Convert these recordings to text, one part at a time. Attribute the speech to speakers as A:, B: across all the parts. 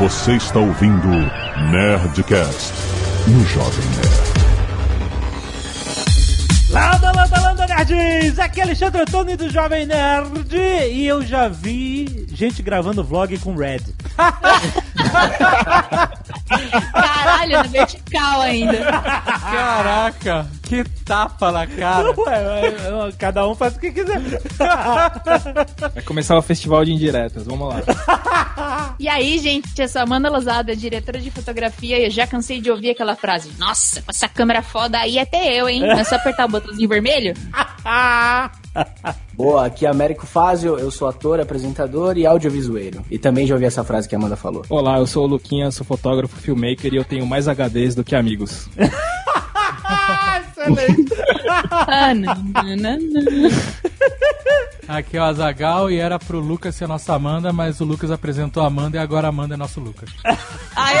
A: Você está ouvindo Nerdcast no Jovem Nerd.
B: Landa, landa, landa, nerds! Aqui é Alexandre Antônio do Jovem Nerd e eu já vi gente gravando vlog com Red.
C: Caralho, na vertical ainda.
D: Caraca, que tapa na cara.
B: Ué, cada um faz o que quiser.
D: Vai começar o festival de indiretas, vamos lá.
C: E aí, gente, eu sou a Amanda Lozada, diretora de fotografia, e eu já cansei de ouvir aquela frase: Nossa, com essa câmera foda aí até eu, hein? É só apertar o botãozinho vermelho?
E: Boa, aqui é Américo Fázio, eu sou ator, apresentador e audiovisueiro. E também já ouvi essa frase que a Amanda falou.
D: Olá, eu sou o Luquinha, sou fotógrafo, filmmaker e eu tenho mais HDs do que amigos.
B: Excelente.
C: Ah.
F: Aqui é o Azagal e era pro Lucas ser nossa Amanda, mas o Lucas apresentou a Amanda e agora a Amanda é nosso Lucas.
C: Aê!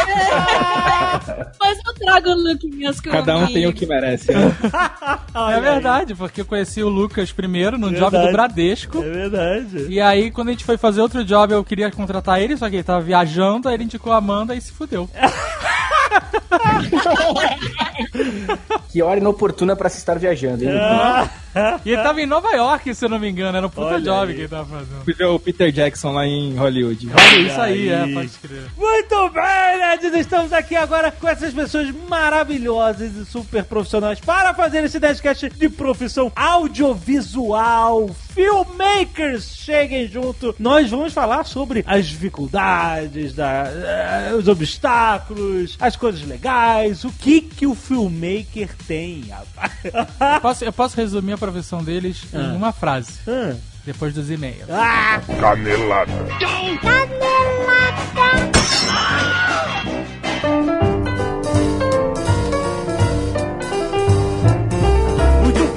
C: Mas eu trago o look minhas
D: Cada um tem o que merece. Né?
F: é verdade, porque eu conheci o Lucas primeiro num job
B: Verdade.
F: do Bradesco.
B: É verdade.
F: E aí, quando a gente foi fazer outro job, eu queria contratar ele, só que ele tava viajando, aí ele indicou a Amanda e se fudeu.
E: Que hora inoportuna pra se estar viajando, hein?
F: E ele tava em Nova York, se eu não me engano, era um puta
B: Olha
F: job
B: aí.
F: que ele tava fazendo.
D: O Peter Jackson lá em Hollywood.
F: Olha isso aí,
B: aí.
F: é, pode crer.
B: Muito bem, nerds! Estamos aqui agora com essas pessoas maravilhosas e super profissionais para fazer esse Nerdcast de profissão audiovisual. Filmmakers, cheguem junto. Nós vamos falar sobre as dificuldades, da, eh, os obstáculos, as coisas legais, o que que o filmmaker tem.
F: Eu posso, eu posso resumir a profissão deles em uma frase,
B: Ah.
F: depois dos e-mails.
B: Ah,
A: Canelada.
B: muito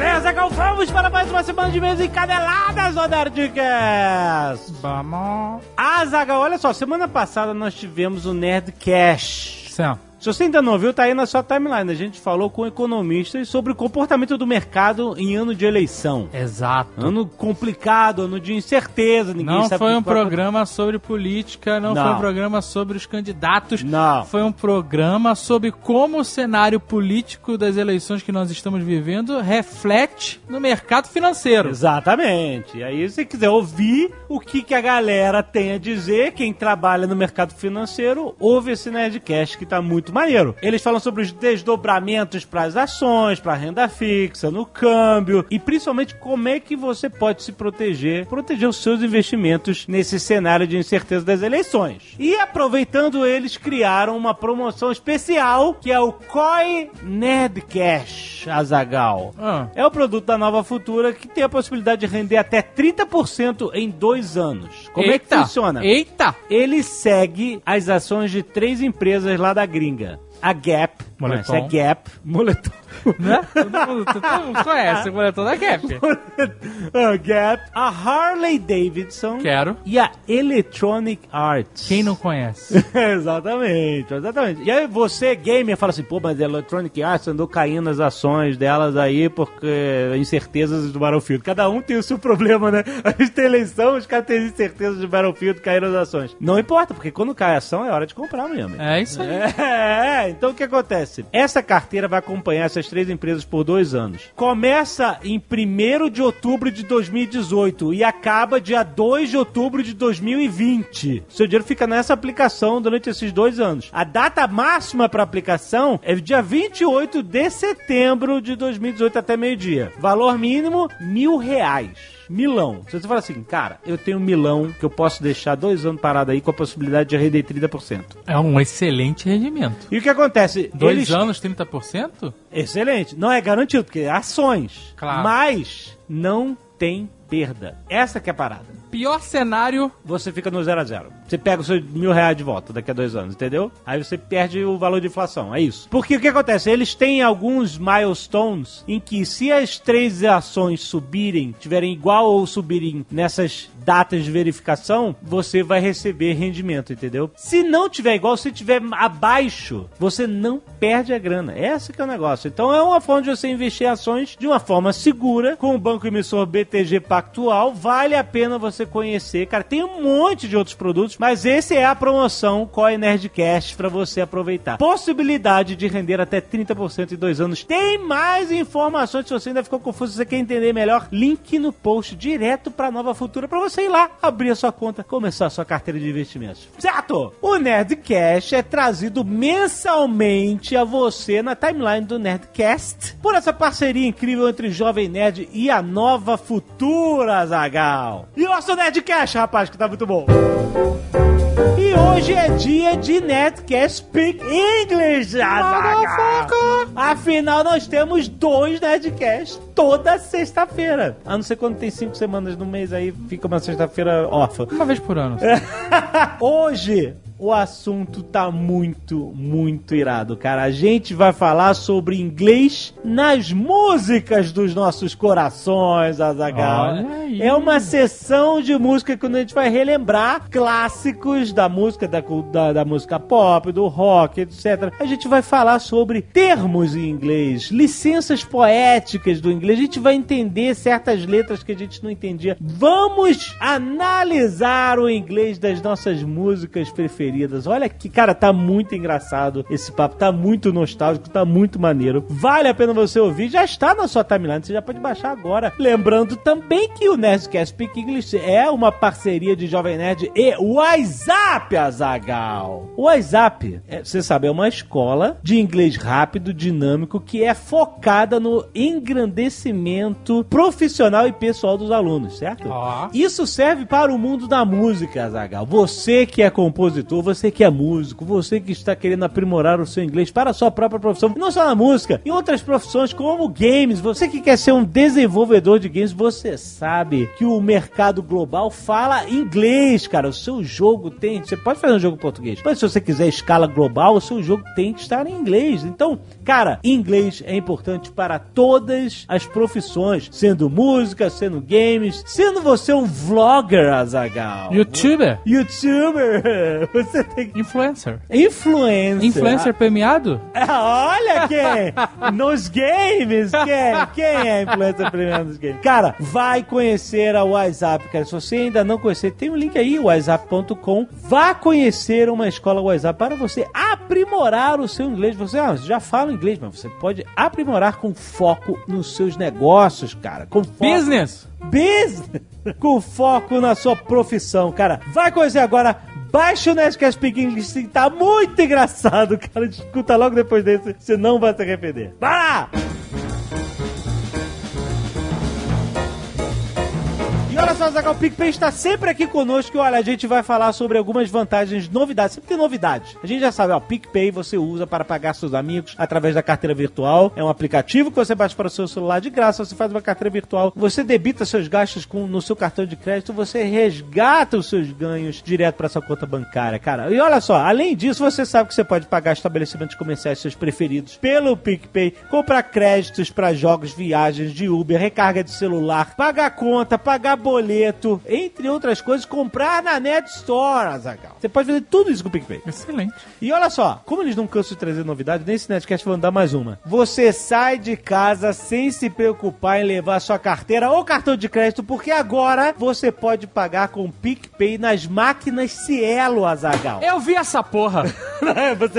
B: bem, Azaghal, vamos para mais uma semana de mesa encadeladas do Nerdcast.
F: Vamos.
B: Azaghal, olha só, semana passada nós tivemos o Nerdcast.
F: Sim.
B: Se você ainda não viu, tá aí na sua timeline. A gente falou com economistas sobre o comportamento do mercado em ano de eleição.
F: Exato.
B: Ano complicado, ano de incerteza, ninguém
F: Não
B: sabe
F: foi um
B: que
F: programa sobre política, não,
B: Não.
F: foi um programa sobre os candidatos.
B: Não.
F: Foi um programa sobre como o cenário político das eleições que nós estamos vivendo reflete no mercado financeiro.
B: Exatamente. E aí, se você quiser ouvir o que, que a galera tem a dizer, quem trabalha no mercado financeiro, ouve esse Nerdcast que tá muito maneiro. Eles falam sobre os desdobramentos para as ações, para renda fixa, no câmbio e principalmente como é que você pode se proteger, proteger os seus investimentos nesse cenário de incerteza das eleições. E aproveitando, eles criaram uma promoção especial que é o COI Nerdcash, Azagal.
F: Ah.
B: É o produto da Nova Futura que tem a possibilidade de render até 30% em dois anos. Como é que
F: Eita,
B: funciona?
F: Eita!
B: Ele segue as ações de três empresas lá da gringa. A Gap,
F: Moletom.
B: conhece a Gap, moletom,
F: Né? Todo mundo, todo mundo conhece o moletom da Gap.
B: a Gap, a Harley Davidson
F: Quero.
B: e a Electronic Arts.
F: Quem não conhece?
B: exatamente, exatamente. E aí você, gamer, fala assim, pô, mas a Electronic Arts andou caindo as ações delas aí porque incertezas do Battlefield. Cada um tem o seu problema, né? A gente tem eleição, os caras têm incertezas do Battlefield, caíram as ações. Não importa, porque quando cai a ação é hora de comprar mesmo.
F: É isso aí.
B: É, então o que acontece? Essa carteira vai acompanhar essas três empresas por dois anos. Começa em 1 de outubro de 2018 e acaba dia 2 de outubro de 2020. Seu dinheiro fica nessa aplicação durante esses dois anos. A data máxima para aplicação é dia 28 de setembro de 2018 até meio-dia. Valor mínimo, mil reais. Milão. Se você fala assim, cara, eu tenho um milão que eu posso deixar dois anos parado aí com a possibilidade de render 30%.
F: É um excelente rendimento.
B: E o que acontece?
F: Dois
B: Eles-
F: anos, 30%?
B: Excelente. Não é garantido, porque é ações.
F: Claro.
B: Mas não tem perda. Essa que é a parada.
F: Pior cenário,
B: Você fica no zero a zero. Você pega os seus mil reais de volta daqui a dois anos, entendeu? Aí você perde o valor de inflação. É isso. Porque o que acontece? Eles têm alguns milestones em que se as três ações subirem, tiverem igual ou subirem nessas datas de verificação, você vai receber rendimento, entendeu? Se não tiver igual, se tiver abaixo, você não perde a grana. Essa que é o negócio. Então é uma forma de você investir ações de uma forma segura, com o banco emissor BTG Pactual, vale a pena você conhecer. Cara, tem um monte de outros produtos, mas esse é a promoção Coin Nerdcast para você aproveitar. Possibilidade de render até 30% em dois anos. Tem mais informações, se você ainda ficou confuso, se você quer entender melhor, link no post direto para Nova Futura para você ir lá, abrir a sua conta, começar a sua carteira de investimentos. Certo? O Nerdcast é trazido mensalmente a você na timeline do Nerdcast por essa parceria incrível entre Jovem Nerd e a Nova Futura, Zagal. E o nosso Nerdcast, rapaz, que tá muito bom. E hoje é dia de Nerdcast Speak English, Azaghal. Afinal, nós temos dois Nerdcasts toda sexta-feira. A não ser quando tem cinco semanas no mês, aí fica uma sexta-feira órfã.
F: Uma vez por ano.
B: Hoje o assunto tá muito, muito irado, cara. A gente vai falar sobre inglês nas músicas dos nossos corações,
F: aí.
B: É uma sessão de música quando a gente vai relembrar clássicos da música, da, da, da música pop, do rock, etc. A gente vai falar sobre termos em inglês, licenças poéticas do inglês. A gente vai entender certas letras que a gente não entendia. Vamos analisar o inglês das nossas músicas preferidas. Olha que, cara, tá muito engraçado esse papo, tá muito nostálgico, tá muito maneiro. Vale a pena você ouvir, já está na sua timeline, você já pode baixar agora. Lembrando também que o Nerdcast Speak English é uma parceria de Jovem Nerd e WhatsApp, Azagal. O WhatsApp, é, você sabe, é uma escola de inglês rápido, dinâmico, que é focada no engrandecimento profissional e pessoal dos alunos, certo?
F: Ó.
B: Isso serve para o mundo da música, Azagal. Você que é compositor, você que é músico, você que está querendo aprimorar o seu inglês para a sua própria profissão, não só na música, em outras profissões como games, você que quer ser um desenvolvedor de games, você sabe que o mercado global fala inglês, cara. O seu jogo tem, você pode fazer um jogo em português, mas se você quiser escala global, o seu jogo tem que estar em inglês. Então, cara, inglês é importante para todas as profissões, sendo música, sendo games, sendo você um vlogger, Azagal.
F: Youtuber.
B: YouTuber, você tem que.
F: Influencer.
B: Influencer.
F: Influencer premiado?
B: Ah, olha quem! Nos games, quem? Quem é influencer premiada nos games? Cara, vai conhecer a WhatsApp, cara. Se você ainda não conhecer, tem um link aí, whatsapp.com. Vá conhecer uma escola WhatsApp para você aprimorar o seu inglês. Você ah, já fala inglês, mas você pode aprimorar com foco nos seus negócios, cara. Com foco
F: Business.
B: business com foco na sua profissão, cara. Vai conhecer agora. Baixa o Nerdcast Speak English, sim, tá muito engraçado, cara. Escuta logo depois desse, você não vai se arrepender. Vai lá! E olha só, Zagal, o PicPay está sempre aqui conosco. e Olha, a gente vai falar sobre algumas vantagens, novidades. Sempre tem novidades. A gente já sabe, ó, PicPay você usa para pagar seus amigos através da carteira virtual. É um aplicativo que você baixa para o seu celular de graça. Você faz uma carteira virtual, você debita seus gastos com, no seu cartão de crédito, você resgata os seus ganhos direto para sua conta bancária, cara. E olha só, além disso, você sabe que você pode pagar estabelecimentos comerciais seus preferidos pelo PicPay, comprar créditos para jogos, viagens de Uber, recarga de celular, pagar conta, pagar boleto, entre outras coisas, comprar na Net Store, Azaghal. Você pode fazer tudo isso com o PicPay.
F: Excelente.
B: E olha só, como eles não cansam de trazer novidade, nesse Netcast vão dar mais uma. Você sai de casa sem se preocupar em levar sua carteira ou cartão de crédito, porque agora você pode pagar com o PicPay nas máquinas Cielo, Azagal.
F: Eu vi essa porra.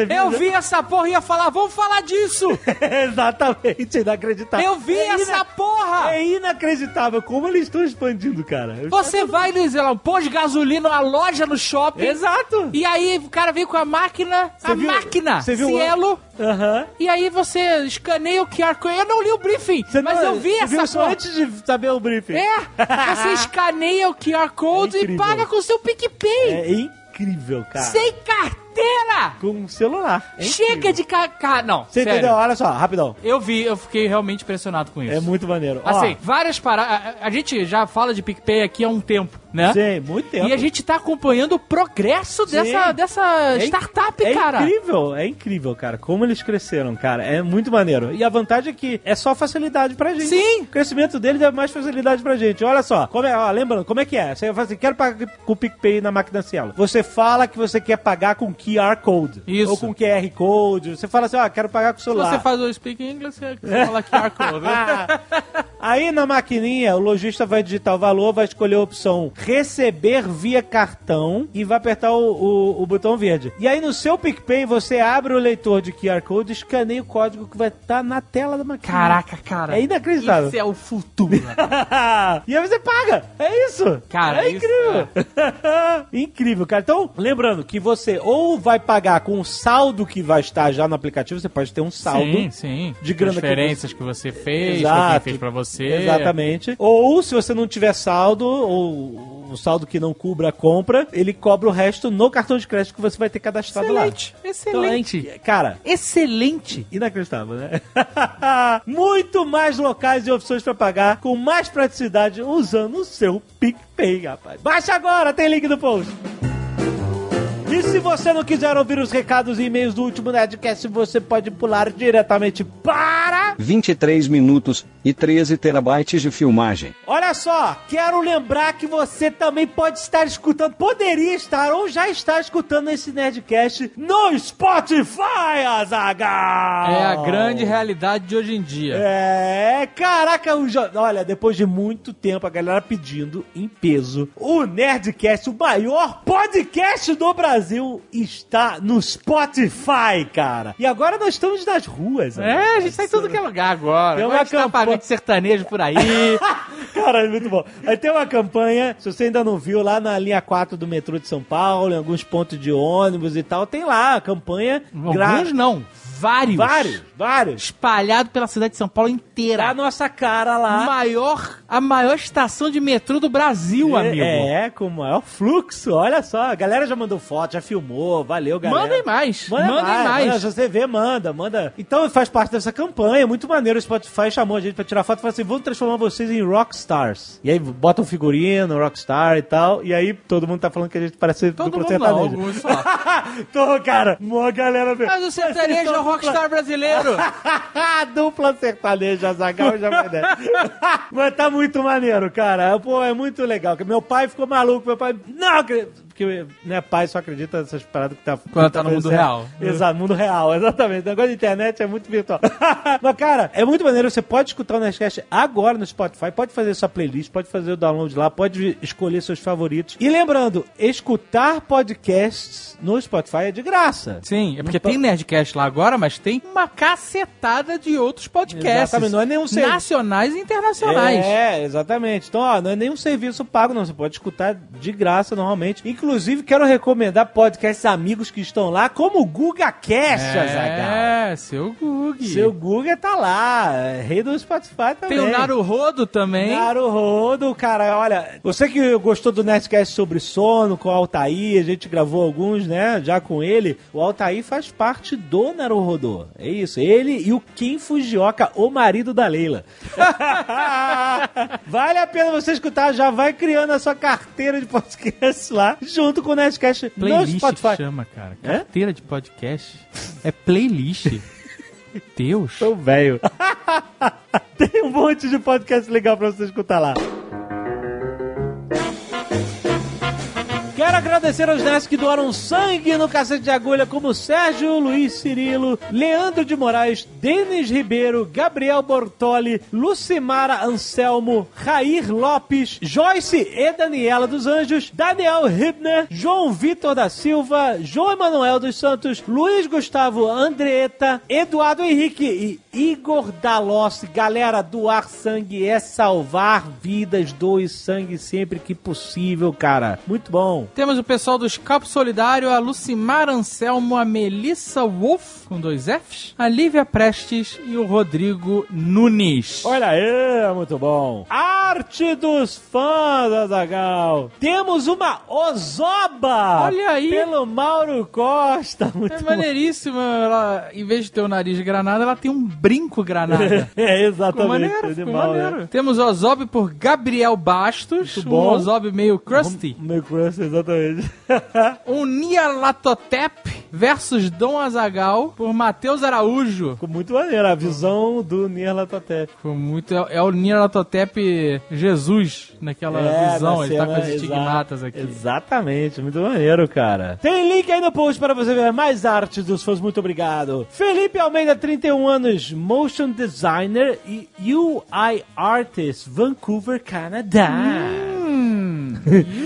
B: viu?
F: Eu vi essa porra e ia falar, vamos falar disso.
B: Exatamente, inacreditável.
F: Eu vi
B: É
F: essa porra.
B: É inacreditável como eles estão expandindo, cara.
F: Você vai, Luiz, lá, um posto de gasolina, uma loja no shopping.
B: Exato.
F: E aí o cara vem com a máquina, a
B: viu-
F: máquina,
B: viu o-
F: Cielo.
B: Aham.
F: E aí você escaneia o QR Code. Eu não li o briefing,
B: Você
F: mas
B: não-
F: eu vi
B: você
F: essa
B: viu isso
F: porra.
B: antes de saber o briefing.
F: É, você escaneia o QR Code
B: É
F: e
B: incrível.
F: paga com o seu PicPay.
B: É incrível, cara.
F: Sem carteira.
B: Com um celular. É
F: Chega de ca... Não,
B: Você
F: sério.
B: entendeu? Olha só, rapidão.
F: Eu vi, eu fiquei realmente impressionado com isso.
B: É muito maneiro. Ó,
F: Assim, várias paradas. A, a gente já fala de PicPay aqui há um tempo, né?
B: Sim, muito tempo.
F: E a gente tá acompanhando o progresso
B: Sim.
F: dessa, dessa
B: É
F: startup,
B: é
F: cara.
B: incrível, é incrível, cara. Como eles cresceram, cara. É muito maneiro. E a vantagem é que é só facilidade pra gente.
F: Sim.
B: O crescimento deles é mais facilidade pra gente. Olha só, como é, ó, lembrando, como é que é? Você fala assim, quero pagar com o PicPay na máquina Cielo. Você fala que você quer pagar com QR Code.
F: Isso.
B: Ou com QR Code. Você fala assim, ó, quero pagar com o
F: Se
B: celular.
F: você faz o Speak English, você fala QR Code. né?
B: Aí na maquininha, o lojista vai digitar o valor, vai escolher a opção receber via cartão e vai apertar o, o, o botão verde. E aí no seu PicPay, você abre o leitor de QR Code e escaneia o código que vai estar na tela da máquina.
F: Caraca, cara.
B: É inacreditável.
F: Isso é o futuro.
B: e aí você paga. É isso.
F: Cara,
B: é
F: isso
B: incrível. incrível, cara. Então, lembrando que você ou vai pagar com o saldo que vai estar já no aplicativo, você pode ter um saldo.
F: Sim, sim.
B: de grana que
F: Transferências que você, fez,
B: Exato.
F: quem fez pra você.
B: Exatamente. Ou se você não tiver saldo, ou o saldo que não cubra a compra, ele cobra o resto no cartão de crédito que você vai ter cadastrado
F: Excelente,
B: lá.
F: excelente.
B: Então, é- cara,
F: Excelente.
B: inacreditável, né? Muito mais locais e opções pra pagar com mais praticidade usando o seu PicPay, rapaz. Baixa agora, tem link no post. E se você não quiser ouvir os recados e e-mails do último Nerdcast, você pode pular diretamente para
G: 23 minutos e 13 terabytes de filmagem.
B: Olha só, quero lembrar que você também pode estar escutando, poderia estar ou já está escutando esse Nerdcast no Spotify, Azagal!
F: É a grande realidade de hoje em dia.
B: É, caraca, o jo- olha, depois de muito tempo a galera pedindo em peso, o Nerdcast, o maior podcast do Brasil, está no Spotify, cara. E agora nós estamos nas ruas.
F: É, a gente tá em tudo que é lugar agora.
B: Tem uma
F: tá
B: campanha-
F: de sertanejo por aí.
B: Cara, é muito bom. Aí tem uma campanha, se você ainda não viu, lá na linha 4 do metrô de São Paulo, em alguns pontos de ônibus e tal, tem lá a campanha. gra-
F: Alguns não, vários.
B: Vários, vários.
F: Espalhado pela cidade de São Paulo
B: Tá
F: inteira.
B: a nossa cara lá.
F: maior, a maior estação de metrô do Brasil, amigo.
B: É, com o maior fluxo. Olha só, a galera já mandou foto, já filmou, valeu, galera.
F: Mandem mais,
B: Manda
F: mandem
B: mais.
F: mais.
B: Manda, você vê, manda, manda. Então faz parte dessa campanha, muito maneiro. O Spotify chamou a gente pra tirar foto e falou assim: vamos transformar vocês em rockstars. E aí bota um figurino, rockstar e tal. E aí todo mundo tá falando que a gente parece
F: Todo
B: dupla
F: mundo não, alguns só.
B: Tô, cara, mó galera mesmo.
F: Mas o sertanejo é o rockstar brasileiro.
B: Dupla sertaneja, Zagal vai der. Mas tá muito maneiro, cara. Pô, é muito legal. Meu pai ficou maluco. Meu pai. Não. Porque, né, pai só acredita nessas paradas que tá.
F: Quando
B: que
F: tá no mundo
B: acontecendo.
F: real.
B: Exato, mundo real, exatamente. O negócio de internet é muito virtual. Mas, cara, é muito maneiro. Você pode escutar o Nerdcast agora no Spotify, pode fazer sua playlist, pode fazer o download lá, pode escolher seus favoritos. E lembrando, escutar podcasts no Spotify é de graça.
F: Sim, é porque tem Nerdcast lá agora, mas tem uma cacetada de outros podcasts.
B: Exatamente, não é nenhum ser-
F: Nacionais e internacionais.
B: É, exatamente. Então, ó, não é nenhum serviço pago, não. Você pode escutar de graça normalmente. Inclusive, quero recomendar podcasts amigos que estão lá, como o Guga Cast, Azaghal.
F: É, seu Gug.
B: Seu Guga tá lá, é rei do Spotify também.
F: Tem o Naruhodo também.
B: Naruhodo, cara, olha, você que gostou do Nerdcast sobre sono com o Altair, a gente gravou alguns, né, já com ele, o Altair faz parte do Naruhodo, é isso, ele e o Kim Fujioka, o marido da Leila. vale a pena você escutar, já vai criando a sua carteira de podcast lá, junto com o Nerdcast no
F: Playlist
B: Spotify.
F: chama, cara.
B: É?
F: Carteira de podcast. É playlist. Deus.
B: Tô velho. Tem um monte de podcast legal pra você escutar lá. Quero agradecer aos nerds que doaram sangue no cacete de agulha, como Sérgio Luiz Cirilo, Leandro de Moraes, Denis Ribeiro, Gabriel Bortoli, Lucimara Anselmo, Rair Lopes, Joyce e Daniela dos Anjos, Daniel Hibner, João Vitor da Silva, João Emanuel dos Santos, Luiz Gustavo Andreta, Eduardo Henrique e Igor Dalossi. Galera, doar sangue é salvar vidas. Doe sangue sempre que possível, cara. Muito bom.
F: Temos o pessoal do Scalpo Solidário, a Lucimar Anselmo, a Melissa Wolf, com dois Fs, a Lívia Prestes e o Rodrigo Nunes.
B: Olha aí, muito bom. Arte dos fãs, Azagal. Temos uma Ozoba.
F: Olha aí.
B: Pelo Mauro Costa. Muito
F: É
B: bom.
F: maneiríssimo. Ela, em vez de ter o nariz de granada, ela tem um brinco granada.
B: É,
F: Ficou
B: exatamente.
F: maneiro, ficou maneiro.
B: né?
F: Temos o Ozob por Gabriel Bastos,
B: Muito
F: um
B: bom.
F: Ozob meio crusty.
B: Meu crush, exatamente.
F: Um Nialatotep versus Dom Azagal por Matheus Araújo.
B: Ficou muito maneiro a visão do Nier Latotep.
F: Foi muito. É, é o Niratotep Jesus naquela visão.
B: na
F: Ele tá
B: cena,
F: com as estigmatas
B: exa-
F: aqui.
B: Exatamente, muito maneiro, cara. Tem link aí no post para você ver mais artes dos fãs, muito obrigado. Felipe Almeida, 31 anos, motion designer e UI artist, Vancouver, Canadá.
F: Hum.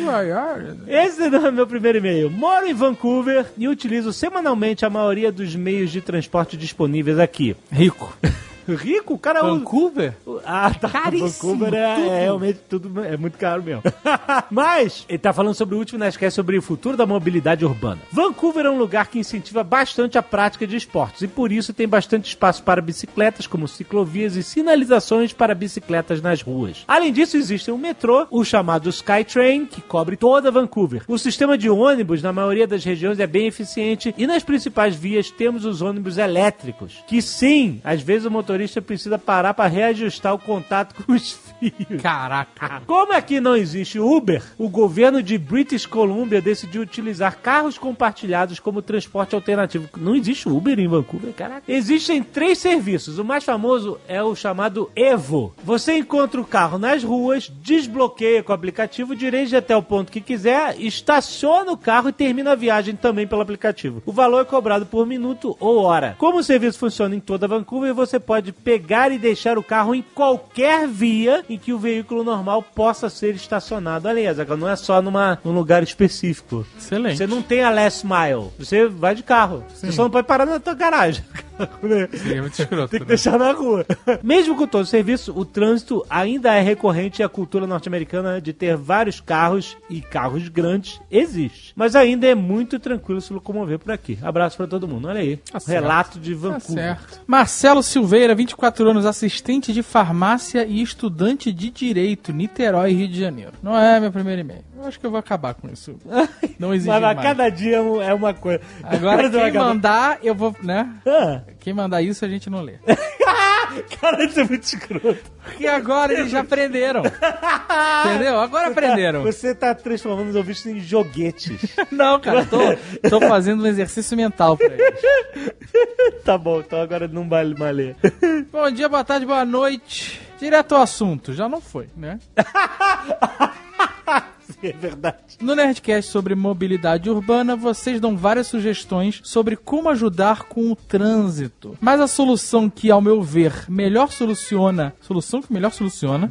F: Are- are-
B: Esse não é meu primeiro e-mail. Moro em Vancouver e utilizo semanalmente a maioria dos meios de transporte disponíveis aqui.
F: Rico.
B: Rico, o cara usa-
F: Vancouver?
B: Ah, tá.
F: Caríssimo,
B: Vancouver é, é realmente tudo é muito caro mesmo. Mas ele tá falando sobre o último Nerdcast sobre o futuro da mobilidade urbana. Vancouver é um lugar que incentiva bastante a prática de esportes e por isso tem bastante espaço para bicicletas, como ciclovias e sinalizações para bicicletas nas ruas. Além disso, existe um metrô, o chamado Skytrain, que cobre toda Vancouver. O sistema de ônibus na maioria das regiões é bem eficiente e nas principais vias temos os ônibus elétricos, que sim, às vezes o motorista precisa parar para reajustar o contato com os fios.
F: Caraca.
B: Como aqui não existe Uber, o governo de British Columbia decidiu utilizar carros compartilhados como transporte alternativo. Não existe Uber em Vancouver, caraca. Existem três serviços. O mais famoso é o chamado Evo. Você encontra o carro nas ruas, desbloqueia com o aplicativo, dirige até o ponto que quiser, estaciona o carro e termina a viagem também pelo aplicativo. O valor é cobrado por minuto ou hora. Como o serviço funciona em toda Vancouver, você pode pegar e deixar o carro em qualquer via em que o veículo normal possa ser estacionado. Olha aí, Azaghal, não é só numa, num lugar específico.
F: Excelente.
B: Você não tem a last mile. Você vai de carro. Você só não pode parar na tua garagem.
F: Seria muito escroto.
B: Tem que
F: né?
B: deixar na rua. Mesmo com todo o serviço, o trânsito ainda é recorrente e a cultura norte-americana de ter vários carros e carros grandes existe. Mas ainda é muito tranquilo se locomover por aqui. Abraço pra todo mundo. Olha aí.
F: Tá certo.
B: Relato de
F: Tá
B: Vancouver.
F: certo. Marcelo Silveira, 24 anos, assistente de farmácia e estudante de direito, Niterói, Rio de Janeiro. Não é meu primeiro e-mail. Eu acho que eu vou acabar com isso. Não existe
B: Mas a
F: mais.
B: cada dia é um- é uma coisa.
F: Agora quem mandar, eu vou, né?
B: Ah,
F: Quem mandar isso a gente não lê.
B: cara, isso é muito escroto.
F: Porque agora eles já aprenderam. Entendeu? Agora aprenderam.
B: Você tá transformando os ouvintes em joguetes.
F: Não, cara, tô, tô fazendo um exercício mental pra eles.
B: tá bom, então agora não vale mais ler.
F: Bom dia, boa tarde, boa noite. Direto ao assunto, já não foi, né?
B: é verdade.
F: No Nerdcast sobre mobilidade urbana, vocês dão várias sugestões sobre como ajudar com o trânsito. Mas a solução que, ao meu ver, melhor soluciona, solução que melhor soluciona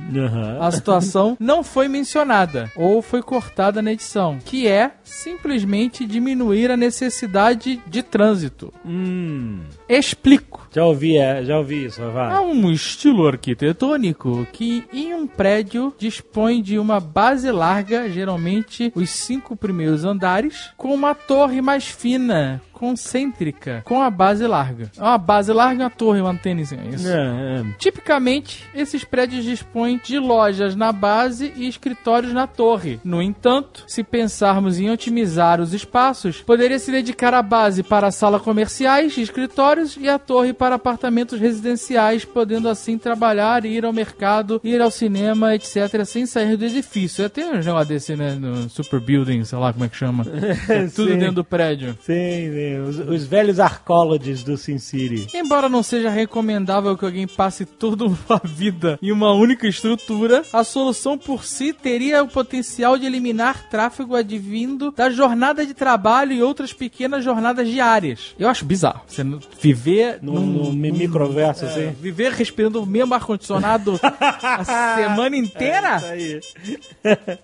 F: a situação não foi mencionada ou foi cortada na edição, que é simplesmente diminuir a necessidade de trânsito.
B: Hum.
F: Explico.
B: Já ouvi, é, já ouvi isso,
F: É
B: vai.
F: um estilo arquitetônico que em um prédio dispõe de uma base larga, geralmente os cinco primeiros andares, com uma torre mais fina, concêntrica, com a base larga. É Uma base larga e uma torre, uma antena, é isso.
B: É, é.
F: Tipicamente, esses prédios dispõem de lojas na base e escritórios na torre. No entanto, se pensarmos em otimizar os espaços, poderia se dedicar a base para salas comerciais, escritórios e a torre para apartamentos residenciais, podendo assim trabalhar, ir ao mercado, ir ao cinema, etc., sem sair do edifício. Tem um negócio desse, né, no Super Building, sei lá como é que chama. É tudo
B: Sim.
F: dentro do prédio.
B: Sim, sim. Os, os velhos arcólogos do Sin City.
F: Embora não seja recomendável que alguém passe toda uma vida em uma única estrutura, a solução por si teria o potencial de eliminar tráfego advindo da jornada de trabalho e outras pequenas jornadas diárias. Eu acho bizarro. Você viver num,
B: no mi- microverso,
F: é,
B: assim.
F: viver respirando o mesmo ar-condicionado a semana inteira?
B: Isso aí.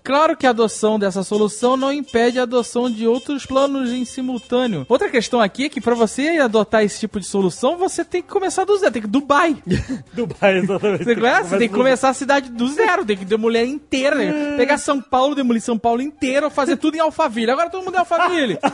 F: Claro que a adoção dessa solução não impede a adoção de outros planos em simultâneo. Outra questão aqui é que pra você adotar esse tipo de solução, você tem que começar do zero, tem que Dubai.
B: Dubai, exatamente.
F: Você, conhece? Você tem que começar a cidade do zero, tem que demolir inteira, né? pegar São Paulo, demolir São Paulo inteiro, fazer tudo em Alphaville. Agora todo mundo é Alphaville.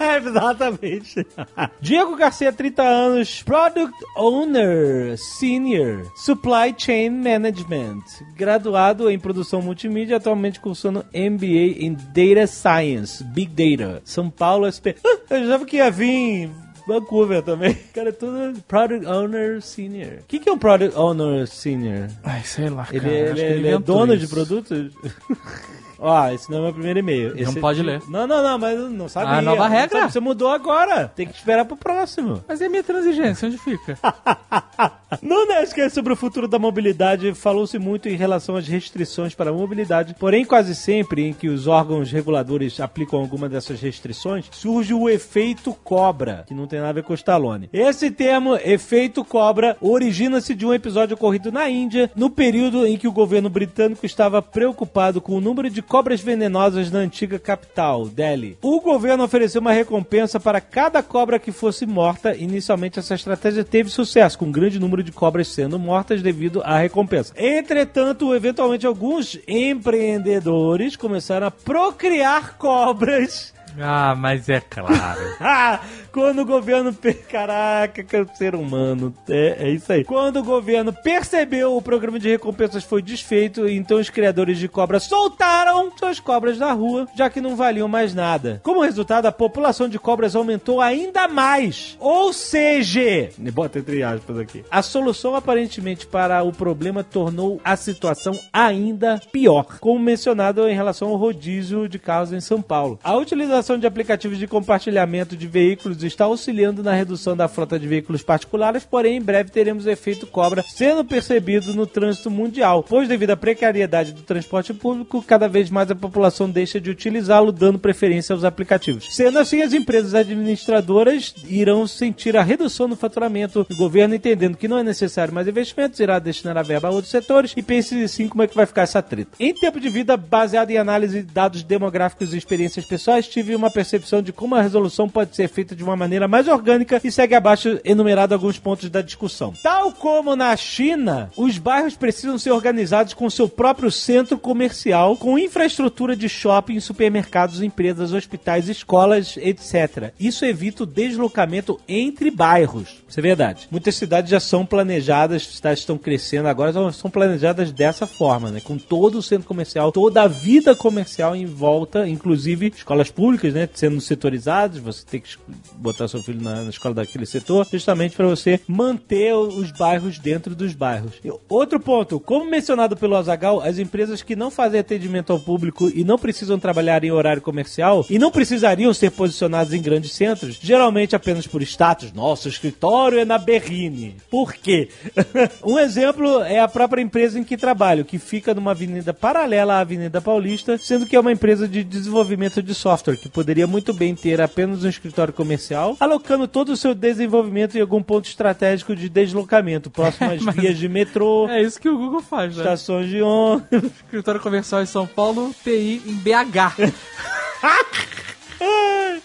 B: É, Exatamente. Diego Garcia, 30 anos, Product Owner Senior, Supply Chain Management, graduado em produção multimídia, atualmente cursando MBA em Data Science, Big Data, São Paulo SP. Ah, eu já vi que ia vir em Vancouver também. Cara, é tudo Product Owner Senior. O que, que é um Product Owner Senior?
F: Ai, sei lá, cara.
B: Ele,
F: acho
B: ele-
F: que
B: ele é dono
F: isso.
B: de produtos? Ó, esse não é meu primeiro e-mail.
F: Não
B: Esse-
F: pode ler.
B: Não, não, não, mas não sabia.
F: Ah, nova regra?
B: sabe, Você mudou agora. Tem que esperar pro próximo.
F: Mas e a minha transigência? Onde fica?
B: No Nerdcast sobre o futuro da mobilidade, falou-se muito em relação às restrições para a mobilidade, porém quase sempre em que os órgãos reguladores aplicam alguma dessas restrições, surge o efeito cobra, que não tem nada a ver com o Stallone. Esse termo, efeito cobra, origina-se de um episódio ocorrido na Índia, no período em que o governo britânico estava preocupado com o número de cobras venenosas na antiga capital, Delhi. O governo ofereceu uma recompensa para cada cobra que fosse morta. Inicialmente, essa estratégia teve sucesso, com um grande número de cobras sendo mortas devido à recompensa. Entretanto, eventualmente, alguns empreendedores começaram a procriar cobras.
F: Ah, mas é claro.
B: Ah, quando o governo. per- Caraca, que ser humano. É, é isso aí. Quando o governo percebeu o programa de recompensas foi desfeito, então os criadores de cobra soltaram suas cobras na rua, já que não valiam mais nada. Como resultado, a população de cobras aumentou ainda mais. Ou seja, bota entre aspas aqui. A solução aparentemente para o problema tornou a situação ainda pior, como mencionado em relação ao rodízio de carros em São Paulo. A utilização de aplicativos de compartilhamento de veículos está auxiliando na redução da frota de veículos particulares, porém em breve teremos efeito cobra sendo percebido no trânsito mundial, pois devido à precariedade do transporte público, cada vez mais a população deixa de utilizá-lo, dando preferência aos aplicativos. Sendo assim, as empresas administradoras irão sentir a redução no faturamento. O governo, entendendo que não é necessário mais investimentos, irá destinar a verba a outros setores e pense assim como é que vai ficar essa treta. Em tempo de vida, baseado em análise de dados demográficos e experiências pessoais, tive uma percepção de como a resolução pode ser feita de uma maneira mais orgânica e segue abaixo enumerado alguns pontos da discussão. Tal como na China, os bairros precisam ser organizados com seu próprio centro comercial, com infraestrutura de shopping, supermercados, empresas, hospitais, escolas, etc. Isso evita o deslocamento entre bairros. Isso é verdade. Muitas cidades já são planejadas, cidades estão crescendo agora, são- são planejadas dessa forma, né? Com todo o centro comercial, toda a vida comercial em volta, inclusive escolas públicas, né? Sendo setorizadas, você tem que botar seu filho na, na escola daquele setor, justamente para você manter os bairros dentro dos bairros. E outro ponto, como mencionado pelo Azagal, as empresas que não fazem atendimento ao público e não precisam trabalhar em horário comercial e não precisariam ser posicionadas em grandes centros, geralmente apenas por status. Nosso escritório é na Berrine. Por quê? um exemplo é a própria empresa em que trabalho, que fica numa avenida paralela à Avenida Paulista, sendo que é uma empresa de desenvolvimento de software, que poderia muito bem ter apenas um escritório comercial, alocando todo o seu desenvolvimento em algum ponto estratégico de deslocamento, próximo às vias de metrô,
F: É isso que o Google faz, né?
B: estações de ônibus.
F: Escritório comercial em São Paulo, TI em BH.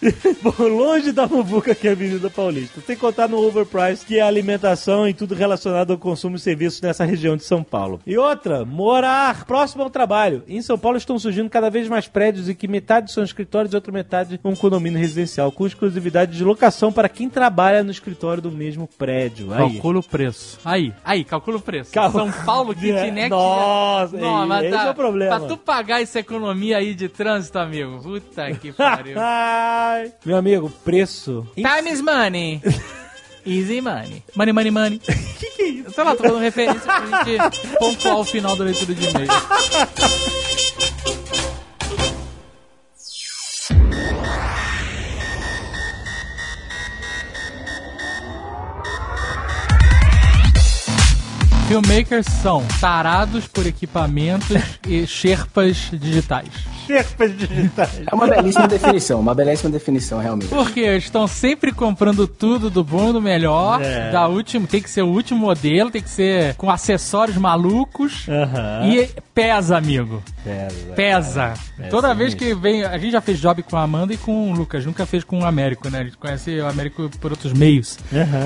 B: Bom, longe da muvuca que é a Avenida Paulista. Sem contar no overprice, que é a alimentação e tudo relacionado ao consumo e serviços nessa região de São Paulo. E outra, morar próximo ao trabalho. Em São Paulo estão surgindo cada vez mais prédios em que metade são escritórios e outra metade um condomínio residencial, com exclusividade de locação para quem trabalha no escritório do mesmo prédio. Aí.
F: Calcula o preço. Aí, aí, calcula o preço.
B: Cal-
F: São Paulo, Kitnet...
B: Nossa,
F: Não, mas
B: esse
F: tá-
B: é o problema.
F: Pra tu pagar essa economia aí de trânsito, amigo. Puta que pariu.
B: Ai. Meu amigo, preço.
F: Time is money. Easy money. Money, money, money. que que é isso? Sei lá, tô dando referência pra gente pontuar o final da leitura de e-mail. Filmmakers são tarados por equipamentos e sherpas digitais.
B: Sherpas digitais.
E: É uma belíssima definição, uma belíssima definição, realmente.
F: Porque estão sempre comprando tudo do bom e do melhor,
B: É.
F: da última, tem que ser o último modelo, tem que ser com acessórios malucos. E pesa, amigo.
B: Pesa.
F: Pesa.
B: É
F: Toda vez que vem. A gente já fez job com a Amanda e com o Lucas, nunca fez com o Américo, né? A gente conhece o Américo por outros meios.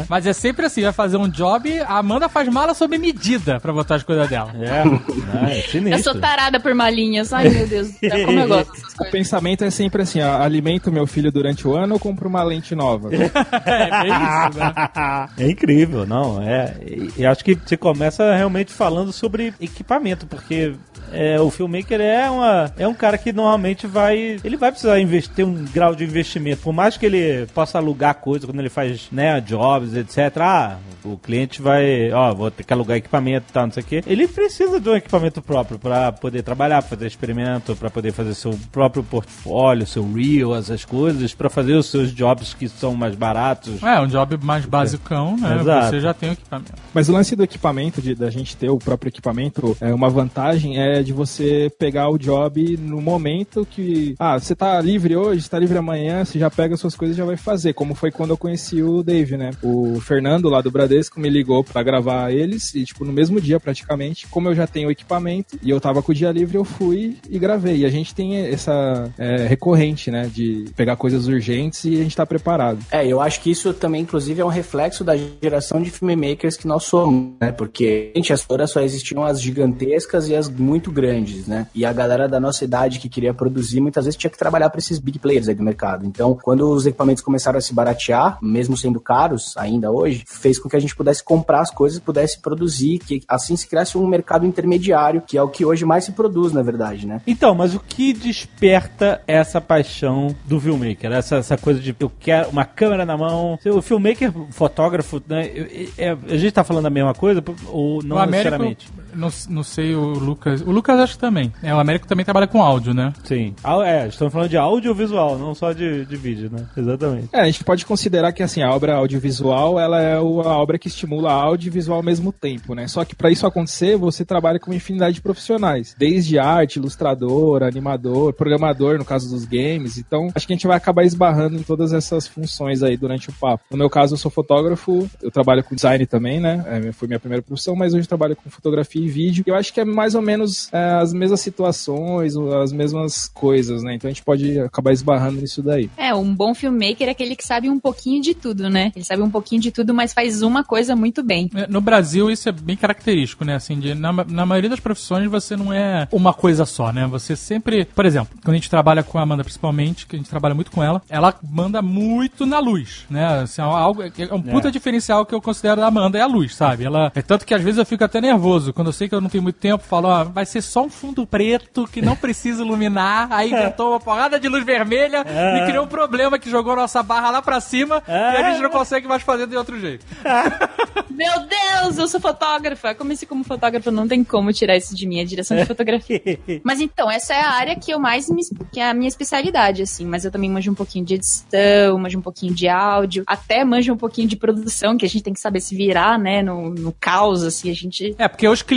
F: Mas é sempre assim: vai fazer um job, a Amanda faz mala sob medida pra botar as coisas dela.
B: É, não, é
C: Eu
B: sinistro.
C: sou tarada por malinhas. Ai, meu Deus do céu, como eu gosto dessas
D: O pensamento é sempre assim, ó, alimento meu filho durante o ano ou compro uma lente nova?
F: É, isso, né?
B: É incrível, não, é. E, e acho que você começa realmente falando sobre equipamento, porque é, o filmmaker é, uma, é um cara que normalmente vai. Ele vai precisar investir, ter um grau de investimento. Por mais que ele possa alugar coisa quando ele faz né, jobs, etc. Ah, o cliente vai. Ó, vou ter que alugar equipamento e tal, não sei o quê. Ele precisa de um equipamento próprio para poder trabalhar, pra fazer experimento, para poder fazer seu próprio portfólio, seu reel, essas coisas, para fazer os seus jobs que são mais baratos.
F: É, um job mais basicão, né?
B: Exato.
F: Você já tem o equipamento.
D: Mas o lance do equipamento, de, da gente ter o próprio equipamento, é uma vantagem é de você pegar o job no momento que. Ah, você tá livre hoje, você tá livre amanhã, você já pega suas coisas e já vai fazer. Como foi quando eu conheci o Dave, né? O Fernando lá do Bradesco me ligou pra gravar eles e, tipo, no mesmo dia praticamente, como eu já tenho o equipamento e eu tava com o dia livre, eu fui e gravei. E a gente tem essa é, recorrente, né? De pegar coisas urgentes e a gente tá preparado.
E: É, eu acho que isso também, inclusive, é um reflexo da geração de filmmakers que nós somos, né? Porque gente, as todas só existiam as gigantescas e as muito grandes, né? E a galera da nossa idade que queria produzir muitas vezes tinha que trabalhar para esses big players aí do mercado. Então, quando os equipamentos começaram a se baratear, mesmo sendo caros ainda hoje, fez com que a gente pudesse comprar as coisas, pudesse produzir, que assim se criasse um mercado intermediário, que é o que hoje mais se produz, na verdade, né?
B: Então, mas o que desperta essa paixão do filmmaker? Essa, essa coisa de eu quero uma câmera na mão. O filmmaker, fotógrafo, né? é- a gente tá falando a mesma coisa ou não
F: o Américo,
B: necessariamente?
F: Não, não sei o Lucas. O Lucas acho que também. É, o Américo também trabalha com áudio, né?
B: Sim. Ah, é, estamos falando de audiovisual, não só de, de vídeo, né? Exatamente.
D: É, a gente pode considerar que assim, a obra audiovisual, ela é o- a obra que estimula áudio e visual ao mesmo tempo, né? Só que para isso acontecer, você trabalha com uma infinidade de profissionais, desde arte, ilustrador, animador, programador, no caso dos games. Então, acho que a gente vai acabar esbarrando em todas essas funções aí durante o papo. No meu caso, eu sou fotógrafo, eu trabalho com design também, né? É, foi minha primeira profissão, mas hoje eu trabalho com fotografia e vídeo. Eu acho que é mais ou menos é, as mesmas situações, as mesmas coisas, né? Então a gente pode acabar esbarrando nisso daí.
C: É, um bom filmmaker é aquele que sabe um pouquinho de tudo, né? Ele sabe um pouquinho de tudo, mas faz uma coisa muito bem.
F: É, No Brasil, isso é bem característico, né? Assim, de- na, na maioria das profissões, você não é uma coisa só, né? Você sempre. Por exemplo, quando a gente trabalha com a Amanda, principalmente, que a gente trabalha muito com ela, ela manda muito na luz, né? Assim, é algo, é um puta diferencial que eu considero da Amanda é a luz, sabe? Ela, é tanto que às vezes eu fico até nervoso. Quando eu sei que eu não tenho muito tempo, falo, ó, vai ser só um fundo preto que não precisa iluminar. Aí inventou uma porrada de luz vermelha e criou um problema que jogou nossa barra lá pra cima e a gente não consegue mais fazer de outro jeito.
C: Meu Deus, eu sou fotógrafa. Comecei como fotógrafa, não tem como tirar isso de mim, a direção de fotografia. Mas então, essa é a área que eu mais me, que é a minha especialidade, assim. Mas eu também manjo um pouquinho de edição, manjo um pouquinho de áudio, até manjo um pouquinho de produção, que a gente tem que saber se virar, né, no, no caos, assim, a gente.
F: É, porque os clientes,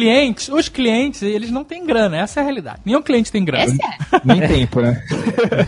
F: os clientes, eles não têm grana, essa é a realidade. Nenhum cliente tem grana.
C: Essa é.
D: Nem tempo, né?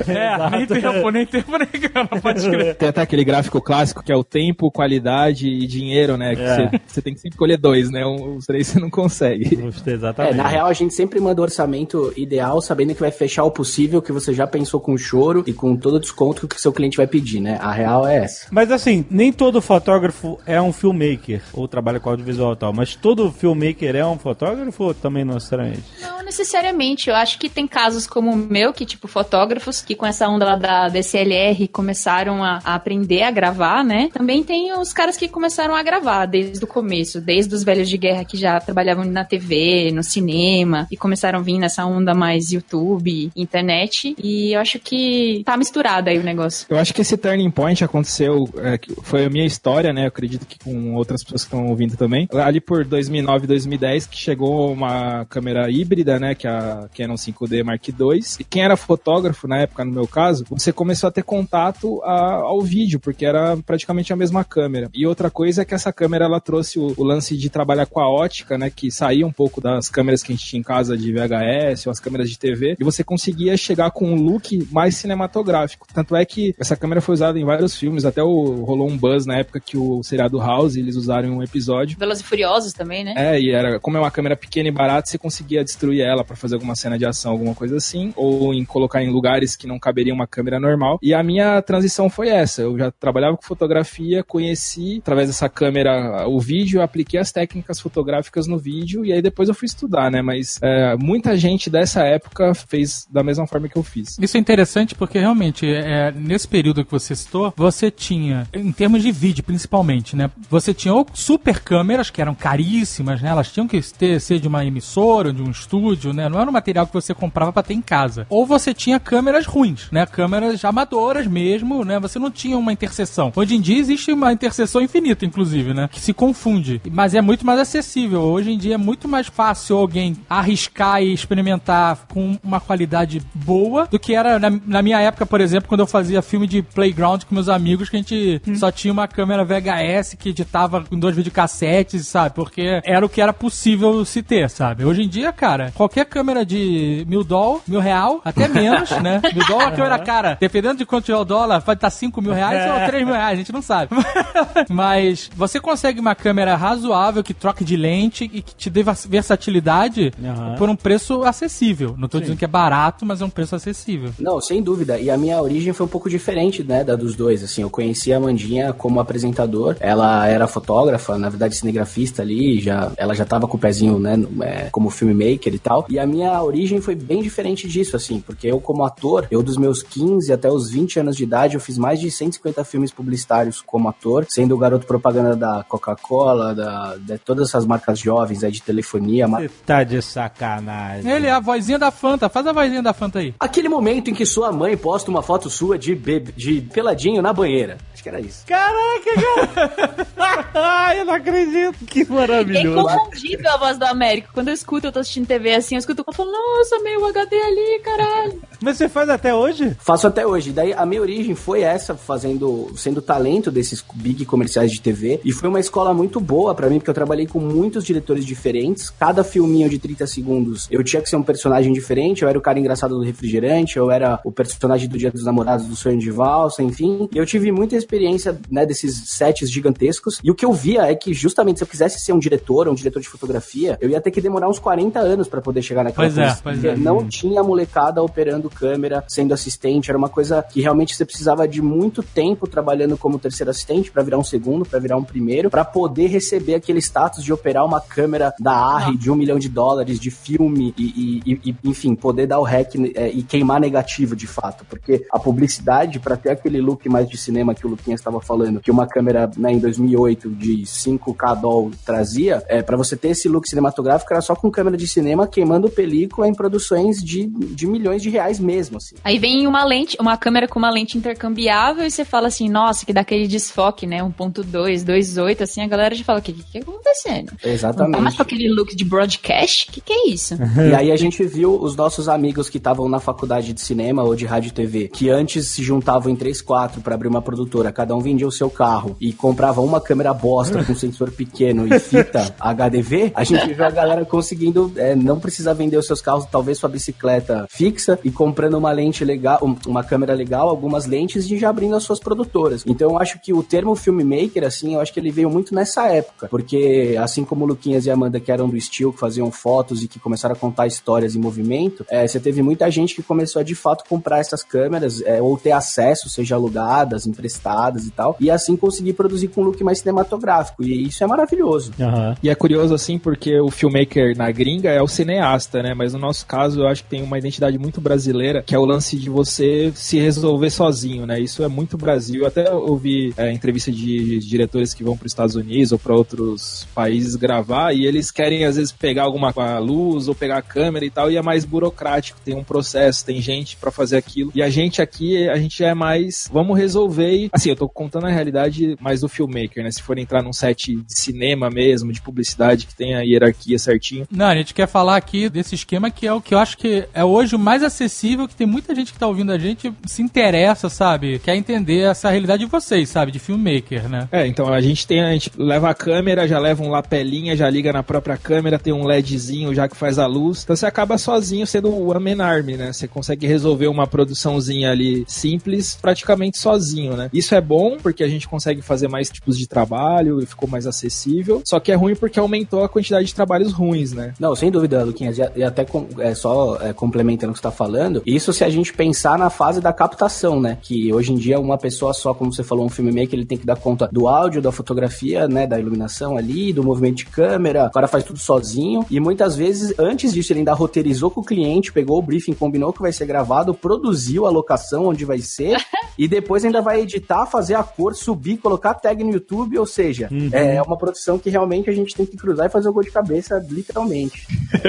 F: É, nem tempo, nem tempo, nem grana, pode crer.
D: Tem até aquele gráfico clássico que é o tempo, qualidade e dinheiro, né? Que
B: É.
D: você você tem que sempre escolher dois, né? Um- Os três você não consegue.
B: Gostei,
E: É,
B: exatamente.
E: na real a gente sempre manda o orçamento ideal, sabendo que vai fechar o possível, que você já pensou com choro e com todo o desconto que o seu cliente vai pedir, né? A real é essa.
B: Mas assim, nem todo fotógrafo é um filmmaker, ou trabalha com audiovisual e tal, mas todo filmmaker é um fotógrafo ou também não necessariamente?
C: Não necessariamente. Eu acho que tem casos como o meu, que, tipo, fotógrafos que com essa onda lá da DSLR começaram a, a aprender a gravar, né? Também tem os caras que começaram a gravar desde o começo, desde os velhos de guerra que já trabalhavam na TV, no cinema, e começaram a vir nessa onda mais YouTube, internet. E eu acho que tá misturado aí o negócio.
D: Eu acho que esse turning point aconteceu, é, foi a minha história, né? Eu acredito que com outras pessoas que estão ouvindo também. Ali por 2009, 2010, que chegou uma câmera híbrida, né? Que é a Canon 5D Mark II. E quem era fotógrafo na época, no meu caso, você começou a ter contato a- ao vídeo, porque era praticamente a mesma câmera. E outra coisa é que essa câmera ela trouxe o, o lance de trabalhar com a ótica, né? Que saía um pouco das câmeras que a gente tinha em casa de VHS ou as câmeras de TV. E você conseguia chegar com um look mais cinematográfico. Tanto é que essa câmera foi usada em vários filmes, até o, rolou um buzz na época que o seriado House eles usaram em um episódio.
C: Velozes e Furiosos também, né?
D: É, e era como é uma câmera pequena e barata, você conseguia destruir ela pra fazer alguma cena de ação, alguma coisa assim, ou em colocar em lugares que não caberia uma câmera normal. E a minha transição foi essa. Eu já trabalhava com fotografia, conheci através dessa câmera o vídeo, apliquei as técnicas fotográficas no vídeo e aí depois eu fui estudar, né? Mas é, muita gente dessa época fez da mesma forma que eu fiz.
F: Isso é interessante porque realmente, é, nesse período que você citou, você tinha, em termos de vídeo principalmente, né? Você tinha ou super câmeras que eram caríssimas, né? Elas tinham que ter, ser de uma emissora, de um estúdio, né? Não era um material que você comprava pra ter em casa. Ou você tinha câmeras ruins, né? Câmeras amadoras mesmo, né? Você não tinha uma interseção. Hoje em dia existe uma interseção infinita, inclusive, né? Que se confunde. Mas é muito mais acessível. Hoje em dia é muito mais fácil alguém arriscar e experimentar com uma qualidade boa do que era na, na minha época, por exemplo, quando eu fazia filme de playground com meus amigos, que a gente só tinha uma câmera VHS que editava com dois videocassetes, sabe? Porque era o que era possível se ter, sabe? Hoje em dia, cara, qualquer câmera de mil dólar, mil real, até menos, né? Mil dólar, a câmera cara, dependendo de quanto é o dólar, pode estar cinco mil reais ou três mil reais, a gente não sabe. Mas você consegue uma câmera razoável que troque de lente e que te dê vers- versatilidade
B: Aham.
F: por um preço acessível. Não tô dizendo que é barato, mas é um preço acessível.
E: Não, sem dúvida. E a minha origem foi um pouco diferente, né, da dos dois. Assim, eu conheci a Mandinha como apresentador. Ela era fotógrafa, na verdade cinegrafista ali, já, ela já tava com o pezinho, né, no- é, como filmmaker e tal. E a minha origem foi bem diferente disso, assim, porque eu como ator, eu dos meus 15 até os 20 anos de idade, eu fiz mais de 150 filmes publicitários como ator, sendo o garoto propaganda da Coca-Cola, da, de todas essas marcas jovens aí de telefonia,
B: Você tá de sacanagem.
F: Ele é a vozinha da Fanta. Faz a vozinha da Fanta aí.
E: Aquele momento em que sua mãe posta uma foto sua de, bebê, de peladinho na banheira. Acho que era isso.
B: Caraca, cara! Ai, eu não acredito. Que
C: É
B: maravilhoso.
C: inconfundível a voz do Américo. Quando eu escuto, eu tô assistindo TV assim, eu escuto, eu falo, nossa, meio HD ali, caralho.
B: Mas você faz até hoje?
E: Faço até hoje. Daí a minha origem foi essa, fazendo, sendo talento desses big comerciais de TV. E foi uma escola muito boa pra mim, porque eu trabalhei com muitos diretores diferentes. Cada filminho de 30 segundos eu tinha que ser um personagem diferente. Eu era o cara engraçado do refrigerante, eu era o personagem do Dia dos Namorados do Sonho de Valsa, enfim. E eu tive muita experiência, né, desses sets gigantescos. E o que eu via é que justamente se eu quisesse ser um diretor, um diretor de fotografia, eu ia ter que demorar uns 40 anos pra poder chegar naquela
F: Pois é,
E: posição.
F: pois
E: Porque
F: é.
E: Não tinha molecada operando câmera, sendo assistente, era uma coisa que realmente você precisava de muito tempo trabalhando como terceiro assistente pra virar um segundo, pra virar um primeiro, pra poder receber aquele status de operar uma câmera da ARRI de um milhão de dólares de filme e, e- e- enfim, poder dar o rec é, e queimar negativo de fato, porque a publicidade pra ter aquele look mais de cinema que o Luquinha estava falando, que uma câmera né, em 2008 de 5K doll trazia, é, para você ter esse look cinematográfico era só com câmera de cinema queimando película em produções de, de milhões de reais mesmo, assim.
C: Aí vem uma lente, uma câmera com uma lente intercambiável e você fala assim, nossa, que dá aquele desfoque, né? 1.2, 2.8, assim, a galera já fala, o que, que que tá acontecendo? Não tá mais
E: Exatamente.
C: com aquele look de broadcast? O que, que é isso?
E: E aí a gente viu os nossos amigos que estavam na faculdade de cinema ou de rádio e TV, que antes se juntavam em 3, 4 para abrir uma produtora, cada um vendia o seu carro e comprava uma câmera bosta com sensor pequeno e fita HDV, a gente viu a galera conseguindo é, não precisar vender os seus carros, talvez sua bicicleta fixa e comprando uma lente legal, um- uma câmera legal, algumas lentes e já abrindo as suas produtoras. Então eu acho que o termo filmmaker, assim, eu acho que ele veio muito nessa época, porque assim como o Luquinhas e a Amanda que eram do estilo, que faziam fotos e que começaram a contar histórias em movimento, é, você teve muita gente que começou a de fato comprar essas câmeras é, ou ter acesso, seja alugadas, emprestadas e tal, e assim conseguir produzir com um look mais cinematográfico. E isso é maravilhoso.
B: Aham.
D: E é curioso assim porque o filmmaker na gringa é o cineasta, né? Mas no nosso caso eu acho que tem uma identidade muito brasileira, que é o lance de você se resolver sozinho, né? Isso é muito Brasil. Eu até ouvi é, entrevista de diretores que vão para os Estados Unidos ou para outros países gravar e eles querem às vezes pegar alguma luz ou pegar a câmera e tal e é mais burocrático, tem um processo, tem gente para fazer aquilo. E a gente aqui, a gente é mais vamos resolver e assim, eu tô contando a realidade mais do filmmaker, né? Se for entrar num set de cinema mesmo, de publicidade que tem a hierarquia certinho,
F: Não, a gente quer falar aqui desse esquema que é o que eu acho que é hoje o mais acessível, que tem muita gente que tá ouvindo a gente se interessa, sabe? Quer entender essa realidade de vocês, sabe? De filmmaker, né?
D: É, então a gente tem, a gente leva a câmera, já leva um lapelinha, já liga na própria câmera, tem um LEDzinho já que faz a luz. Então você acaba sozinho sendo o One Man Army, né? Você consegue resolver uma produçãozinha ali simples praticamente sozinho, né? Isso é bom porque a gente consegue fazer mais tipos de trabalho e ficou mais acessível. Só que é ruim porque aumentou a quantidade de trabalhos ruins, né?
E: Não, sem dúvida, Luquinhas. E, até com- é, só é, complementando o que você está falando, Isso se a gente pensar na fase da captação, né? Que hoje em dia uma pessoa só, como você falou, um filmmaker, ele tem que dar conta do áudio, da fotografia, né? Da iluminação ali, do movimento de câmera. O cara faz tudo sozinho. E muitas vezes, antes disso, ele ainda roteirizou com o cliente, pegou o briefing, combinou que vai ser gravado, produziu a locação onde vai ser. e depois ainda vai editar, fazer a cor, subir, colocar tag no YouTube. Ou seja, é uma produção que realmente a gente tem que cruzar e fazer o gol de cabeça, literalmente.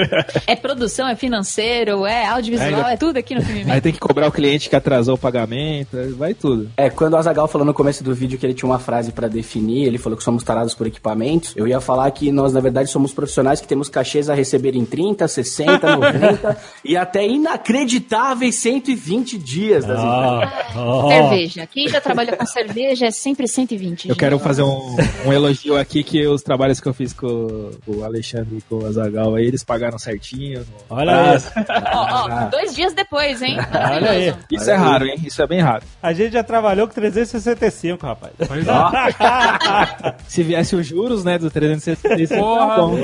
C: É produção, é financeiro, é audiovisual, é, tudo aqui no filme.
D: Aí tem que cobrar o cliente que atrasou o pagamento, vai tudo.
E: É, quando o Azagal falou no começo do vídeo que ele tinha uma frase pra definir, ele falou que somos tarados por equipamentos, eu ia falar que nós, na verdade, somos profissionais que temos cachês a receber em 30, 60, 90 e até inacreditáveis 120 dias das empresas.
B: Ah,
C: Cerveja. Quem já trabalha com cerveja é sempre 120.
D: Eu
C: gente.
D: quero fazer um, um elogio aqui que os trabalhos que eu fiz com, com o Alexandre e com o Azagal aí, eles pagaram certinho.
B: Olha
D: prazo.
C: Ó, ó, dois dias depois, hein?
B: Olha aí.
D: Isso é raro, hein? Isso é bem raro.
B: A gente já trabalhou com 365, rapaz.
F: Pois é.
D: Se viesse os juros, né, do 365,
F: Porra.
D: tá bom.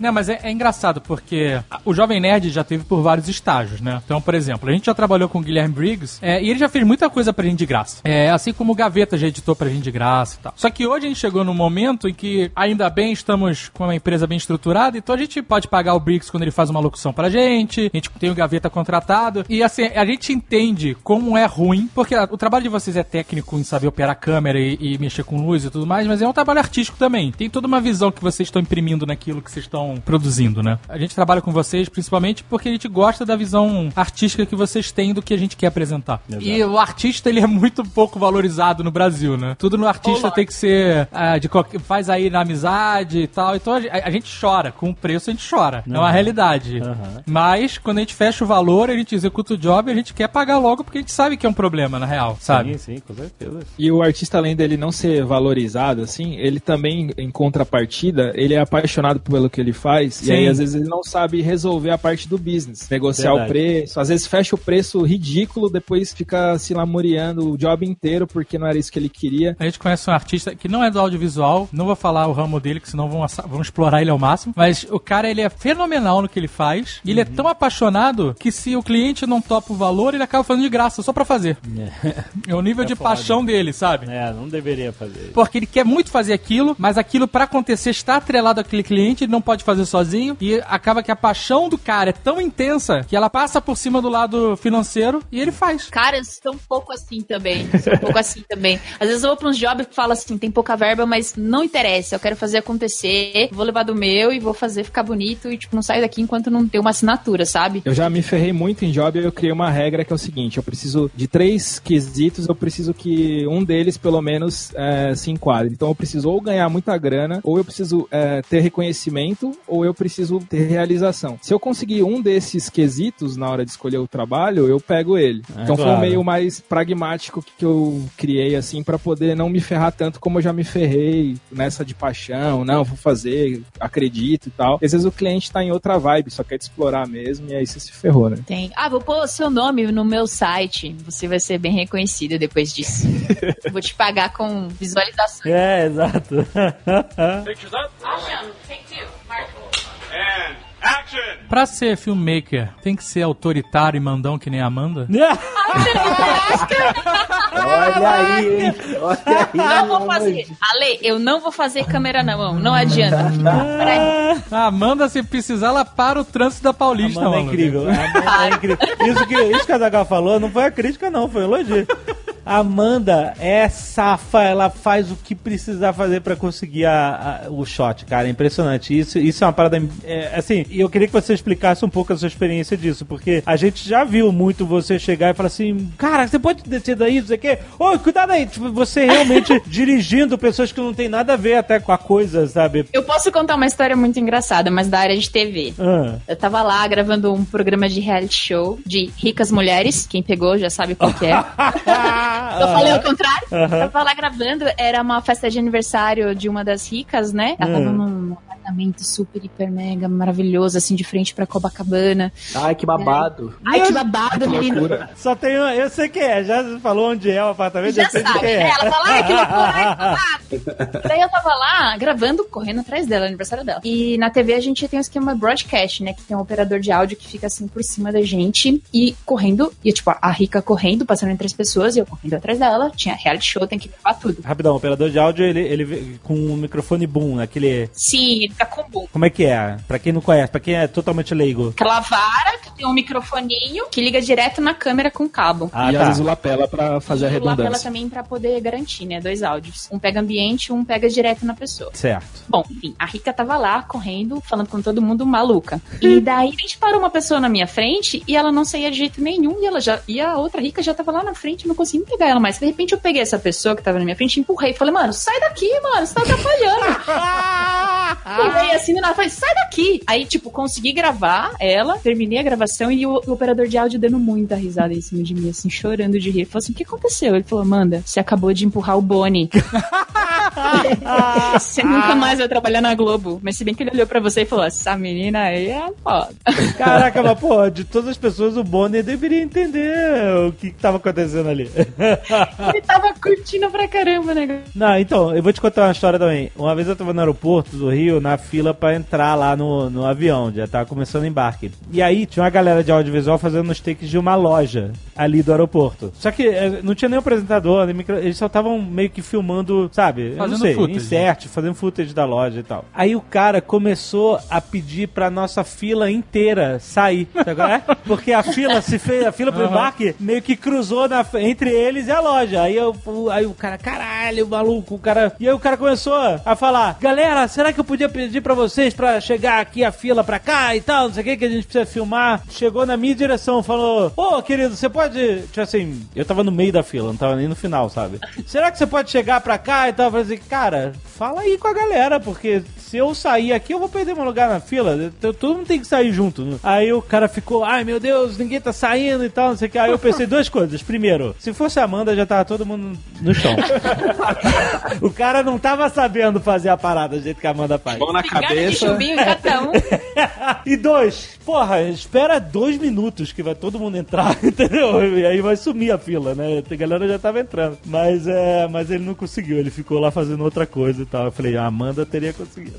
F: Não, mas é, é engraçado porque o Jovem Nerd já teve por vários estágios, né? Então, por exemplo, a gente já trabalhou com o Guilherme Briggs é, e ele já fez muita coisa pra gente de graça. É, assim como o Gaveta já editou pra gente de graça e tal. Só que hoje a gente chegou num momento em que, ainda bem, estamos com uma empresa bem estruturada, então a gente pode pagar o Briggs quando ele faz uma locução pra gente, a gente tem o Gaveta contratado, e assim, a gente entende como é ruim, porque o trabalho de vocês é técnico em saber operar câmera e, e mexer com luz e tudo mais, mas é um trabalho artístico também. Tem toda uma visão que vocês estão imprimindo naquilo que vocês estão produzindo, né? A gente trabalha com vocês principalmente porque a gente gosta da visão artística que vocês têm do que a gente quer apresentar. E o artista, ele é muito pouco valorizado no Brasil, né? Tudo no artista tem que ser ah, de qualquer, faz aí na amizade e tal. Então a, a gente chora, com o preço a gente chora. É uma realidade.
B: Aham.
F: Mas quando a gente fecha o valor, a gente executa o job, a gente quer pagar logo porque a gente sabe que é um problema, na real, sabe?
B: Sim, sim, com certeza.
D: E o artista, além dele não ser valorizado, assim, ele também, em contrapartida, ele é apaixonado pelo que ele faz, e
F: Sim.
D: aí às vezes ele não sabe resolver a parte do business, negociar
B: Verdade.
D: o preço, às vezes fecha o preço ridículo, depois fica se lamuriando o job inteiro porque não era isso que ele queria.
F: A gente conhece um artista que não é do audiovisual, não vou falar o ramo dele, que senão vão, vão explorar ele ao máximo, mas o cara, ele é fenomenal no que ele faz, e ele é tão apaixonado que se o cliente não topa o valor, ele acaba fazendo de graça, só pra fazer. É o nível de
B: foda.
F: paixão dele, sabe?
B: É, não deveria fazer.
F: Porque ele quer muito fazer aquilo, mas aquilo pra acontecer está atrelado àquele cliente, ele não pode fazer sozinho e acaba que a paixão do cara é tão intensa que ela passa por cima do lado financeiro e ele faz.
C: Caras são um pouco assim também. São um pouco assim também. Às vezes eu vou pra uns jobs que fala assim, tem pouca verba, mas não interessa. Eu quero fazer acontecer, vou levar do meu e vou fazer ficar bonito e, tipo, não saio daqui enquanto não ter uma assinatura, sabe?
D: Eu já me ferrei muito em job eu criei uma regra que é o seguinte: eu preciso de três quesitos, eu preciso que um deles, pelo menos, eh, se enquadre. Então eu preciso ou ganhar muita grana, ou eu preciso eh, ter reconhecimento, ou eu preciso ter realização. Se eu conseguir um desses quesitos na hora de escolher o trabalho, eu pego ele.
B: É,
D: então foi
B: claro.
D: um meio mais pragmático que eu criei, assim, pra poder não me ferrar tanto como eu já me ferrei nessa de paixão, não, vou fazer, acredito e tal. Às vezes o cliente tá em outra vibe, só quer te explorar mesmo, e aí você se ferrou, né?
C: Tem. Ah, vou pôr o seu nome no meu site. Você vai ser bem reconhecido depois disso. vou te pagar com visualizações.
B: É, exato.
F: Pra ser filmmaker, tem que ser autoritário e mandão que nem a Amanda?
E: Olha aí, hein? Olha aí.
C: Não vou fazer. Ale, eu não vou fazer câmera na mão. Não adianta.
F: A Amanda, se precisar, ela para o trânsito da Paulista,
B: Amanda é
F: mano.
B: incrível. Amanda é incrível. Isso que, isso que a Zagal falou não foi a crítica, não, foi um elogio. Amanda é safa, ela faz o que precisar fazer pra conseguir a- a- o shot, cara. É impressionante. Isso, isso é uma parada. é, assim, e eu queria que você explicasse um pouco a sua experiência disso, porque a gente já viu muito você chegar e falar assim: cara, você pode descer daí, não sei o quê. Ô, cuidado aí. Tipo, você realmente dirigindo pessoas que não tem nada a ver até com a coisa, sabe?
C: Eu posso contar uma história muito engraçada, mas da área de TV.
B: Ah.
C: Eu tava lá gravando um programa de reality show de ricas mulheres. Quem pegou já sabe qual que é. Eu falei ao contrário. Eu tava lá gravando, era uma festa de aniversário de uma das ricas, né? Ela tava num apartamento apartamento super, hiper, mega maravilhoso, assim, de frente pra Copacabana.
E: Ai, que babado.
C: Ai, que babado, menino.
B: Só tem um, eu sei quem é, já falou onde é o apartamento, já,
C: Já
B: sei
C: sabe,
B: quem
C: né?
B: é.
C: Ela fala, ai, que loucura, ai, que babado. Daí eu tava lá, gravando, correndo atrás dela, aniversário dela. E na TV a gente tem um esquema broadcast, né? Que tem um operador de áudio que fica assim por cima da gente e correndo. E tipo, a Rica correndo, passando entre as pessoas, e eu correndo atrás dela. Tinha reality show, tem que gravar tudo.
B: Rapidão, o operador de áudio, ele, ele com um microfone boom, aquele...
C: Sim, ele fica com boom.
B: Como é que é? Pra quem não conhece, pra quem é totalmente leigo.
C: Aquela vara que tem um microfoninho que liga direto na câmera com cabo.
B: Ah,
D: e
B: tá.
D: às vezes o lapela pra fazer a
C: E o lapela
D: redundância.
C: também pra poder garantir, né? Dois áudios. Um pega ambiente, um pega direto na pessoa.
B: Certo.
C: Bom, enfim, a Rica tava lá correndo, falando com todo mundo maluca. E daí a gente parou uma pessoa na minha frente e ela não saía de jeito nenhum. E ela já. E a outra Rica já tava lá na frente, não consegui pegar ela mais. De repente eu peguei essa pessoa que tava na minha frente e empurrei. Falei, mano, sai daqui, mano, você tá atrapalhando. Empurrei assim na frente, sai daqui. Aí, tipo, consegui gravar ela, terminei a gravação e o, o operador de áudio dando muita risada em cima de mim, assim, chorando de rir. Ele falou assim: o que aconteceu? Ele falou, Amanda, você acabou de empurrar o Boni. Você nunca mais vai trabalhar na Globo. Mas se bem que ele olhou pra você e falou: essa menina aí é foda.
B: Caraca, mas pô, de todas as pessoas, o Bonnie deveria entender o que, que tava acontecendo ali.
C: Ele tava curtindo pra caramba, né?
B: Não, então, eu vou te contar uma história também. Uma vez eu tava no aeroporto do Rio, na fila pra entrar lá no, no avião, já tava começando o embarque. E aí tinha uma galera de audiovisual fazendo os takes de uma loja ali do aeroporto. Só que eh, não tinha nem apresentador, nem micro... eles só estavam meio que filmando, sabe? eu não
F: Fazendo
B: sei,
F: footage.
B: insert, fazendo footage da loja e tal. Aí o cara começou a pedir pra nossa fila inteira sair, sabe qual é? Porque a fila se fez, a fila pro embarque meio que cruzou na- entre eles e a loja. Aí, eu, o- aí o cara, caralho, maluco, o cara. E aí o cara começou a falar: Galera, será que eu podia pedir pra vocês pra chegar aqui a fila pra cá e tal? Não sei o que, que a gente precisa filmar. Chegou na minha direção, falou: Ô, querido, você pode. Tipo assim, eu tava no meio da fila, não tava nem no final, sabe? Será que você pode chegar pra cá e tal? Eu falei assim, cara, fala aí com a galera, porque se eu sair aqui, eu vou perder meu lugar na fila. Todo mundo tem que sair junto. Aí o cara ficou, ai meu Deus, ninguém tá saindo e tal, não sei o que. Aí eu pensei duas coisas. Primeiro, se fosse a Amanda, já tava todo mundo no chão. o cara não tava sabendo fazer a parada do jeito que a Amanda faz.
D: Mão na
C: de
D: cabeça.
C: chumbinho em cada um.
B: e dois, porra, espera dois minutos que vai todo mundo entrar, entendeu? E aí vai sumir a fila, né? A galera já tava entrando. Mas, é, mas ele não conseguiu, ele ficou lá fazendo outra coisa e tal. Eu falei, a Amanda teria conseguido.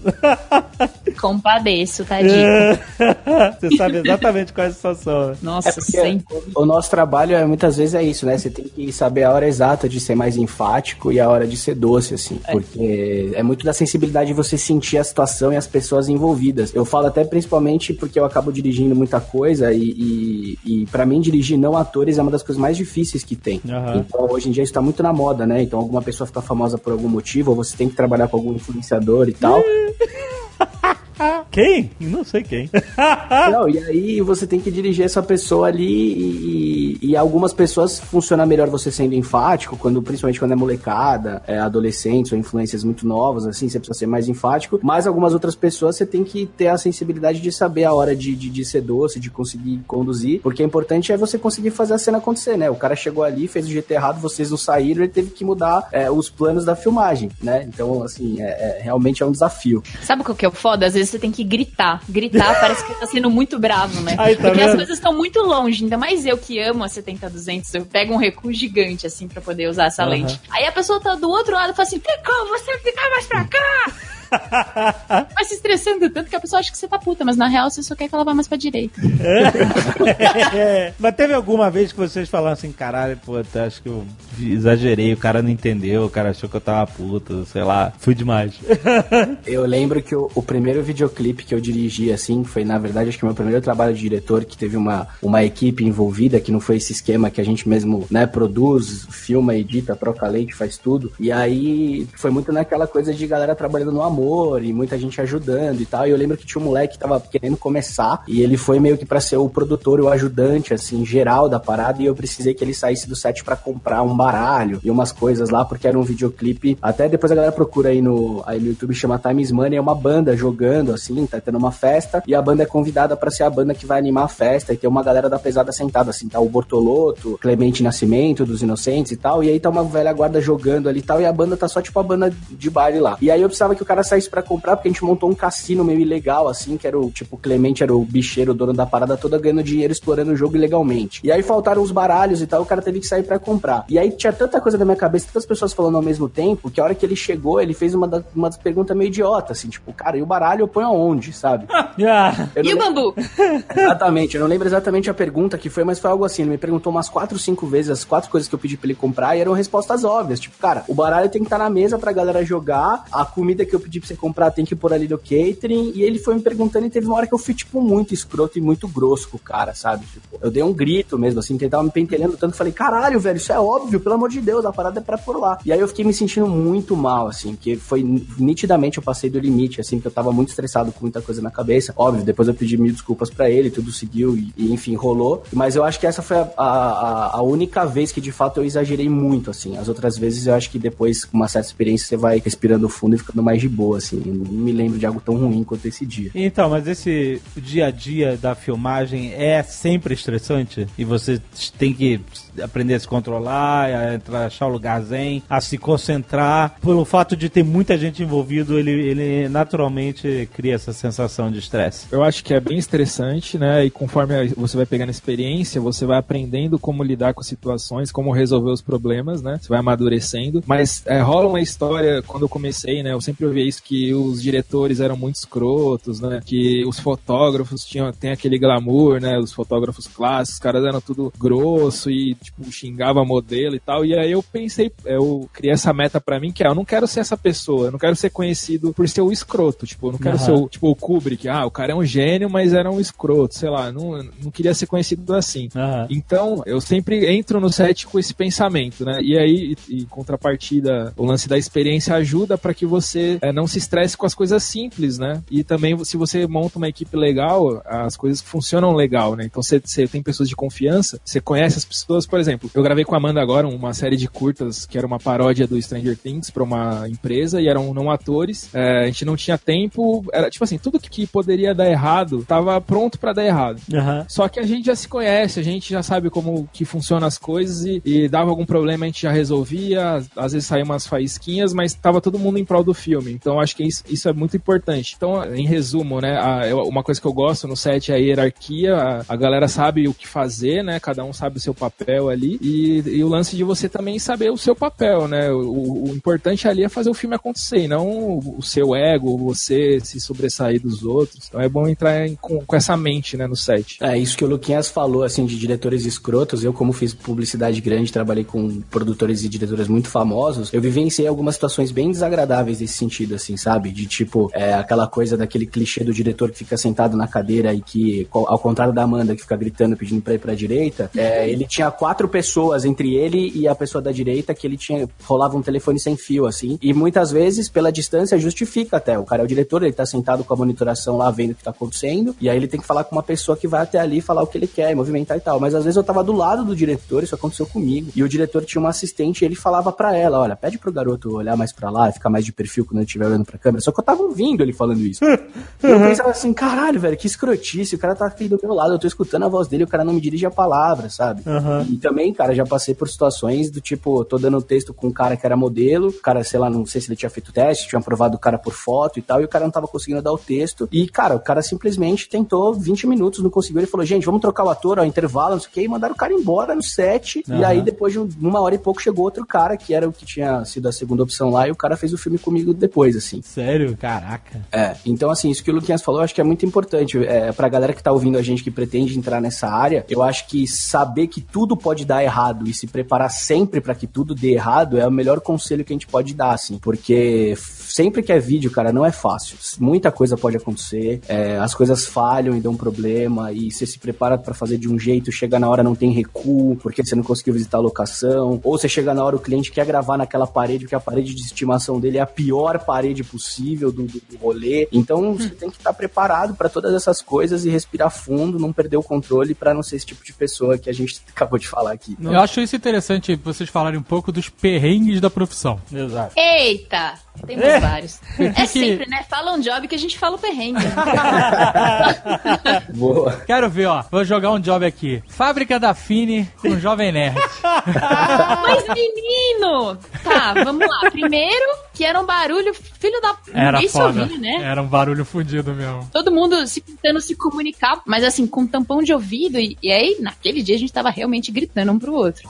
C: Compadeço, tadinho.
B: É. Você sabe exatamente qual é a situação, né?
C: Nossa, sempre.
E: O nosso trabalho é muitas vezes é isso, né? Você tem que saber a hora exata de ser mais enfático e a hora de ser doce, assim. Porque é muito da sensibilidade de você sentir a situação e as pessoas envolvidas. Eu falo até principalmente porque eu acabo dirigindo muita coisa e, e, e para mim dirigir não atores é uma das coisas mais difíceis que tem.
B: Aham.
E: Então hoje em dia isso tá muito na moda, né? Então alguma pessoa fica famosa por algum motivo, ou você tem que trabalhar com algum influenciador e tal.
B: Quem? Não sei quem.
E: Não, e aí você tem que dirigir essa pessoa ali e, e- e algumas pessoas funciona melhor você sendo enfático, quando, principalmente quando é molecada, é, adolescentes ou influências muito novas, assim, você precisa ser mais enfático, mas algumas outras pessoas você tem que ter a sensibilidade de saber a hora de, de, de ser doce, de conseguir conduzir, porque o importante é você conseguir fazer a cena acontecer, né? O cara chegou ali, fez o jeito errado, vocês não saíram, ele teve que mudar é, os planos da filmagem, né? Então, assim, é, é- realmente é um desafio.
C: Sabe o que é o foda? Às vezes você tem que gritar. Gritar parece que tá sendo muito bravo, né?
B: Aí, tá
C: Porque as
B: vendo?
C: coisas estão muito longe. Ainda mais eu que amo a 70-200, eu pego um recuo gigante, assim, pra poder usar essa
B: Aham.
C: lente. Aí a pessoa tá do outro lado e fala assim, tem como você ficar mais pra cá? Vai se estressando tanto que a pessoa acha que você tá puta, mas na real você só quer que ela vá mais pra direita.
B: É. Mas teve alguma vez que vocês falaram assim, caralho, pô, até acho que eu exagerei, o cara não entendeu, o cara achou que eu tava puto, sei lá, fui demais.
E: Eu lembro que o, o primeiro videoclipe que eu dirigi, assim, foi, na verdade, acho que o meu primeiro trabalho de diretor, que teve uma, uma equipe envolvida, que não foi esse esquema que a gente mesmo, né, produz, filma, edita, troca leite, faz tudo. E aí foi muito naquela coisa de galera trabalhando no amor e muita gente ajudando e tal. E eu lembro que tinha um moleque que tava querendo começar e ele foi meio que pra ser o produtor, o ajudante, assim, geral da parada. E eu precisei que ele saísse do set pra comprar um baralho e umas coisas lá, porque era um videoclipe. Até depois a galera procura aí no, aí no YouTube, chama Times Money. É uma banda jogando, assim, tá tendo uma festa. E a banda é convidada pra ser a banda que vai animar a festa. E tem uma galera da pesada sentada, assim, tá o Bortoloto, Clemente Nascimento, dos Inocentes e tal. E aí tá uma velha guarda jogando ali e tal. E a banda tá só tipo a banda de baile lá. E aí eu precisava que o cara saísse pra comprar, porque a gente montou um cassino meio ilegal, assim, que era o, tipo, o Clemente era o bicheiro, o dono da parada toda, ganhando dinheiro explorando o jogo ilegalmente. E aí faltaram os baralhos e tal, o cara teve que sair pra comprar. E aí tinha tanta coisa na minha cabeça, tantas pessoas falando ao mesmo tempo, que a hora que ele chegou, ele fez uma, da, uma pergunta meio idiota, assim, tipo, cara, e o baralho eu ponho aonde, sabe?
B: Ah,
C: E o bambu?
E: Exatamente, eu não lembro exatamente a pergunta que foi, mas foi algo assim. Ele me perguntou umas quatro, cinco vezes as quatro coisas que eu pedi pra ele comprar e eram respostas óbvias. Tipo, cara, o baralho tem que estar na mesa pra galera jogar, a comida que eu pedi pra você comprar tem que pôr ali no catering. E ele foi me perguntando e teve uma hora que eu fui, tipo, muito escroto e muito grosso com o cara, sabe? Tipo, eu dei um grito mesmo, assim, que ele tava me pentelhando tanto. Falei, caralho, velho, isso é óbvio, pelo amor de Deus, a parada é pra pôr lá. E aí eu fiquei me sentindo muito mal, assim, porque foi nitidamente eu passei do limite, assim, porque eu tava muito estressado com muita coisa na cabeça. Óbvio, depois eu pedi mil desculpas pra ele, tudo seguiu e, e, enfim, rolou. Mas eu acho que essa foi a, a, a única vez que de fato eu exagerei muito, assim. As outras vezes eu acho que depois, com uma certa experiência, você vai respirando fundo e ficando mais de boa, assim. Eu não me lembro de algo tão ruim quanto esse dia.
B: Então, mas esse dia a dia da filmagem é sempre estressante e você tem que aprender a se controlar, a entrar, achar o lugar zen, a se concentrar. Pelo fato de ter muita gente envolvido, ele, ele naturalmente cria essa sensação de estresse.
D: Eu acho que é bem estressante, né? E conforme você vai pegando experiência, você vai aprendendo como lidar com situações, como resolver os problemas, né? Você vai amadurecendo. Mas é, rola uma história, quando eu comecei, né? Eu sempre ouvi isso, que os diretores eram muito escrotos, né? Que os fotógrafos tinham tem aquele glamour, né? Os fotógrafos clássicos, os caras eram tudo grosso e, tipo, xingava modelo e tal. E aí eu pensei, eu criei essa meta pra mim, que é, eu não quero ser essa pessoa, eu não quero ser conhecido por ser o escroto, tipo, eu não quero
B: Aham.
D: ser o, tipo, o Kubrick, ah, o cara é um gênio, mas era um escroto, sei lá, não, não queria ser conhecido assim.
B: Aham.
D: Então, eu sempre entro no set com esse pensamento, né? E aí, e, e contrapartida, o lance da experiência ajuda para que você eh, não se estresse com as coisas simples, né? E também, se você monta uma equipe legal, as coisas funcionam legal, né? Então, você tem pessoas de confiança, você conhece as pessoas, por exemplo, eu gravei com a Amanda agora uma série de curtas que era uma paródia do Stranger Things para uma empresa e eram não atores. Eh, a gente não tinha tempo, era tipo assim, tudo que, poderia dar errado tava pronto para dar errado.
B: Aham.
D: Só que a gente já se conhece, a gente já sabe como que funcionam as coisas e, e dava algum problema a gente já resolvia, às, vezes saía umas faísquinhas, mas tava todo mundo em prol do filme. Então acho que isso, isso é muito importante. Então, em resumo, né, a- uma coisa que eu gosto no set é a hierarquia, a, a galera sabe o que fazer, né, cada um sabe o seu papel ali e, e o lance de você também saber o seu papel, né, o, o importante ali é fazer o filme acontecer e não o, seu ego, você se sobressair dos outros. Então é bom entrar em- com, com essa mente, né, no set.
E: É, isso que o Luquinhas falou, assim, de diretores escrotos, eu como fiz publicidade grande, trabalhei com produtores e diretores muito famosos, eu vivenciei algumas situações bem desagradáveis nesse sentido, assim, sabe? De tipo, é, aquela coisa daquele clichê do diretor que fica sentado na cadeira e que, ao contrário da Amanda, que fica gritando, pedindo pra ir pra direita, é, ele tinha quatro pessoas entre ele e a pessoa da direita que ele tinha, rolava um telefone sem fio, assim, e muitas vezes, pela distância, justifica até. O cara é o diretor, ele tá sentado com a monitoração lá vendo o que tá acontecendo, e aí ele tem que falar com uma pessoa que vai até ali falar o que ele quer, movimentar e tal. Mas às vezes eu tava do lado do diretor, isso aconteceu comigo, e o diretor tinha uma assistente e ele falava pra ela, olha, pede pro garoto olhar mais pra lá, ficar mais de perfil quando ele estiver olhando pra câmera. Só que eu tava ouvindo ele falando isso. E eu pensava assim, caralho, velho, que escrotice, o cara tá aqui do meu lado, eu tô escutando a voz dele, o cara não me dirige a palavra, sabe? E também, cara, já passei por situações do tipo, tô dando texto com um cara que era modelo, o cara, sei lá, não sei se ele tinha feito teste, tinha aprovado o cara por foto e tal, e o cara não tava conseguindo dar o texto. E, cara, o cara simplesmente tentou 20 minutos, não conseguiu. Ele falou, gente, vamos trocar o ator, ó, intervalo, não sei o que, e mandaram o cara embora no set. E
B: Aham.
E: aí, depois de um- uma hora e pouco, chegou outro cara, que era o que tinha sido a segunda opção lá, e o cara fez o filme comigo depois, assim.
B: Sério? Caraca.
E: É, então assim, isso que o Luquinhas falou, eu acho que é muito importante. É, pra galera que tá ouvindo a gente que pretende entrar nessa área, eu acho que saber que tudo pode dar errado e se preparar sempre pra que tudo dê errado é o melhor conselho que a gente pode dar, assim. Porque sempre que é vídeo, cara, não é fácil. Muita coisa pode acontecer, é, as coisas falham e dão problema, e você se prepara pra fazer de um jeito, chega na hora não tem recuo, porque você não conseguiu visitar a locação, ou você chega na hora o cliente quer gravar naquela parede, porque a parede de estimação dele é a pior parede possível do, do, do rolê. Então você tem que estar preparado pra todas essas coisas e respirar fundo, não perder o controle pra não ser esse tipo de pessoa que a gente acabou de falar aqui.
F: Eu acho isso interessante vocês falarem um pouco dos perrengues da profissão.
B: Exato.
C: Eita! Temos
B: É.
C: vários. É sempre, né? Fala um job que a gente fala o perrengue.
E: Boa.
F: Quero ver, ó. Vou jogar um job aqui. Fábrica da Fini com Jovem Nerd.
C: Mas, menino! Tá, vamos lá. Primeiro, que era um barulho, filho da.
F: Era
C: Ninguém se
F: foda.
C: ouvia, né?
F: Era um barulho fudido mesmo.
C: Todo mundo se tentando se comunicar, mas assim, com tampão de ouvido. E, e aí, naquele dia, a gente tava realmente gritando um pro outro.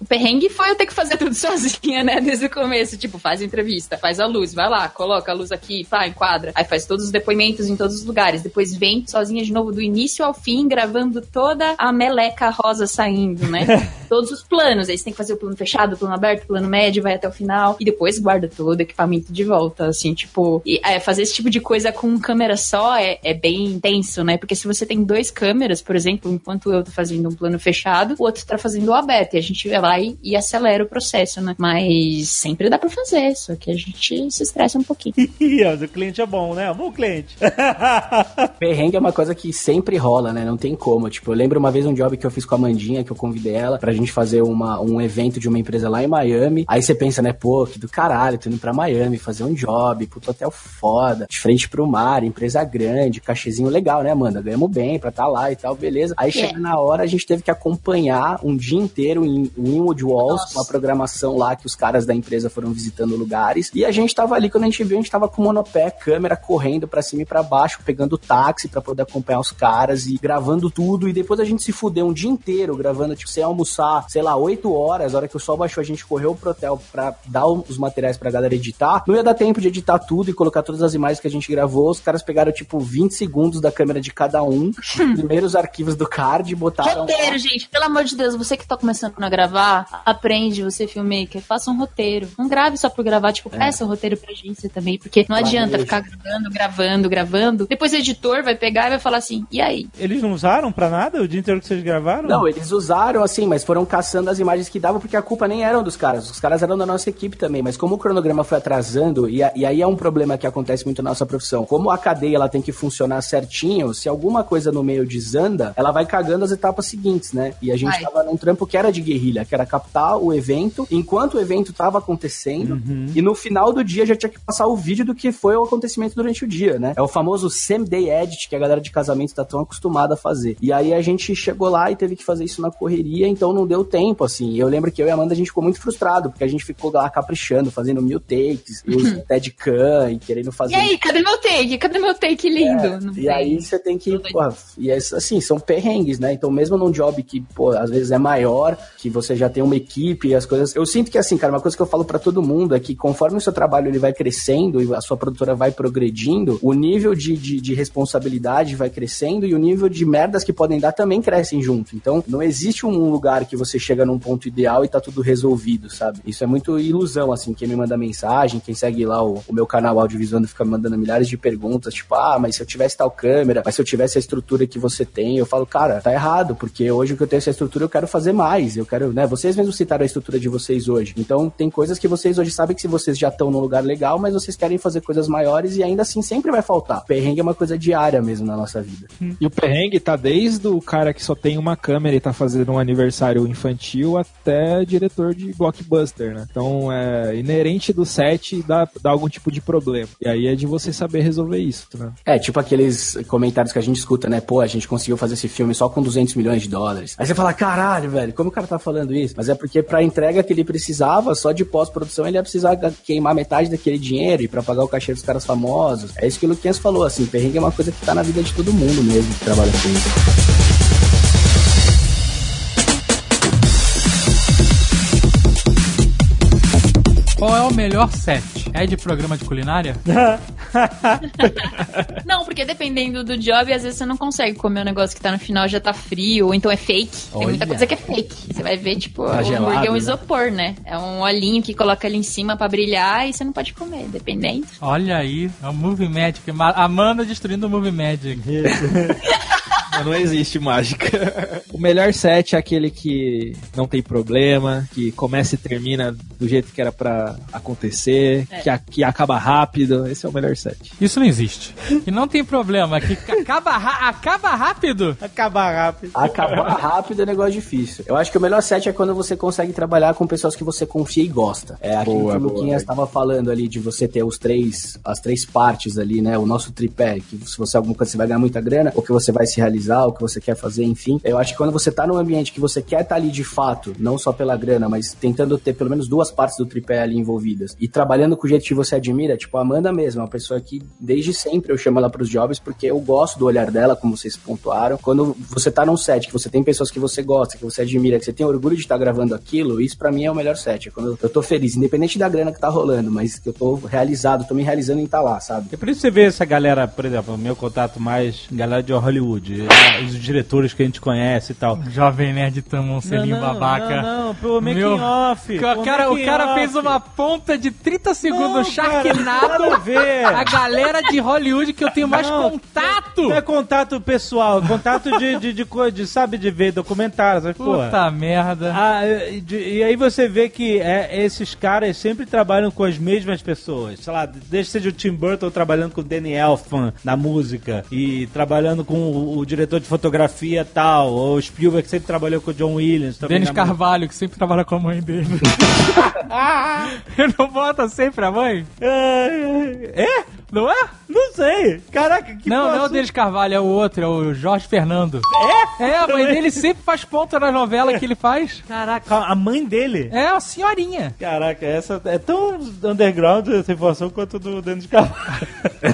C: O perrengue foi eu ter que fazer tudo sozinha, né? Desde o começo. Tipo, faz entrevista, faz a luz, vai lá, coloca a luz aqui, pá, enquadra. Aí faz todos os depoimentos em todos os lugares. Depois vem sozinha de novo do início ao fim, gravando toda a meleca rosa saindo, né? todos os planos. Aí você tem que fazer o plano fechado, o plano aberto, o plano médio, vai até o final. E depois guarda todo o equipamento de volta, assim, tipo... E, é, fazer esse tipo de coisa com câmera só é, é bem intenso, né? Porque se você tem dois câmeras, por exemplo, enquanto eu tô fazendo um plano fechado, o outro tá fazendo o aberto. E a gente vai lá e, e acelera o processo, né? Mas sempre dá pra fazer, só que a gente se estressa um pouquinho.
B: O cliente é bom, né? Bom cliente.
E: Perrengue é uma coisa que sempre rola, né? Não tem como. Tipo, eu lembro uma vez um job que eu fiz com a Mandinha, que eu convidei ela pra gente fazer uma, um evento de uma empresa lá em Miami. Aí você pensa, né? Pô, que do caralho, tô indo pra Miami fazer um job, puto hotel foda, de frente pro mar, empresa grande, cachezinho legal, né, Amanda? Ganhamos bem pra estar tá lá e tal, beleza. Aí chega na hora, a gente teve que acompanhar um dia inteiro em Winwood Walls,
C: Nossa.
E: uma programação lá que os caras da empresa foram visitando lugares. E a gente tava ali, quando a gente viu, a gente tava com monopé, câmera correndo pra cima e pra baixo, pegando táxi pra poder acompanhar os caras e gravando tudo. E depois a gente se fudeu um dia inteiro gravando, tipo, sem almoçar, sei lá, 8 horas, a hora que o sol baixou, a gente correu pro hotel pra dar os materiais pra galera editar. Não ia dar tempo de editar tudo e colocar todas as imagens que a gente gravou. Os caras pegaram, tipo, 20 segundos da câmera de cada um, primeiros arquivos do card, botaram.
C: Roteiro, gente, pelo amor de Deus, você que tá começando a gravar, aprende, você filmmaker, faça um roteiro. Não grave só por gravar, tipo, peça um roteiro pra agência também, porque não adianta
E: Planeja.
C: ficar gravando, gravando, gravando. Depois o editor vai pegar e vai falar assim, e aí?
B: Eles não usaram pra nada o dia inteiro que vocês gravaram?
E: Não, eles usaram assim, mas foram caçando as imagens que davam, porque a culpa nem era dos caras. Os caras eram da nossa equipe também, mas como o cronograma foi atrasando, e, a- e aí é um problema que acontece muito na nossa profissão. Como a cadeia ela tem que funcionar certinho, se alguma coisa no meio desanda, ela vai cagando as etapas seguintes, né? E a gente
C: Vai.
E: tava num trampo que era de guerrilha, que era captar o evento enquanto o evento tava acontecendo, e no final do dia já tinha que passar o vídeo do que foi o acontecimento durante o dia, né? É o famoso same day edit que a galera de casamento tá tão acostumada a fazer. E aí a gente chegou lá e teve que fazer isso na correria, então não deu tempo, assim. Eu lembro que eu e a Amanda a gente ficou muito frustrado, porque a gente ficou lá caprichando, fazendo mil takes, e os Tedcan e querendo fazer.
C: E aí, cadê meu take? Cadê meu take lindo?
E: É, E aí você tem que, pô, e é, assim, são perrengues, né? Então mesmo num job que, pô, às vezes é maior, que você já tem uma equipe e as coisas, eu sinto que assim, cara, uma coisa que eu falo pra todo mundo é que conforme o seu trabalho ele vai crescendo e a sua produtora vai progredindo, o nível de, de, de responsabilidade vai crescendo e o nível de merdas que podem dar também crescem junto. Então não existe um lugar que você chega num ponto ideal e tá tudo resolvido, sabe? Isso é muito ilusão, assim, quem me manda mensagem, quem segue lá o, o meu canal audiovisual fica me mandando milhares de perguntas, tipo, ah, mas se eu tivesse tal câmera, mas se eu tivesse a estrutura que você tem, eu falo, cara, tá errado, porque hoje que eu tenho essa estrutura, eu quero fazer mais, eu quero, né, vocês mesmos citaram a estrutura de vocês hoje, então tem coisas que vocês hoje sabem que se vocês já estão num lugar legal, mas vocês querem fazer coisas maiores e ainda assim sempre vai faltar. Perrengue é uma coisa diária mesmo na nossa vida.
D: E o perrengue tá desde o cara que só tem uma câmera e tá fazendo um aniversário infantil até diretor de blockbuster, né? Então é inerente do set dá, dá algum tipo de problema. E aí é de você saber resolver isso, né?
E: É, tipo aqueles comentários que a gente escuta, né? Pô, a gente conseguiu fazer esse filme só com 200 milhões de dólares. Aí você fala, caralho, velho, como o cara tá falando isso? Mas é porque pra entrega que ele precisava, só de pós-produção, ele ia precisar queimar metade daquele dinheiro e pra pagar o cachê dos caras famosos. É isso que o Luquinhas falou, assim, perrengue é uma coisa que tá na vida de todo mundo mesmo que trabalha com isso.
F: Qual é o melhor set? É de programa de culinária?
C: Não, porque dependendo do job, às vezes você não consegue comer um negócio que tá no final já tá frio, ou então é fake. Tem muita
E: Olha.
C: coisa que é fake. Você vai ver, tipo,
E: Tá
C: o
E: gelado,
C: hambúrguer é um
E: né?
C: isopor, né? É um olhinho que coloca ali em cima pra brilhar e você não pode comer, dependendo.
F: Olha aí, é o Movie Magic. Ma- Amanda destruindo o Movie Magic.
D: Não existe mágica. o melhor set é aquele que não tem problema, que começa e termina do jeito que era pra acontecer, que, a- que acaba rápido. Esse é o melhor set.
F: Isso não existe. E não tem problema, que acaba, ra- acaba rápido.
B: Acabar rápido.
E: Acabar rápido é negócio difícil. Eu acho que o melhor set é quando você consegue trabalhar com pessoas que você confia e gosta. É aquilo
D: Boa,
E: que o
D: boa,
E: Luquinhas estava falando ali de você ter os três, as três partes ali, né? O nosso tripé, que se você alguma coisa você vai ganhar muita grana, ou que você vai se realizar, ou que você quer fazer, enfim. Eu acho que quando você tá num ambiente que você quer estar ali de fato, não só pela grana, mas tentando ter pelo menos duas partes do tripé ali envolvidas e trabalhando com o jeito que você admira, tipo a Amanda mesmo, é uma pessoa que desde sempre eu chamo ela pros jobs porque eu gosto do olhar dela, como vocês pontuaram. Quando você tá num set que você tem pessoas que você gosta, que você admira, que você tem orgulho de estar gravando aquilo, isso para mim é o melhor set. É quando eu tô feliz, independente da grana que tá rolando, mas que eu tô realizado, tô me realizando em estar lá, sabe?
B: É por isso que você vê essa galera, por exemplo, o meu contato mais, galera de Hollywood, eh, os diretores que a gente conhece e tal.
F: Jovem Nerd toma selinho babaca.
B: Não, não, pro making
F: Meu-
B: off.
F: O cara, o cara fez uma ponta de 30 segundos.
B: Nada a ver.
F: A galera de Hollywood que eu tenho mais
B: Não,
F: contato.
B: Não é contato pessoal, é contato de, de, de, co- de, sabe, de ver documentários, mas, porra.
F: Puta merda.
B: Ah, e, de- e aí você vê que é, esses caras sempre trabalham com as mesmas pessoas. Sei lá, desde seja o Tim Burton trabalhando com o Danny Elfman na música e trabalhando com o, o diretor de fotografia tal, ou o Spielberg que sempre trabalhou com o John Williams. também
F: Denis
B: na.
F: Carvalho, que sempre trabalha com a mãe dele. Ele não bota sempre a mãe?
B: É?
F: Não é?
B: Não sei. Caraca, que
F: não, não é o Denis Carvalho, é o outro, é o Jorge Fernando.
B: É?
F: É, a mãe dele sempre faz ponta nas novelas que ele faz.
B: Caraca, a mãe dele.
F: É a senhorinha.
B: Caraca, essa é tão underground essa informação quanto do Denis Carvalho.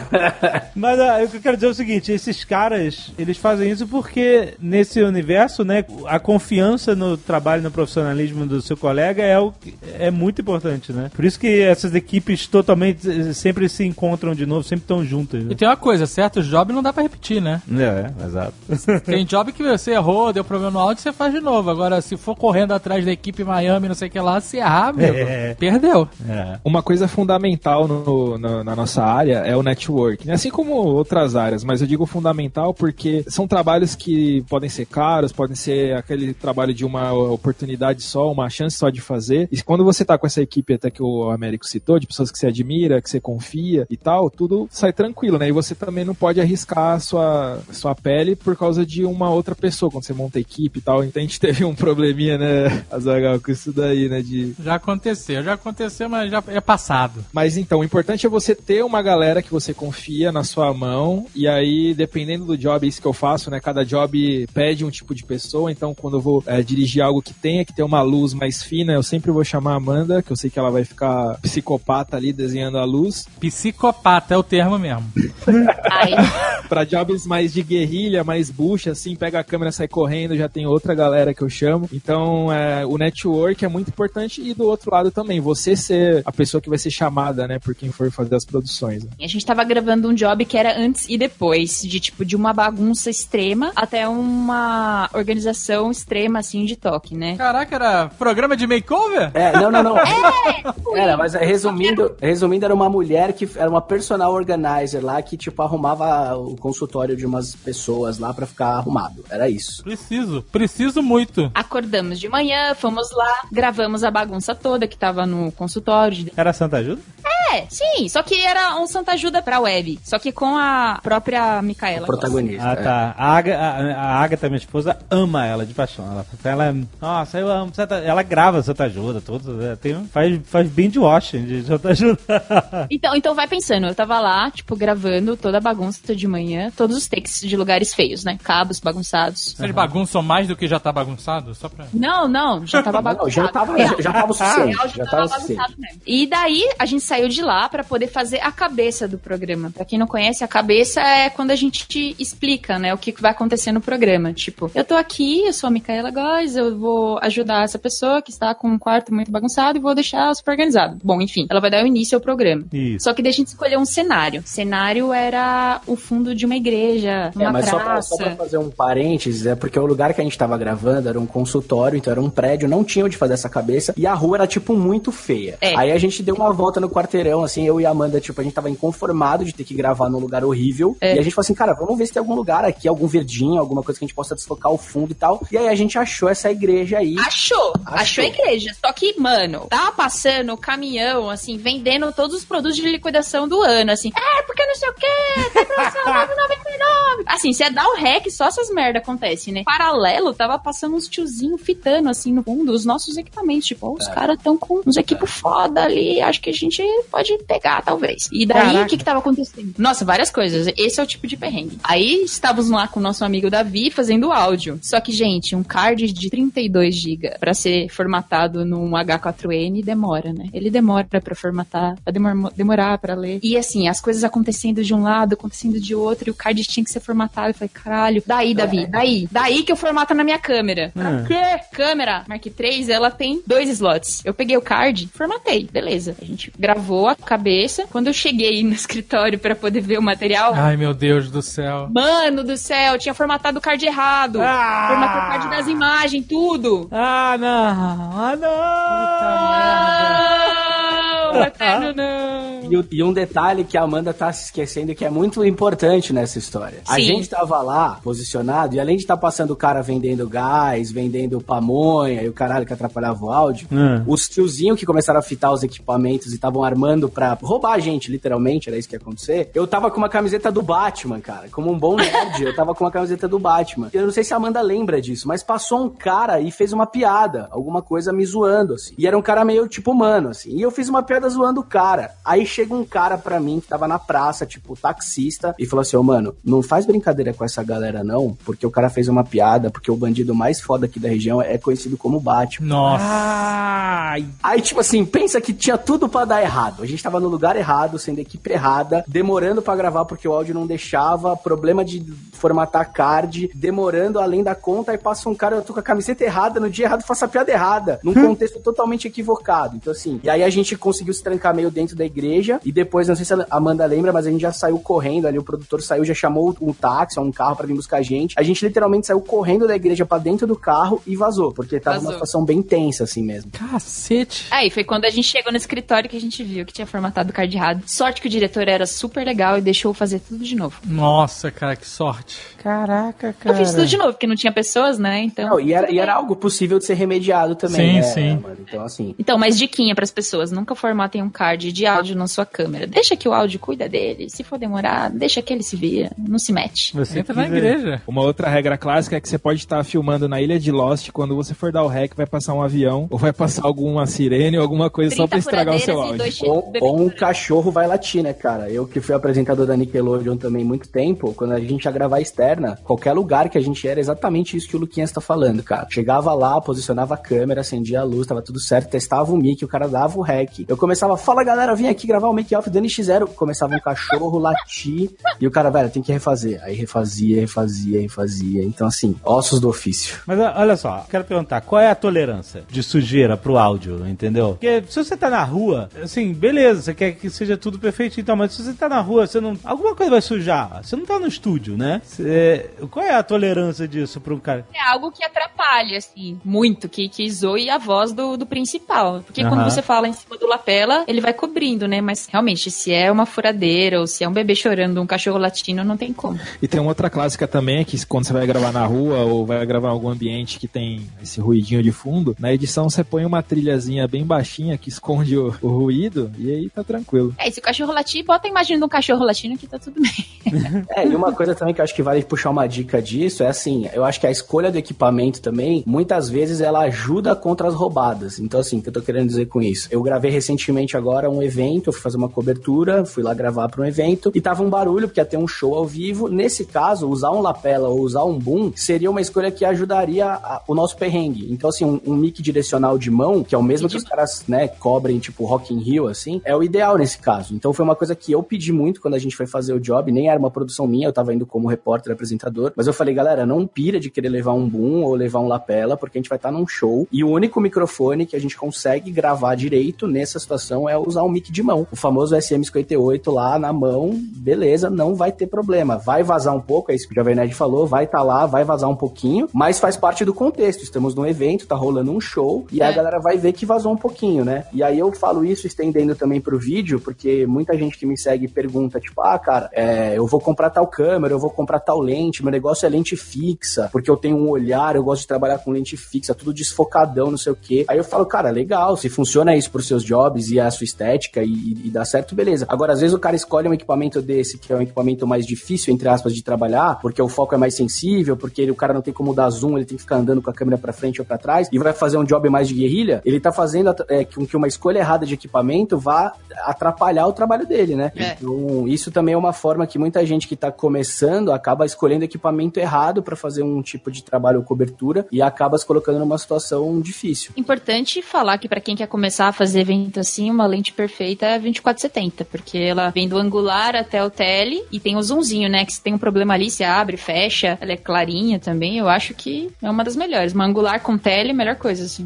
B: Mas o que eu quero dizer é o seguinte: esses caras, eles fazem isso porque nesse universo, né, a confiança no trabalho, no profissionalismo do seu colega é, o, é muito importante, né? Por isso que essas equipes totalmente eh, sempre se encontram de novo, sempre estão juntas.
F: E
B: Né?
F: tem uma coisa, certos jobs não dá pra repetir, né?
B: É, exato.
F: Tem job que você errou, deu problema no áudio, você faz de novo. Agora, se for correndo atrás da equipe Miami, não sei o que lá, se errar, amigo,
B: É.
F: perdeu.
B: É.
D: Uma coisa fundamental no- no- na nossa área é o networking, assim como outras áreas, mas eu digo fundamental porque são trabalhos que podem ser caros, podem ser aquele trabalho de uma oportunidade só, uma chance só de fazer. E quando você tá com essa equipe até que o Américo citou, de pessoas que você admira, que você confia e tal, tudo sai tranquilo, né? E você também não pode arriscar a sua, sua pele por causa de uma outra pessoa, quando você monta equipe e tal. Então a gente teve um probleminha, né, Azagal, com isso daí, né, de
F: Já aconteceu, já aconteceu, mas já é passado.
D: mas então, o importante é você ter uma galera que você confia na sua mão, e aí, dependendo do job, é isso que eu faço, né? Cada job pede um tipo de pessoa, então quando eu vou é, dirigir algo que tenha que ter uma luz mais fina, eu sempre vou chamar a Amanda, que eu sei que ela vai ficar psicopata ali desenhando a luz.
F: Psicopata é o termo mesmo.
D: Pra jobs mais de guerrilha, mais bucha, assim, pega a câmera, sai correndo, já tem outra galera que eu chamo. Então, é, o network é muito importante, e do outro lado também, você ser a pessoa que vai ser chamada, né, por quem for fazer as produções. né?
C: a gente tava gravando um job que era antes e depois, de tipo, de uma bagunça extrema até uma organização extrema, assim, de toque, né?
F: Caraca, era programa de makeover?
E: É, não, não, não. Era, mas é, resumindo, resumindo, era uma mulher que era uma personal organizer lá que, tipo, arrumava o consultório de umas pessoas lá pra ficar arrumado. Era isso.
F: Preciso, preciso muito.
C: Acordamos de manhã, fomos lá, gravamos a bagunça toda que tava no consultório. de-
B: Era Santa Ajuda?
C: É, sim, só que era um Santa Ajuda pra web. Só que com a própria Micaela.
E: Protagonista.
B: Ah,
E: é.
B: tá. A, Aga, a, a Agatha, minha esposa, ama ela de paixão. Ela, ela nossa, eu amo Santa Ela grava Santa Ajuda, tudo. é, Tem, faz, faz binge watching de Santa Ajuda.
C: Então, então vai pensando, eu tava lá, tipo, gravando toda a bagunça de manhã, todos os takes de lugares feios, né? Cabos bagunçados.
F: Vocês bagunçam mais do que já tá bagunçado? Só pra...
C: Não, não, já tava
E: Não,
C: bagunçado.
E: já tava, já, já tava o suficiente.
C: Real,
E: Já tava suficiente.
C: E daí a gente saiu de lá pra poder fazer a cabeça do programa. Pra quem não conhece, a cabeça é quando a gente te explica, né, o que vai acontecer no programa. Tipo, eu tô aqui, eu sou a Micaela Góes, eu vou ajudar essa pessoa que está com um quarto muito bagunçado e vou deixar super organizado. Bom, enfim, ela vai dar o início ao programa.
B: Isso.
C: Só que daí a gente escolheu um cenário. O cenário era o fundo de uma igreja, uma
E: É, mas só pra,
C: praça.
E: só pra fazer um parênteses, é porque o lugar que a gente tava gravando era um consultório, então era um prédio, não tinha onde fazer essa cabeça, e a rua era, tipo, muito feia.
C: É.
E: Aí a gente deu uma volta no quarteirão, assim, eu e a Amanda, tipo, a gente tava inconformado de ter que gravar num lugar horrível,
C: É.
E: e a gente falou assim, cara, vamos ver se tem algum lugar aqui, algum verdinho, alguma coisa que a gente possa deslocar o fundo e tal. E aí a gente achou essa igreja aí.
C: Achou, achou,
E: Achou.
C: a igreja. Só que, mano, tava passando o caminhão, assim, vendendo todos os produtos de liquidação do ano, assim. É, porque não sei o quê, tem promoção 9,90. nome. Assim, você dá o rec, só essas merda acontecem, né? Paralelo, tava passando uns tiozinhos fitando, assim, no fundo, os nossos equipamentos. Tipo, os caras tão com uns equipos foda ali, acho que a gente pode pegar, talvez. E daí, o que que tava acontecendo? Nossa, várias coisas. Esse é o tipo de perrengue. Aí, estávamos lá com o nosso amigo Davi fazendo áudio. Só que, gente, um card de 32 GB pra ser formatado num H4N demora, né? Ele demora pra formatar, vai demor- demorar pra ler. E assim, as coisas acontecendo de um lado, acontecendo de outro, e o card tinha que ser formatado. Eu falei, caralho, daí, Davi, daí, daí que eu formato na minha câmera. Pra quê? Câmera Mark III, ela tem dois slots. Eu peguei o card, formatei, beleza. A gente gravou a cabeça. Quando eu cheguei no escritório pra poder ver o material,
F: Ai, meu Deus do céu.
C: Mano do céu, tinha formatado o card errado.
B: Ah!
C: Formatado o card das imagens, tudo.
B: Ah, não! Ah, não!
C: Não, Eterno, não.
E: E, e um detalhe que a Amanda tá se esquecendo que é muito importante nessa história. A
C: Sim.
E: gente tava lá, posicionado, e além de estar passando o cara vendendo gás, vendendo pamonha e o caralho que atrapalhava o áudio,
B: Hum.
E: os tiozinhos que começaram a fitar os equipamentos e estavam armando pra roubar a gente, literalmente, era isso que ia acontecer. Eu tava com uma camiseta do Batman, cara. Como um bom nerd, eu tava com uma camiseta do Batman. Eu não sei se a Amanda lembra disso, mas passou um cara e fez uma piada, alguma coisa me zoando, assim. E era um cara meio tipo humano, assim. E eu fiz uma piada zoando o cara. Aí chega um cara pra mim que tava na praça, tipo, taxista, e falou assim: Ô, mano, não faz brincadeira com essa galera, não, porque o cara fez uma piada, porque o bandido mais foda aqui da região é conhecido como Batman.
F: Nossa.
B: Ai!
E: Aí, tipo assim, pensa que tinha tudo pra dar errado. A gente tava no lugar errado, sendo equipe errada, demorando pra gravar porque o áudio não deixava, problema de formatar card, demorando além da conta, aí passa um cara, eu tô com a camiseta errada, no dia errado faço a piada errada, num contexto totalmente equivocado. Então, assim, e aí a gente conseguiu se trancar meio dentro da igreja, e depois, não sei se a Amanda lembra, mas a gente já saiu correndo ali, o produtor saiu, já chamou um táxi, um carro pra vir buscar a gente. A gente literalmente saiu correndo da igreja pra dentro do carro e vazou, porque tava
C: Vazou.
E: uma situação bem tensa, assim mesmo.
F: Cacete.
C: Aí foi quando a gente chegou no escritório que a gente viu que tinha formatado o card errado. Sorte que o diretor era super legal e deixou fazer tudo de novo.
F: Nossa, cara, que sorte.
B: Caraca,
C: Eu fiz tudo de novo, porque não tinha pessoas, né? Então.
E: Não, e, era, e era algo possível de ser remediado também.
F: Sim,
E: né,
F: sim.
E: mano? Então, assim.
C: Então, mas diquinha pras pessoas, nunca formatem um card de áudio na sua câmera. Deixa que o áudio cuida dele. Se for demorar, deixa que ele se vira. Não se mete.
B: Você
F: Entra na igreja.
D: Uma outra regra clássica é que você pode estar filmando na ilha de Lost, quando você for dar o rec, vai passar um avião, ou vai passar alguma sirene, ou alguma coisa só pra estragar o seu áudio.
E: Ou, ou um cachorro vai latir, né, cara? Eu que fui apresentador da Nickelodeon também muito tempo, quando a gente ia gravar externa, qualquer lugar que a gente era, exatamente isso que o Luquinhas tá falando, cara. Chegava lá, posicionava a câmera, acendia a luz, tava tudo certo, testava o mic, o cara dava o rec. Eu começava, fala galera, vem aqui gravar o make-off do NX0. Começava um cachorro latir, e o cara, velho, tem que refazer. Aí refazia, refazia, refazia. Então, assim, ossos do ofício.
B: Mas olha só, quero perguntar, qual é a tolerância de sujeira pro áudio, entendeu? Porque se você tá na rua, assim, beleza, você quer que seja tudo perfeito e tal, mas se você tá na rua, você não. Alguma coisa vai sujar. Você não tá no estúdio, né? Você- Qual é a tolerância disso pra um cara?
C: É algo que atrapalha, assim, muito, que, que zoe a voz do, do principal. Porque quando
B: Aham.
C: você fala em cima do lapela, ele vai cobrindo, né? Mas realmente, se é uma furadeira ou se é um bebê chorando, um cachorro latino, não tem como.
D: E tem uma outra clássica também, que quando você vai gravar na rua ou vai gravar em algum ambiente que tem esse ruidinho de fundo, na edição você põe uma trilhazinha bem baixinha que esconde o, o ruído e aí tá tranquilo.
C: É, e se o cachorro latir, bota a imagem de um cachorro latindo que tá tudo bem.
E: É, e uma coisa também que eu acho que vale puxar uma dica disso é assim, eu acho que a escolha do equipamento também, muitas vezes ela ajuda contra as roubadas. Então assim, o que eu tô querendo dizer com isso? Eu gravei recentemente agora um evento, eu fui fazer uma cobertura, fui lá gravar para um evento e tava um barulho porque ia ter um show ao vivo. Nesse caso, usar um lapela ou usar um boom seria uma escolha que ajudaria a- o nosso perrengue. Então assim, um, um mic direcional de mão, que é o mesmo que os caras, né, cobrem tipo Rock in Rio assim, é o ideal nesse caso. Então foi uma coisa que eu pedi muito quando a gente foi fazer o job, nem era uma produção minha, eu tava indo como repórter apresentador, mas eu falei, galera, não pira de querer levar um boom ou levar um lapela, porque a gente vai estar num show e o único microfone que a gente consegue gravar direito nessa situação é usar um mic de mão. O famoso SM58 lá na mão, beleza, não vai ter problema. Vai vazar um pouco, é isso que o Jovem Nerd falou, vai estar lá, vai vazar um pouquinho, mas faz parte do contexto. Estamos num evento, tá rolando um show, e aí a
C: É.
E: galera vai ver que vazou um pouquinho, né? E aí eu falo isso estendendo também pro vídeo, porque muita gente que me segue pergunta, tipo, ah, cara, é, eu vou comprar tal câmera, eu vou comprar tal lente, meu negócio é lente fixa, porque eu tenho um olhar, eu gosto de trabalhar com lente fixa, tudo desfocadão, não sei o quê. Aí eu falo, cara, legal, se funciona isso pros seus jobs e a sua estética e, e dá certo, beleza. Agora, às vezes o cara escolhe um equipamento desse, que é um equipamento mais difícil, entre aspas, de trabalhar, porque o foco é mais sensível, porque ele, o cara não tem como dar zoom, ele tem que ficar andando com a câmera pra frente ou pra trás, e vai fazer um job mais de guerrilha, ele tá fazendo é, com que uma escolha errada de equipamento vá atrapalhar o trabalho dele, né?
C: É.
E: Então, isso também é uma forma que muita gente que tá começando acaba escolhendo equipamento errado pra fazer um tipo de trabalho ou cobertura e acaba se colocando numa situação difícil.
C: Importante falar que pra quem quer começar a fazer evento assim, uma lente perfeita é a 2470, porque ela vem do angular até o tele e tem o zoomzinho, né? Que se tem um problema ali, se abre, fecha, ela é clarinha também. Eu acho que é uma das melhores. Uma angular com tele, melhor coisa, assim.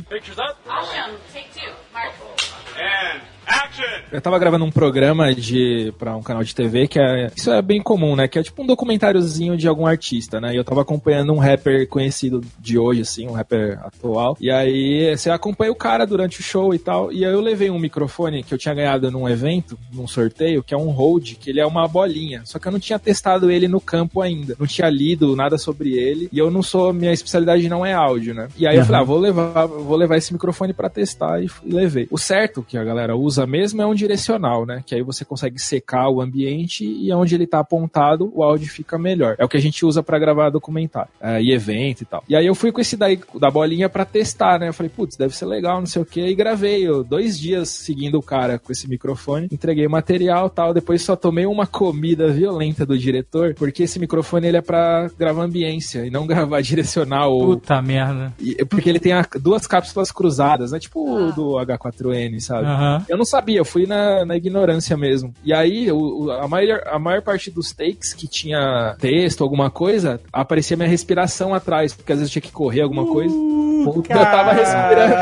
D: Eu tava gravando um programa de para um canal de TV que é isso é bem comum, né? Que é tipo um documentáriozinho de algum artista, né? E eu tava acompanhando um rapper conhecido de hoje, assim, um rapper atual. E aí você acompanha o cara durante o show e tal. E aí eu levei um microfone que eu tinha ganhado num evento, num sorteio, que é um Rode, que ele é uma bolinha. Só que eu não tinha testado ele no campo ainda. Não tinha lido nada sobre ele. E eu não sou, minha especialidade não é áudio, né? E aí eu falei, ah, vou levar, vou levar esse microfone pra testar e, e levei. O certo que a galera usa mesmo é um direcional, né? Que aí você consegue secar o ambiente e onde ele tá apontado, o áudio fica melhor. É o que a gente usa pra gravar documentário é, e evento e tal. E aí eu fui com esse daí da bolinha pra testar, né? Eu falei, putz, deve ser legal, não sei o que. E gravei eu, dois dias seguindo o cara com esse microfone, entreguei o material tal. Depois só tomei uma comida violenta do diretor, porque esse microfone ele é pra gravar ambiência e não gravar direcional ou
F: Puta merda.
D: e- porque ele tem a- duas cápsulas cruzadas, né? Tipo o do H4N, sabe?
F: Aham.
D: Eu não sabia, eu fui na, na ignorância mesmo. E aí, o, a, maior, a maior parte dos takes que tinha texto, alguma coisa, aparecia minha respiração atrás, porque às vezes eu tinha que correr alguma coisa. Puta, eu tava respirando.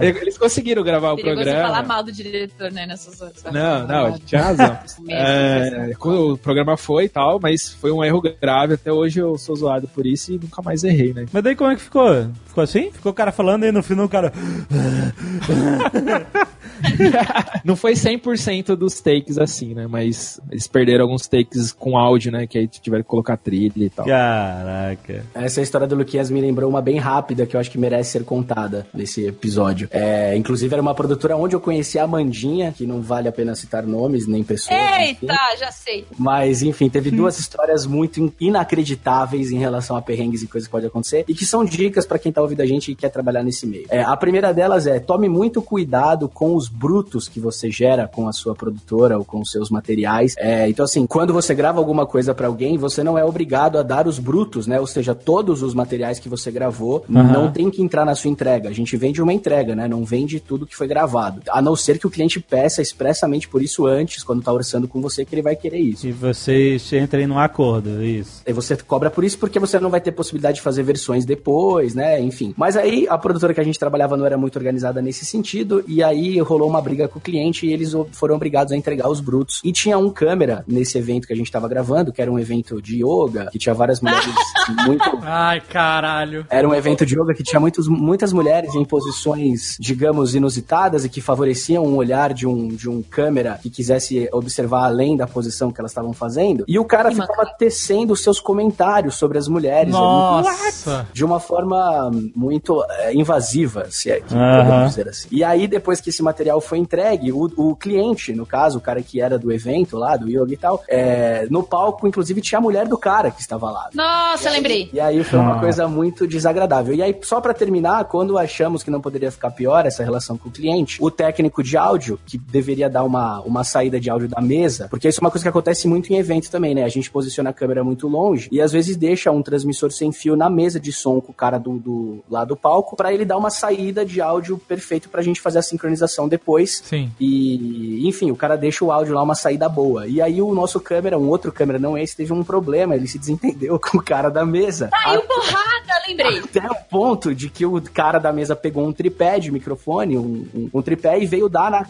D: Eles conseguiram gravar o
C: Perigoso
D: programa.
C: falar mal do diretor, né, nessas horas.
D: Não, não, tinha razão. É, quando o programa foi e tal, mas foi um erro grave. Até hoje eu sou zoado por isso e nunca mais errei, né?
B: Mas daí como é que ficou? Ficou assim? Ficou o cara falando e no final o cara.
D: Não foi 100% dos takes assim, né? Mas eles perderam alguns takes com áudio, né? Que aí tiveram que colocar trilha e tal.
B: Caraca.
E: Essa história do Luquinhas me lembrou uma bem rápida que eu acho que merece ser contada nesse episódio. É, inclusive, era uma produtora onde eu conheci a Amandinha, que não vale a pena citar nomes nem pessoas. enfim.
C: Eita, já sei.
E: Mas, enfim, teve duas histórias muito in- inacreditáveis em relação a perrengues e coisas que podem acontecer e que são dicas pra quem tá ouvindo a gente e quer trabalhar nesse meio. É, a primeira delas é: tome muito cuidado com os brutos que você gera com a sua produtora ou com os seus materiais. É, então, assim, quando você grava alguma coisa pra alguém, você não é obrigado a dar os brutos, né? Ou seja, todos os materiais que você gravou não tem que entrar na sua entrega. A gente vende uma entrega, né? Não vende tudo que foi gravado. A não ser que o cliente peça expressamente por isso antes, quando tá orçando com você, que ele vai querer isso.
B: E vocês entrem num acordo, isso.
E: E você cobra por isso porque você não vai ter possibilidade de fazer versões depois, né? Enfim. Mas aí a produtora que a gente trabalhava não era muito organizada nesse sentido, e aí rolou uma briga com o cliente e eles foram obrigados a entregar os brutos. E tinha um câmera nesse evento que a gente tava gravando, que era um evento de yoga, que tinha várias mulheres muito.
F: Ai, caralho.
E: Era um evento de yoga que tinha muitos, muitas mulheres em posições, digamos, inusitadas e que favoreciam um olhar de um, de um câmera que quisesse observar além da posição que elas estavam fazendo. E o cara
C: Que
E: ficava tecendo os seus comentários sobre as mulheres. ali,
F: Nossa.
E: de uma forma muito é, invasiva, se é que
B: Aham.
E: podemos dizer assim. E aí, depois que esse material foi entregue, o, o cliente, no caso, o cara que era do evento lá, do yoga e tal, é, no palco, inclusive, tinha a mulher do cara que estava lá.
C: Nossa, lembrei.
E: E aí foi uma
B: Ah.
E: coisa muito desagradável. E aí, só pra terminar, quando achamos que não poderia ficar pior essa relação com o cliente, o técnico de áudio, que deveria dar uma, uma saída de áudio da mesa, porque isso é uma coisa que acontece muito em evento também, né? A gente posiciona a câmera muito longe e às vezes deixa um transmissor sem fio na mesa de som com o cara do, do lá do palco, pra ele dar uma saída de áudio perfeito pra gente fazer a sincronização depois.
F: Sim.
E: E, enfim, o cara deixa o áudio lá uma saída boa. E aí o nosso câmera, um outro câmera, não esse, teve um problema. Ele se desentendeu com o cara da mesa.
C: Caiu porrada, lembrei.
E: Até o ponto de que o cara da mesa pegou um tripé de microfone, um, um- um tripé, e veio dar na,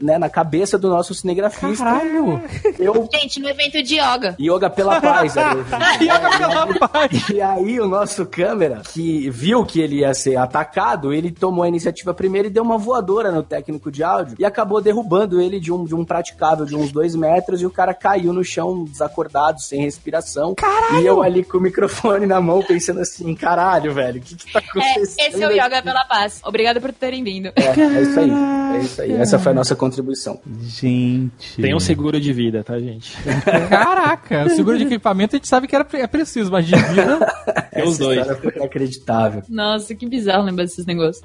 E: né, na cabeça do nosso cinegrafista.
F: Caralho.
E: Eu,
C: Gente, no evento de yoga.
E: Yoga pela paz. evento.
F: Yoga pela paz.
E: E aí o nosso câmera, que viu que ele ia ser atacado, ele tomou a iniciativa primeiro e deu uma voadora no técnico de áudio e acabou derrubando ele de um, de um praticável de uns dois metros e o cara caiu no chão desacordado, sem respiração. E eu ali com o microfone na mão pensando assim, caralho, velho, o que que tá
C: É,
E: acontecendo?
C: esse é o Yoga pela Paz. Obrigada por terem vindo.
E: É, é isso aí, é isso aí. Essa foi a nossa contribuição.
B: Gente.
D: Tem um seguro de vida, tá, gente?
F: Caraca, o seguro de equipamento a gente sabe que era, é preciso, mas de vida.
D: Tem os dois.
E: história foi inacreditável.
C: Nossa, que bizarro lembrar desses negócios.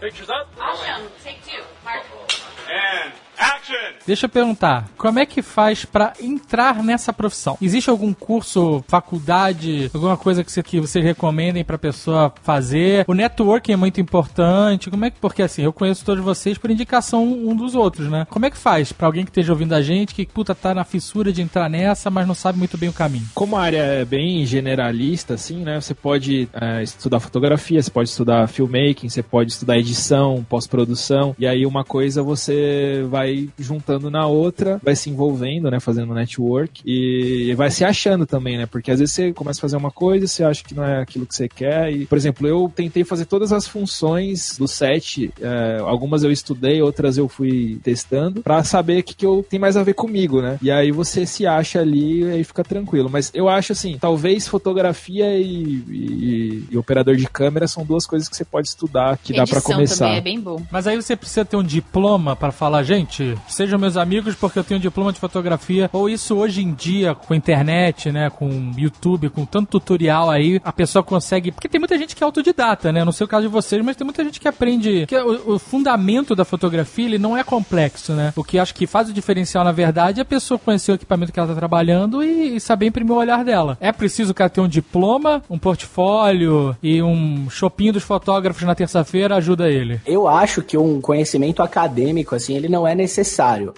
F: Deixa eu perguntar, como é que faz pra entrar nessa profissão? Existe algum curso, faculdade, alguma coisa que, você, que vocês recomendem pra pessoa fazer? O networking é muito importante. Como é que porque assim, eu conheço todos vocês por indicação um dos outros, né? Como é que faz pra alguém que esteja ouvindo a gente que puta tá na fissura de entrar nessa, mas não sabe muito bem o caminho?
D: Como a área é bem generalista, assim, né? Você pode é, estudar fotografia, você pode estudar filmmaking, você pode estudar edição, pós-produção, e aí uma coisa você vai juntando na outra, vai se envolvendo, né? Fazendo network e vai se achando também, né? Porque às vezes você começa a fazer uma coisa, você acha que não é aquilo que você quer. E, por exemplo, eu tentei fazer todas as funções do set, é, algumas eu estudei, outras eu fui testando, pra saber o que, que eu tem mais a ver comigo, né? E aí você se acha ali e aí fica tranquilo. Mas eu acho assim, talvez fotografia e, e- e operador de câmera são duas coisas que você pode estudar, que dá pra
C: Edição
D: começar.
C: também é bem bom.
F: Mas aí você precisa ter um diploma pra falar, gente, sejam meus amigos porque eu tenho um diploma de fotografia. Ou isso hoje em dia, com internet, né, com YouTube, com tanto tutorial aí, a pessoa consegue. Porque tem muita gente que é autodidata, né? Não sei o caso de vocês, mas tem muita gente que aprende. Que o, o fundamento da fotografia ele não é complexo, né? O que acho que faz o diferencial, na verdade, é a pessoa conhecer o equipamento que ela tá trabalhando e, e saber imprimir o olhar dela. É preciso o cara ter um diploma, um portfólio e um shopping dos fotógrafos na terça-feira ajuda ele.
E: Eu acho que um conhecimento acadêmico, assim, ele não é necessário.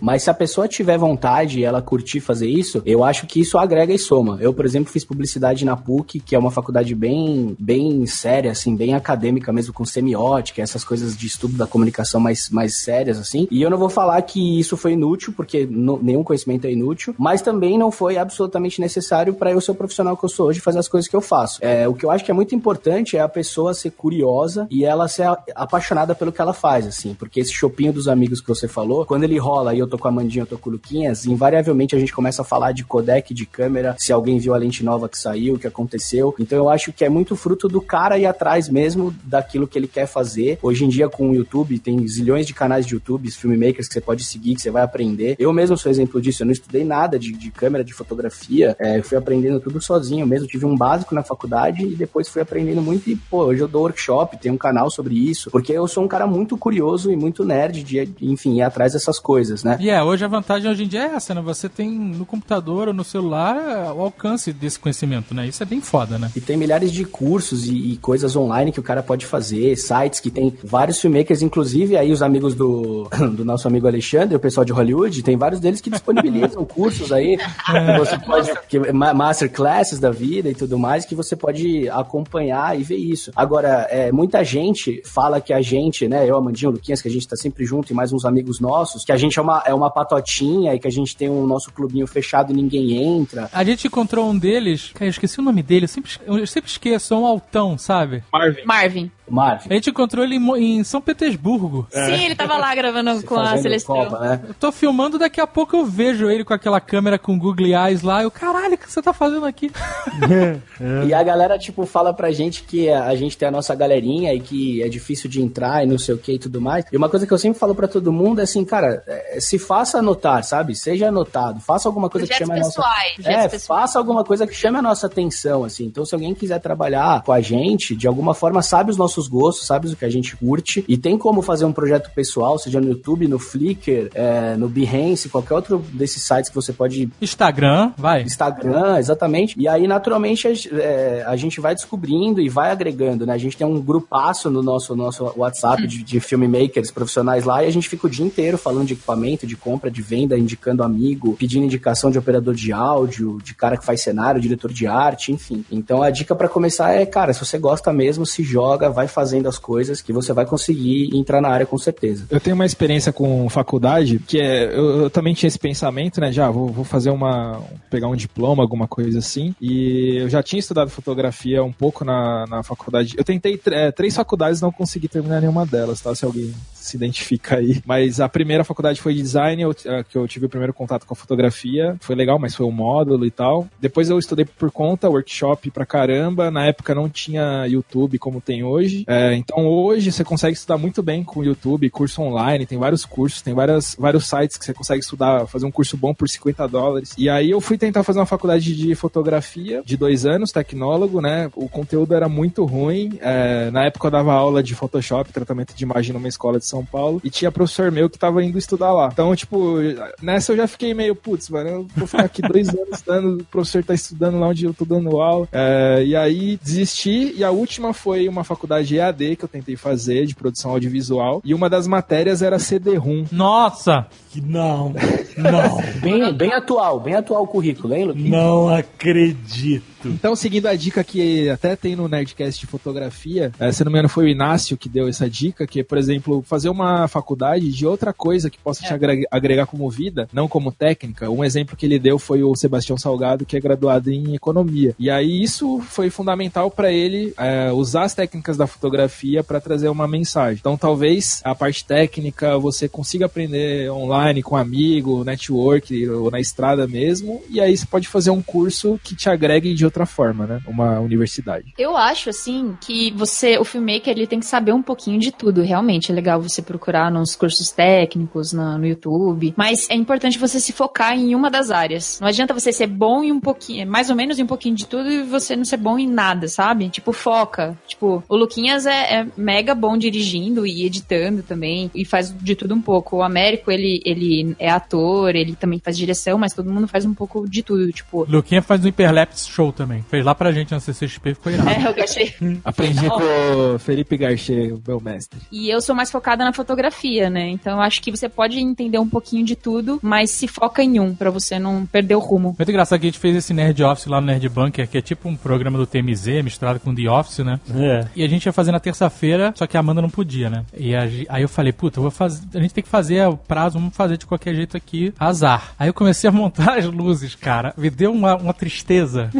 E: Mas se a pessoa tiver vontade e ela curtir fazer isso, eu acho que isso agrega e soma. Eu, por exemplo, fiz publicidade na PUC, que é uma faculdade bem, bem séria, assim, bem acadêmica mesmo, com semiótica, essas coisas de estudo da comunicação mais, mais sérias, assim. E eu não vou falar que isso foi inútil, porque no- nenhum conhecimento é inútil, mas também não foi absolutamente necessário para eu ser o profissional que eu sou hoje fazer as coisas que eu faço. É, o que eu acho que é muito importante é a pessoa ser curiosa e ela ser apaixonada pelo que ela faz, assim, porque esse chopinho dos amigos que você falou, quando ele rola e eu tô com a Mandinha, eu tô com o Luquinhas, invariavelmente a gente começa a falar de codec, de câmera, se alguém viu a lente nova que saiu, o que aconteceu. Então eu acho que é muito fruto do cara ir atrás mesmo daquilo que ele quer fazer. Hoje em dia com o YouTube, tem zilhões de canais de YouTube, filmmakers que você pode seguir, que você vai aprender. Eu mesmo sou exemplo disso, eu não estudei nada de, de câmera, de fotografia, é, fui aprendendo tudo sozinho mesmo, tive um básico na faculdade e depois fui aprendendo muito e, pô, hoje eu dou workshop, tenho um canal sobre isso, porque eu sou um cara muito curioso e muito nerd de, enfim, ir atrás dessas coisas, né?
F: E é, hoje a vantagem hoje em dia é essa, né? Você tem no computador ou no celular é, o alcance desse conhecimento, né? Isso é bem foda, né?
E: E tem milhares de cursos e, e coisas online que o cara pode fazer, sites que tem vários filmmakers, inclusive aí os amigos do, do nosso amigo Alexandre, o pessoal de Hollywood, tem vários deles que disponibilizam cursos aí, que você pode, que, ma- masterclasses da vida e tudo mais, que você pode acompanhar e ver isso. Agora, é, muita gente fala que a gente, né, eu, Amandinho, Luquinhas, que a gente tá sempre junto e mais uns amigos nossos, que a gente é uma, é uma patotinha e que a gente tem um nosso clubinho fechado e ninguém entra.
F: A gente encontrou um deles, cara, eu esqueci o nome dele, eu sempre, eu sempre esqueço, é um altão, sabe?
D: Marvin.
C: Marvin.
E: Marvin.
F: A gente encontrou ele em, em São Petersburgo.
C: Sim, ele tava lá gravando com a Celestial.
E: Copa, né?
F: Eu tô filmando, daqui a pouco eu vejo ele com aquela câmera com Google Eyes lá. Eu, caralho, o que você tá fazendo aqui?
E: E a galera, tipo, fala pra gente que a gente tem a nossa galerinha e que é difícil de entrar e não sei o que e tudo mais. E uma coisa que eu sempre falo pra todo mundo é assim, cara, é, se faça anotar, sabe? Seja anotado, faça alguma coisa
C: Projetos
E: que chame a nossa...
C: pessoais. projetos
E: É,
C: pessoais.
E: faça alguma coisa que chame a nossa atenção, assim. Então, se alguém quiser trabalhar com a gente, de alguma forma, sabe os nossos gostos, sabe o que a gente curte, e tem como fazer um projeto pessoal, seja no YouTube, no Flickr, é, no Behance, qualquer outro desses sites que você pode
F: Instagram, vai.
E: Instagram, exatamente. E aí, naturalmente, a, é, a gente vai descobrindo e vai agregando, né? A gente tem um grupaço no nosso, nosso WhatsApp de, de filmmakers profissionais lá e a gente fica o dia inteiro falando de equipamento, de compra, de venda, indicando amigo, pedindo indicação de operador de áudio, de cara que faz cenário, diretor de arte, enfim. Então, a dica pra começar é, cara, se você gosta mesmo, se joga, vai vai fazendo as coisas que você vai conseguir entrar na área com certeza.
D: Eu tenho uma experiência com faculdade, que é, eu, eu também tinha esse pensamento, né, já vou, vou fazer uma, pegar um diploma, alguma coisa assim, e eu já tinha estudado fotografia um pouco na, na faculdade. Eu tentei é, três faculdades, não consegui terminar nenhuma delas, tá, se alguém se identifica aí. Mas a primeira faculdade foi design, eu, que eu tive o primeiro contato com a fotografia. Foi legal, mas foi um módulo e tal. Depois eu estudei por conta, workshop pra caramba. Na época não tinha YouTube como tem hoje. É, então hoje você consegue estudar muito bem com o YouTube, curso online, tem vários cursos, tem várias, vários sites que você consegue estudar, fazer um curso bom por 50 dólares. E aí eu fui tentar fazer uma faculdade de fotografia de dois anos, tecnólogo, né? O conteúdo era muito ruim. É, na época eu dava aula de Photoshop, tratamento de imagem numa escola de São Paulo, e tinha professor meu que tava indo estudar lá. Então, tipo, nessa eu já fiquei meio, putz, mano, eu vou ficar aqui dois anos estudando, o professor tá estudando lá onde eu tô dando aula. É, e aí desisti, e a última foi uma faculdade EAD que eu tentei fazer, de produção audiovisual, e uma das matérias era CD-ROM.
F: Nossa!
B: Não, não.
E: bem, bem atual, bem atual o currículo, hein, Luquinhas?
B: Não acredito.
D: Então, seguindo a dica que até tem no Nerdcast de fotografia, é, se não me engano foi o Inácio que deu essa dica, que é, por exemplo, fazer uma faculdade de outra coisa que possa te agregar, agregar como vida, não como técnica. Um exemplo que ele deu foi o Sebastião Salgado, que é graduado em economia. E aí isso foi fundamental para ele é, usar as técnicas da fotografia para trazer uma mensagem. Então, talvez a parte técnica você consiga aprender online com um amigo, network ou na estrada mesmo, e aí você pode fazer um curso que te agregue de outra forma, né? Uma universidade.
C: Eu acho, assim, que você, o filmmaker, ele tem que saber um pouquinho de tudo. Realmente é legal você procurar nos cursos técnicos, na, no YouTube. Mas é importante você se focar em uma das áreas. Não adianta você ser bom em um pouquinho, mais ou menos em um pouquinho de tudo e você não ser bom em nada, sabe? Tipo, foca. Tipo, o Luquinhas é, é mega bom dirigindo e editando também. E faz de tudo um pouco. O Américo, ele, ele é ator, ele também faz direção, mas todo mundo faz um pouco de tudo. Tipo,
F: Luquinha faz um Hyperlapse Show também. Fez lá pra gente na CCXP, ficou irado.
C: é, eu gastei.
D: Aprendi com o Felipe Garcia, o meu mestre.
C: E eu sou mais focada na fotografia, né? Então eu acho que você pode entender um pouquinho de tudo, mas se foca em um, pra você não perder o rumo.
F: Muito engraçado que a gente fez esse Nerd Office lá no Nerd Bunker, que é tipo um programa do TMZ misturado com The Office, né?
B: É.
F: E a gente ia fazer na terça-feira, só que a Amanda não podia, né? E a aí eu falei, puta, eu vou fazer. A gente tem que fazer o prazo, vamos fazer de qualquer jeito aqui, azar. Aí eu comecei a montar as luzes, cara. Me deu uma, uma tristeza.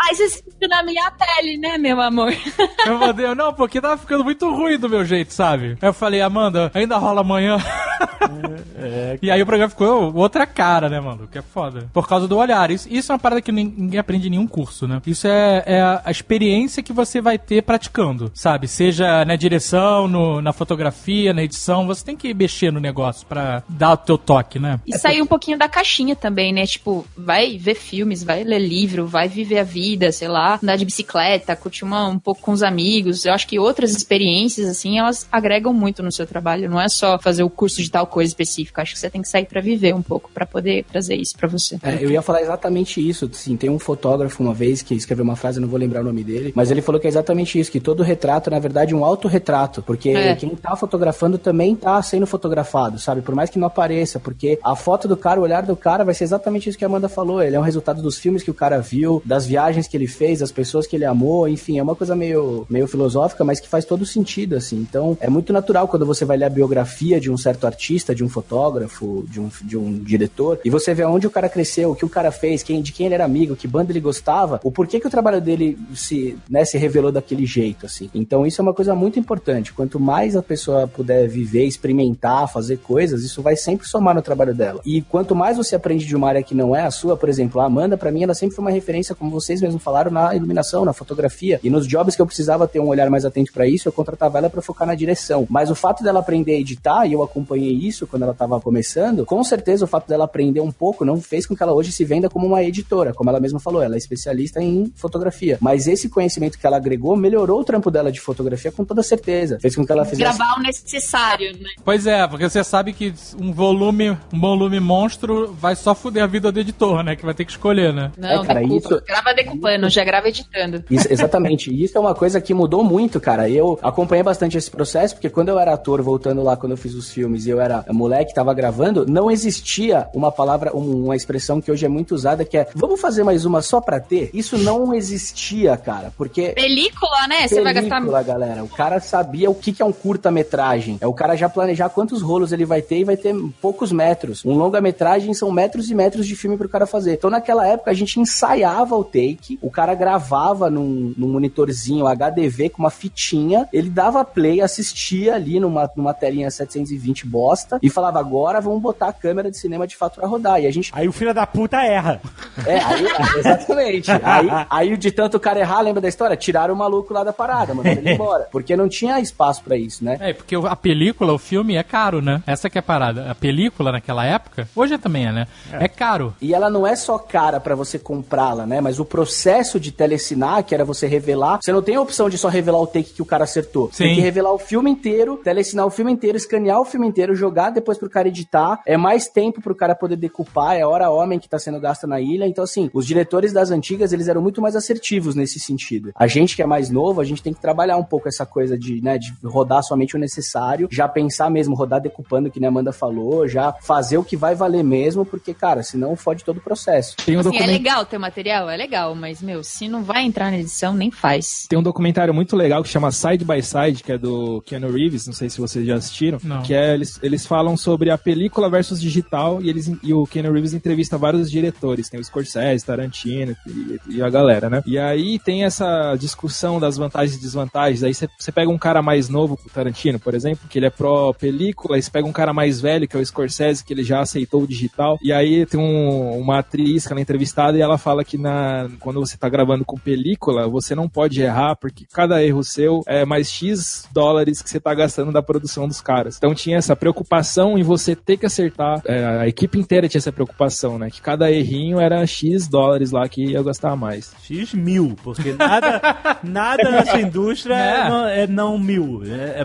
C: Ai, você sentiu na minha pele, né, meu amor?
F: Eu mandei, não, porque tava ficando muito ruim do meu jeito, sabe? Aí eu falei, Amanda, ainda rola amanhã. E aí o programa ficou outra cara, né, mano? Que é foda. Por causa do olhar. Isso, isso é uma parada que nin- ninguém aprende em nenhum curso, né? Isso é, é a, a experiência que você vai ter praticando, sabe? Seja na direção, no- na fotografia, na edição. Você tem que mexer no negócio pra dar o teu toque, né?
C: E sair um pouquinho da caixinha também, né? Tipo, vai ver filmes, vai ler livro, vai viver a vida, sei lá, andar de bicicleta, curtir uma, um pouco com os amigos. Eu acho que outras experiências, assim, elas agregam muito no seu trabalho. Não é só fazer o curso de tal coisa específica. Acho que você tem que sair pra viver um pouco, pra poder trazer isso pra você.
E: É, eu ia falar exatamente isso. Sim, tem um fotógrafo uma vez que escreveu uma frase, eu não vou lembrar o nome dele, mas ele falou que é exatamente isso, que todo retrato, na verdade, é um autorretrato, porque
C: É.
E: quem tá fotografando também tá sendo fotografado, sabe? Por mais que não apareça, porque a foto do cara, o olhar do cara vai ser exatamente isso que a Amanda falou. Ele é um resultado dos filmes que o cara viu, das viagens que ele fez, das pessoas que ele amou, enfim, é uma coisa meio, meio filosófica, mas que faz todo sentido, assim. Então, é muito natural quando você vai ler a biografia de um certo artista, de um fotógrafo, de um, de um diretor, e você vê onde o cara cresceu, o que o cara fez, quem, de quem ele era amigo, que banda ele gostava, o porquê que o trabalho dele se, né, se revelou daquele jeito, assim. Então, isso é uma coisa muito importante. Quanto mais a pessoa puder viver, experimentar, fazer coisas, isso vai sempre somar no trabalho dela. E quanto mais você aprende de uma área que não é a sua, por exemplo, a Amanda, pra mim, ela sempre foi uma referência, como vocês mesmos falaram, na iluminação, na fotografia. E nos jobs que eu precisava ter um olhar mais atento pra isso, eu contratava ela pra focar na direção. Mas o fato dela aprender a editar, e eu acompanhei isso quando ela tava começando, com certeza o fato dela aprender um pouco não fez com que ela hoje se venda como uma editora, como ela mesma falou, ela é especialista em fotografia. Mas esse conhecimento que ela agregou melhorou o trampo dela de fotografia com toda certeza. Fez com que ela fizesse
C: Gravar o necessário, né?
F: Pois é, porque você sabe que um volume, um volume monstro vai só fuder a vida do editor, né? Que vai ter que escolher, né?
C: Não,
E: É, cara,
C: decupa.
E: isso-
C: Grava decupando, já grava editando.
E: Isso, exatamente. E isso é uma coisa que mudou muito, cara. Eu acompanhei bastante esse processo, porque quando eu era ator, voltando lá, quando eu fiz os filmes e eu era moleque, tava gravando, não existia uma palavra, um- uma expressão que hoje é muito usada, que é vamos fazer mais uma só pra ter? Isso não existia, cara, porque
C: Película, né? Você vai gastar.
E: película, galera. O cara sabia o que, que é um curta-metragem. É o cara já planejar quantos rolos ele vai ter e vai ter poucos metros. Um longa-metragem são metros e metros de filme pro cara fazer. Então, naquela época, a gente ensaiava o take, o cara gravava num, num monitorzinho HDV com uma fitinha, ele dava play, assistia ali numa, numa telinha 720 bosta e falava, agora vamos botar a câmera de cinema de fato pra rodar. E a gente
B: Aí o filho da puta erra.
E: é, aí, exatamente. Aí, aí, de tanto o cara errar, lembra da história? Tiraram o maluco lá da parada, mandaram ele embora. Porque não tinha espaço pra isso, né?
F: É, porque a película, o filme é caro, né? Essa que é a parada. Película naquela época, hoje também é, né? É, caro.
E: E ela não é só cara pra você comprá-la, né? Mas o processo de telecinar, que era você revelar, você não tem a opção de só revelar o take que o cara acertou. Tem
F: Sim.
E: que revelar o filme inteiro, telecinar o filme inteiro, escanear o filme inteiro, jogar depois pro cara editar. É mais tempo pro cara poder decupar, é hora homem que tá sendo gasta na ilha. Então, assim, os diretores das antigas, eles eram muito mais assertivos nesse sentido. A gente que é mais novo, a gente tem que trabalhar um pouco essa coisa de, né, de rodar somente o necessário, já pensar mesmo, rodar decupando, que nem a Amanda falou, já fazer o que vai valer mesmo, porque, cara, senão fode todo o processo.
D: Tem um,
C: Assim, é legal ter material? É legal, mas, meu, se não vai entrar na edição, nem faz.
D: Tem um documentário muito legal que chama Side by Side, que é do Keanu Reeves, não sei se vocês já assistiram.
F: Não.
D: Que é, eles, eles falam sobre a película versus digital e, eles, e o Keanu Reeves entrevista vários diretores. Tem o Scorsese, Tarantino e, e a galera, né? E aí tem essa discussão das vantagens e desvantagens. Aí você você pega um cara mais novo, o Tarantino, por exemplo, que ele é pró-película, aí você pega um cara mais velho, que é o Scorsese, que ele já aceitou o digital. E aí tem um- uma atriz que ela é entrevistada e ela fala que na, quando você tá gravando com película, você não pode errar, porque cada erro seu é mais X dólares que você tá gastando da produção dos caras. Então tinha essa preocupação em você ter que acertar. É, a equipe inteira tinha essa preocupação, né? Que cada errinho era X dólares lá que ia gastar mais.
B: X mil, porque nada, nada nessa indústria é.
F: É.
B: não, é não mil. É, é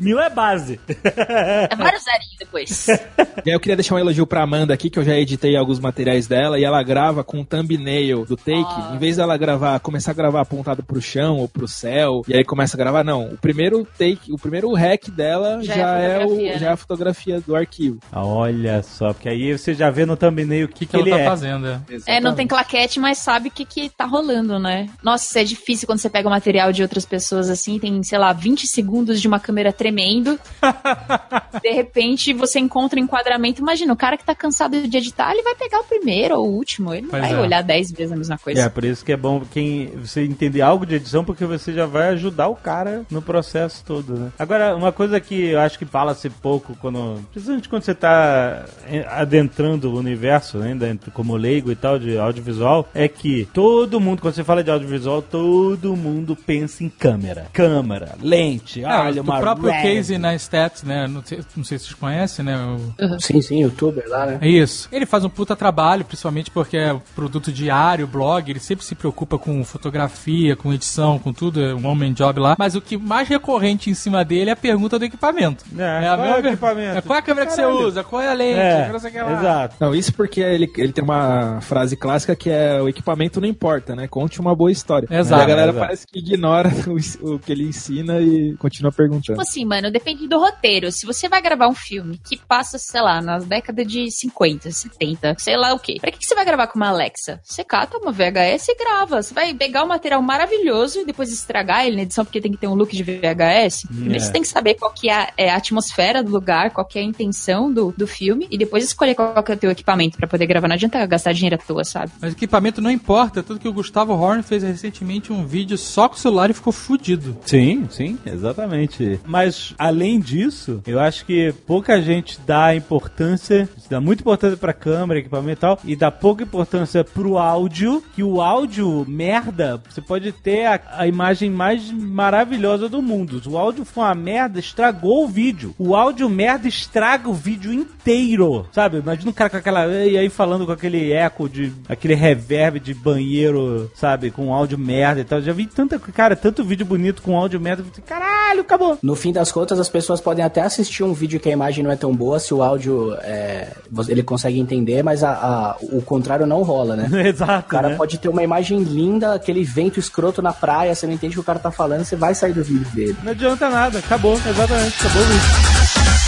B: mil é base.
C: É vários zerinhos depois.
D: E aí eu queria deixar um elogio pra Amanda aqui, que eu já editei alguns materiais dela, e ela grava com um thumbnail do take.
C: Ah.
D: Em vez dela gravar, começar a gravar apontado pro chão ou pro céu, e aí começa a gravar, não. O primeiro take, o primeiro hack dela
C: Já
D: já,
C: é a
D: é, o,
C: fotografia,
D: já
C: né?
D: é a fotografia do arquivo.
B: Ah, Olha só, porque aí você já vê no thumbnail o que,
F: O que,
B: que, ele
F: tá
B: é.
F: fazendo? é?
C: É, não tem claquete, mas sabe o que, que tá rolando, né? Nossa, isso é difícil quando você pega o material de outras pessoas assim, tem, sei lá, 20 segundos de uma câmera tremendo. de repente você encontra um enquadramento. Imagina, o cara que tá cansado de editar, ele vai pegar o primeiro ou o último. Ele não
F: Pois
C: vai
F: é.
C: olhar 10 vezes a mesma coisa.
B: É, por isso que é bom quem você entender algo de edição, porque você já vai ajudar o cara no processo todo, né? Agora, uma coisa que eu acho que fala-se pouco quando. Principalmente quando você tá eh, adentrando o universo, né, dentro, como leigo e tal, de audiovisual, é que todo mundo, quando você fala de audiovisual, todo mundo pensa em câmera. Câmera, lente,
F: Ah,
B: olha,
F: o
B: uma
F: próprio. Casey na Stats, né? Não sei, não sei se vocês conhecem, né? o-
E: Sim, sim, youtuber lá, né?
F: É isso. Ele faz um puta trabalho, principalmente porque é produto diário, blog, ele sempre se preocupa com fotografia, com edição, com tudo, é um homem job lá. Mas o que mais recorrente em cima dele é a pergunta do equipamento.
B: É,
F: a
B: qual é o equipamento?
F: É, qual é a câmera que
B: Caralho.
F: você usa? Qual é a lente?
B: É,
F: que lá.
B: exato.
D: Não, isso porque ele, ele tem uma frase clássica que é o equipamento não importa, né? Conte uma boa história.
F: Exato,
D: E a galera
B: exato.
D: parece que ignora o, o que ele ensina e continua perguntando.
C: Tipo assim, mano, depende do roteiro. Se você vai gravar um filme que passa, sei lá, nas décadas de 50, 70, sei lá o quê. Pra que que você vai gravar com uma Alexa? Você cata uma VHS e grava. Você vai pegar um material maravilhoso e depois estragar ele na edição porque tem que ter um look de VHS. Primeiro
B: É.
C: você tem que saber qual que é, é a atmosfera do lugar, qual que é a intenção do, do filme e depois escolher qual que é o teu equipamento pra poder gravar. Não adianta gastar dinheiro à toa, sabe?
F: Mas equipamento não importa, tudo que o Gustavo Horn fez recentemente um vídeo só com o celular e ficou fudido.
B: Sim, sim, exatamente. Mas além disso, eu acho que pouca gente dá importância, dá muita importância pra câmera, equipamento e tal, e dá pouca importância pro áudio, que o áudio merda, você pode ter a, a imagem mais maravilhosa do mundo. O áudio for uma merda, estragou o vídeo. O áudio merda estraga o vídeo inteiro, sabe? Imagina um cara com aquela e aí falando com aquele eco de aquele reverb de banheiro, sabe, com áudio merda e tal. Já vi tanta, cara, tanto vídeo bonito com áudio merda, caralho, acabou.
E: No fim das contas, as pessoas podem até assistir um vídeo que a imagem não é tão boa, se o áudio é, ele consegue entender, mas a, a- o contrário não rola, né?
B: Exato.
E: O cara
B: né?
E: pode ter uma imagem linda, aquele vento escroto na praia, você não entende o que o cara tá falando, você vai sair do vídeo dele.
B: Não adianta nada, acabou, exatamente, acabou isso.
E: Cara,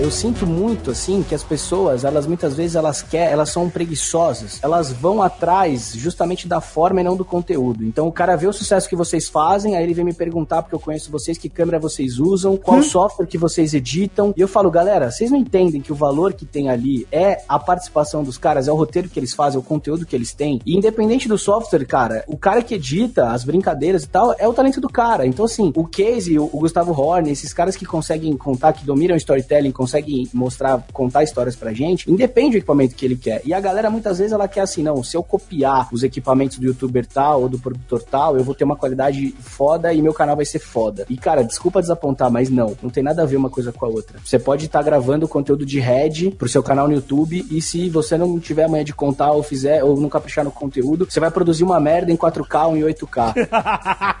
E: eu sinto muito assim que as pessoas, elas muitas vezes elas querem, elas são preguiçosas. Elas vão atrás justamente da forma e não do conteúdo. Então o cara vê o sucesso que vocês fazem, aí ele vem me perguntar porque eu conheço vocês, que câmera vocês usam, qual software que vocês editam. E eu falo, galera, vocês não entendem que o valor que tem ali é a participação dos caras, é o roteiro que eles fazem, o conteúdo que eles têm. E independente do software, cara, o cara que edita as brincadeiras e tal é o talento do cara. Então assim, o Casey, o, o Gustavo Horn, esses caras que conseguem contar, que dominam storytelling, conseguem mostrar, contar histórias pra gente, independe do equipamento que ele quer. E a galera muitas vezes ela quer assim, não, se eu copiar os equipamentos do youtuber tal ou do produtor tal, eu vou ter uma qualidade foda e meu canal vai ser foda. E cara, desculpa desapontar, mas não, não tem nada a ver uma coisa com a outra. Você pode estar gravando conteúdo de head pro seu canal no YouTube e se você não tiver amanhã de contar ou fizer ou não caprichar no conteúdo, você vai produzir uma merda em 4K ou em 8K.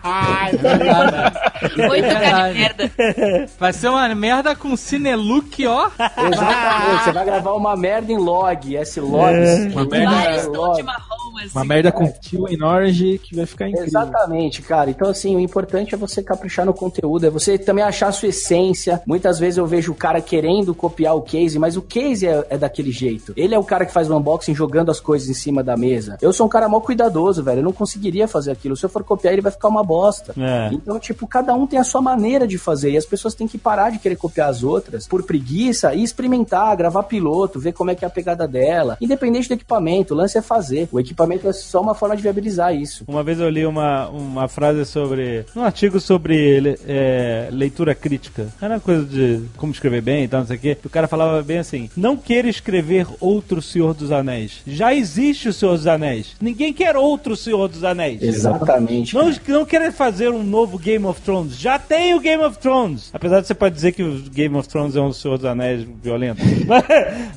F: É verdade.
C: 8K de merda.
F: Vai ser uma merda com Cinelook, ó.
E: Exatamente, você vai gravar uma merda em log, S-Log,
D: Uma merda-
C: Vários tons
E: log.
C: de marrom, assim.
D: Uma merda com tio em Orange que vai ficar incrível.
E: Exatamente, cara. Então, assim, o importante é você caprichar no conteúdo, é você também achar a sua essência. Muitas vezes eu vejo o cara querendo copiar o case, mas o case é, é daquele jeito. Ele é o cara que faz o unboxing jogando as coisas em cima da mesa. Eu sou um cara mal cuidadoso, velho. Eu não conseguiria fazer aquilo. Se eu for copiar, ele vai ficar uma bosta.
B: É.
E: Então, tipo, cada um tem a sua maneira de fazer. E as pessoas têm que parar de querer copiar as outras por preguiça e experimentar, gravar piloto, ver como é que é a pegada dela. Independente do equipamento, o lance é fazer. O equipamento é só uma forma de viabilizar isso.
B: Uma vez eu li uma, uma frase sobre. um artigo sobre é, leitura crítica. Era uma coisa de como escrever bem e tal, não sei o quê. O cara falava bem assim: não queira escrever outro Senhor dos Anéis. Já existe o Senhor dos Anéis. Ninguém quer outro Senhor dos Anéis.
E: Exatamente.
B: Não, não querer fazer um novo Game of Thrones. Já tem o Game of Thrones. Apesar de você pode dizer que o Game of Thrones é um Senhor dos Anéis violento. mas,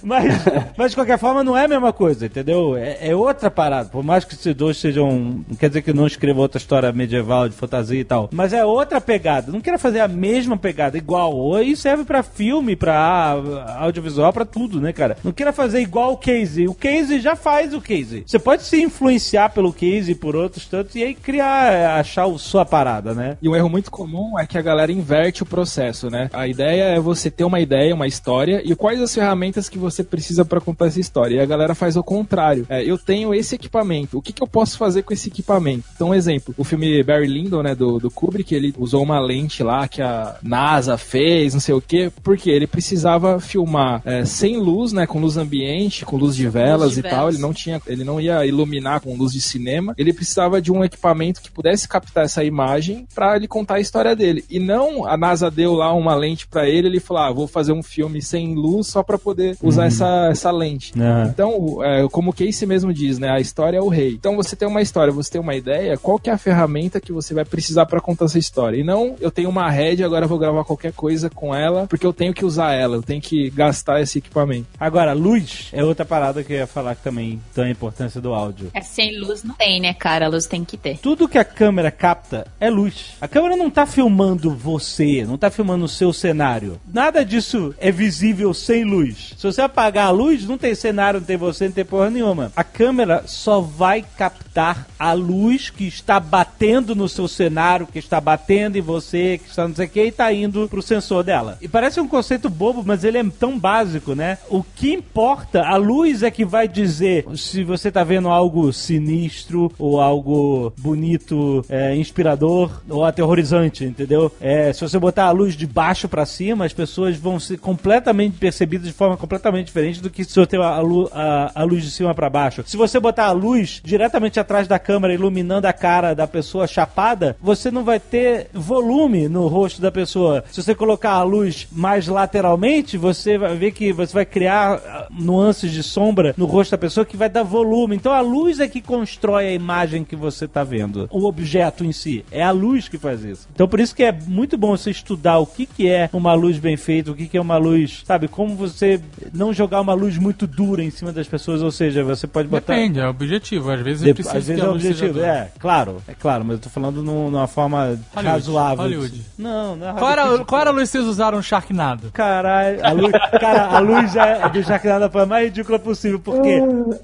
B: mas, mas, de qualquer forma não é a mesma coisa, entendeu? É, é outra parada. Por mais que esses dois sejam. Não quer dizer que não escreva outra história medieval, de fantasia e tal. Mas é outra pegada. Não queira fazer a mesma pegada, igual. Isso serve pra filme, pra audiovisual, pra tudo, né, cara? Não queira fazer igual o Casey. O Casey já faz o Casey. Você pode se influenciar pelo Casey e por outros tantos e aí criar, achar a sua parada, né?
D: E um erro muito comum é que a galera inverte o processo, né? A ideia é você ter uma ideia, uma história, e quais as ferramentas que você precisa pra contar essa história. E a galera faz o contrário. É, eu tenho esse equipamento, o que, que eu posso fazer com esse equipamento? Então, um exemplo, o filme Barry Lyndon, né, do, do Kubrick, ele usou uma lente lá que a NASA fez, não sei o quê, porque ele precisava filmar é, sem luz, né, com luz ambiente, com luz de velas
C: de
D: e tal,
C: velas.
D: ele não tinha, ele não ia iluminar com luz de cinema, ele precisava de um equipamento que pudesse captar essa imagem pra ele contar a história dele. E não a NASA deu lá uma lente pra ele, ele falou: "Ah, vou fazer um filme sem luz só pra poder usar essa, essa lente".
B: É.
D: Então, é, como o Casey mesmo diz, né, a história é o rei. Então, você tem uma história, você tem uma ideia, qual que é a ferramenta que você vai precisar pra contar essa história? E não, eu tenho uma rede, agora eu vou gravar qualquer coisa com ela, porque eu tenho que usar ela, eu tenho que gastar esse equipamento.
B: Agora, luz é outra parada que eu ia falar que também tem a importância do áudio.
C: É sem luz não tem, né, cara? A luz tem que ter.
B: Tudo que a câmera capta é luz. A câmera não tá filmando você, não tá filmando o seu cenário. Nada disso é visível sem luz. Se você apagar a luz, não tem cenário, não tem você, não tem porra nenhuma. A câmera só vai captar a luz que está batendo no seu cenário, que está batendo em você, que está não sei o que, e tá indo pro sensor dela. E parece um conceito bobo, mas ele é tão básico, né? O que importa, a luz é que vai dizer se você tá vendo algo sinistro ou algo bonito, é, inspirador ou aterrorizante, entendeu? É, se você botar a luz de baixo pra cima, as pessoas vão ser completamente percebidas de forma completamente diferente do que se você ter a, a- a luz de cima pra baixo. Se você botar a luz diretamente atrás da câmera iluminando a cara da pessoa chapada, você não vai ter volume no rosto da pessoa. Se você colocar a luz mais lateralmente, você vai ver que você vai criar ah, nuances de sombra no rosto da pessoa que vai dar volume. Então a luz é que constrói a imagem que você está vendo. O objeto em si. É a luz que faz isso. Então por isso que é muito bom você estudar o que, que é uma luz bem feita, o que, que é uma luz, sabe? Como você não jogar uma luz muito dura em cima das pessoas, ou seja, você pode botar.
F: Depende, é objetivo. Às vezes é preciso
B: às vezes é objetivo, é, claro, é claro, mas eu tô falando num- numa forma
F: Hollywood,
B: razoável.
F: Hollywood.
B: Não, não é
F: Qual era, qual era a luz que vocês usaram no Sharknado?
B: Caralho, a luz, cara, a luz já, do Sharknado foi a mais ridícula possível, porque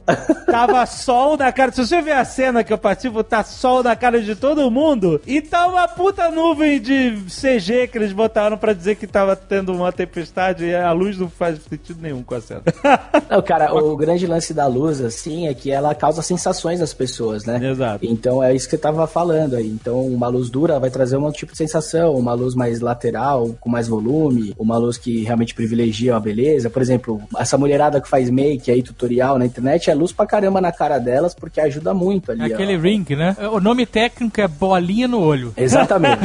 B: tava sol na cara. Se você ver a cena que eu participo, tá sol na cara de todo mundo e tá uma puta nuvem de CG que eles botaram pra dizer que tava tendo uma tempestade e a luz não faz sentido nenhum com a cena.
E: Não, cara, o grande lance da luz, assim, é que ela causa sensações nas pessoas, né?
B: Exato.
E: Então é isso que você tava falando aí. Então, uma luz dura vai trazer um tipo de sensação, uma luz mais lateral, com mais volume, uma luz que realmente privilegia a beleza. Por exemplo, essa mulherada que faz make aí, tutorial na internet, é luz pra caramba na cara delas, porque ajuda muito ali.
F: É
E: ó.
F: aquele ring, né? O nome técnico é bolinha no olho.
E: Exatamente.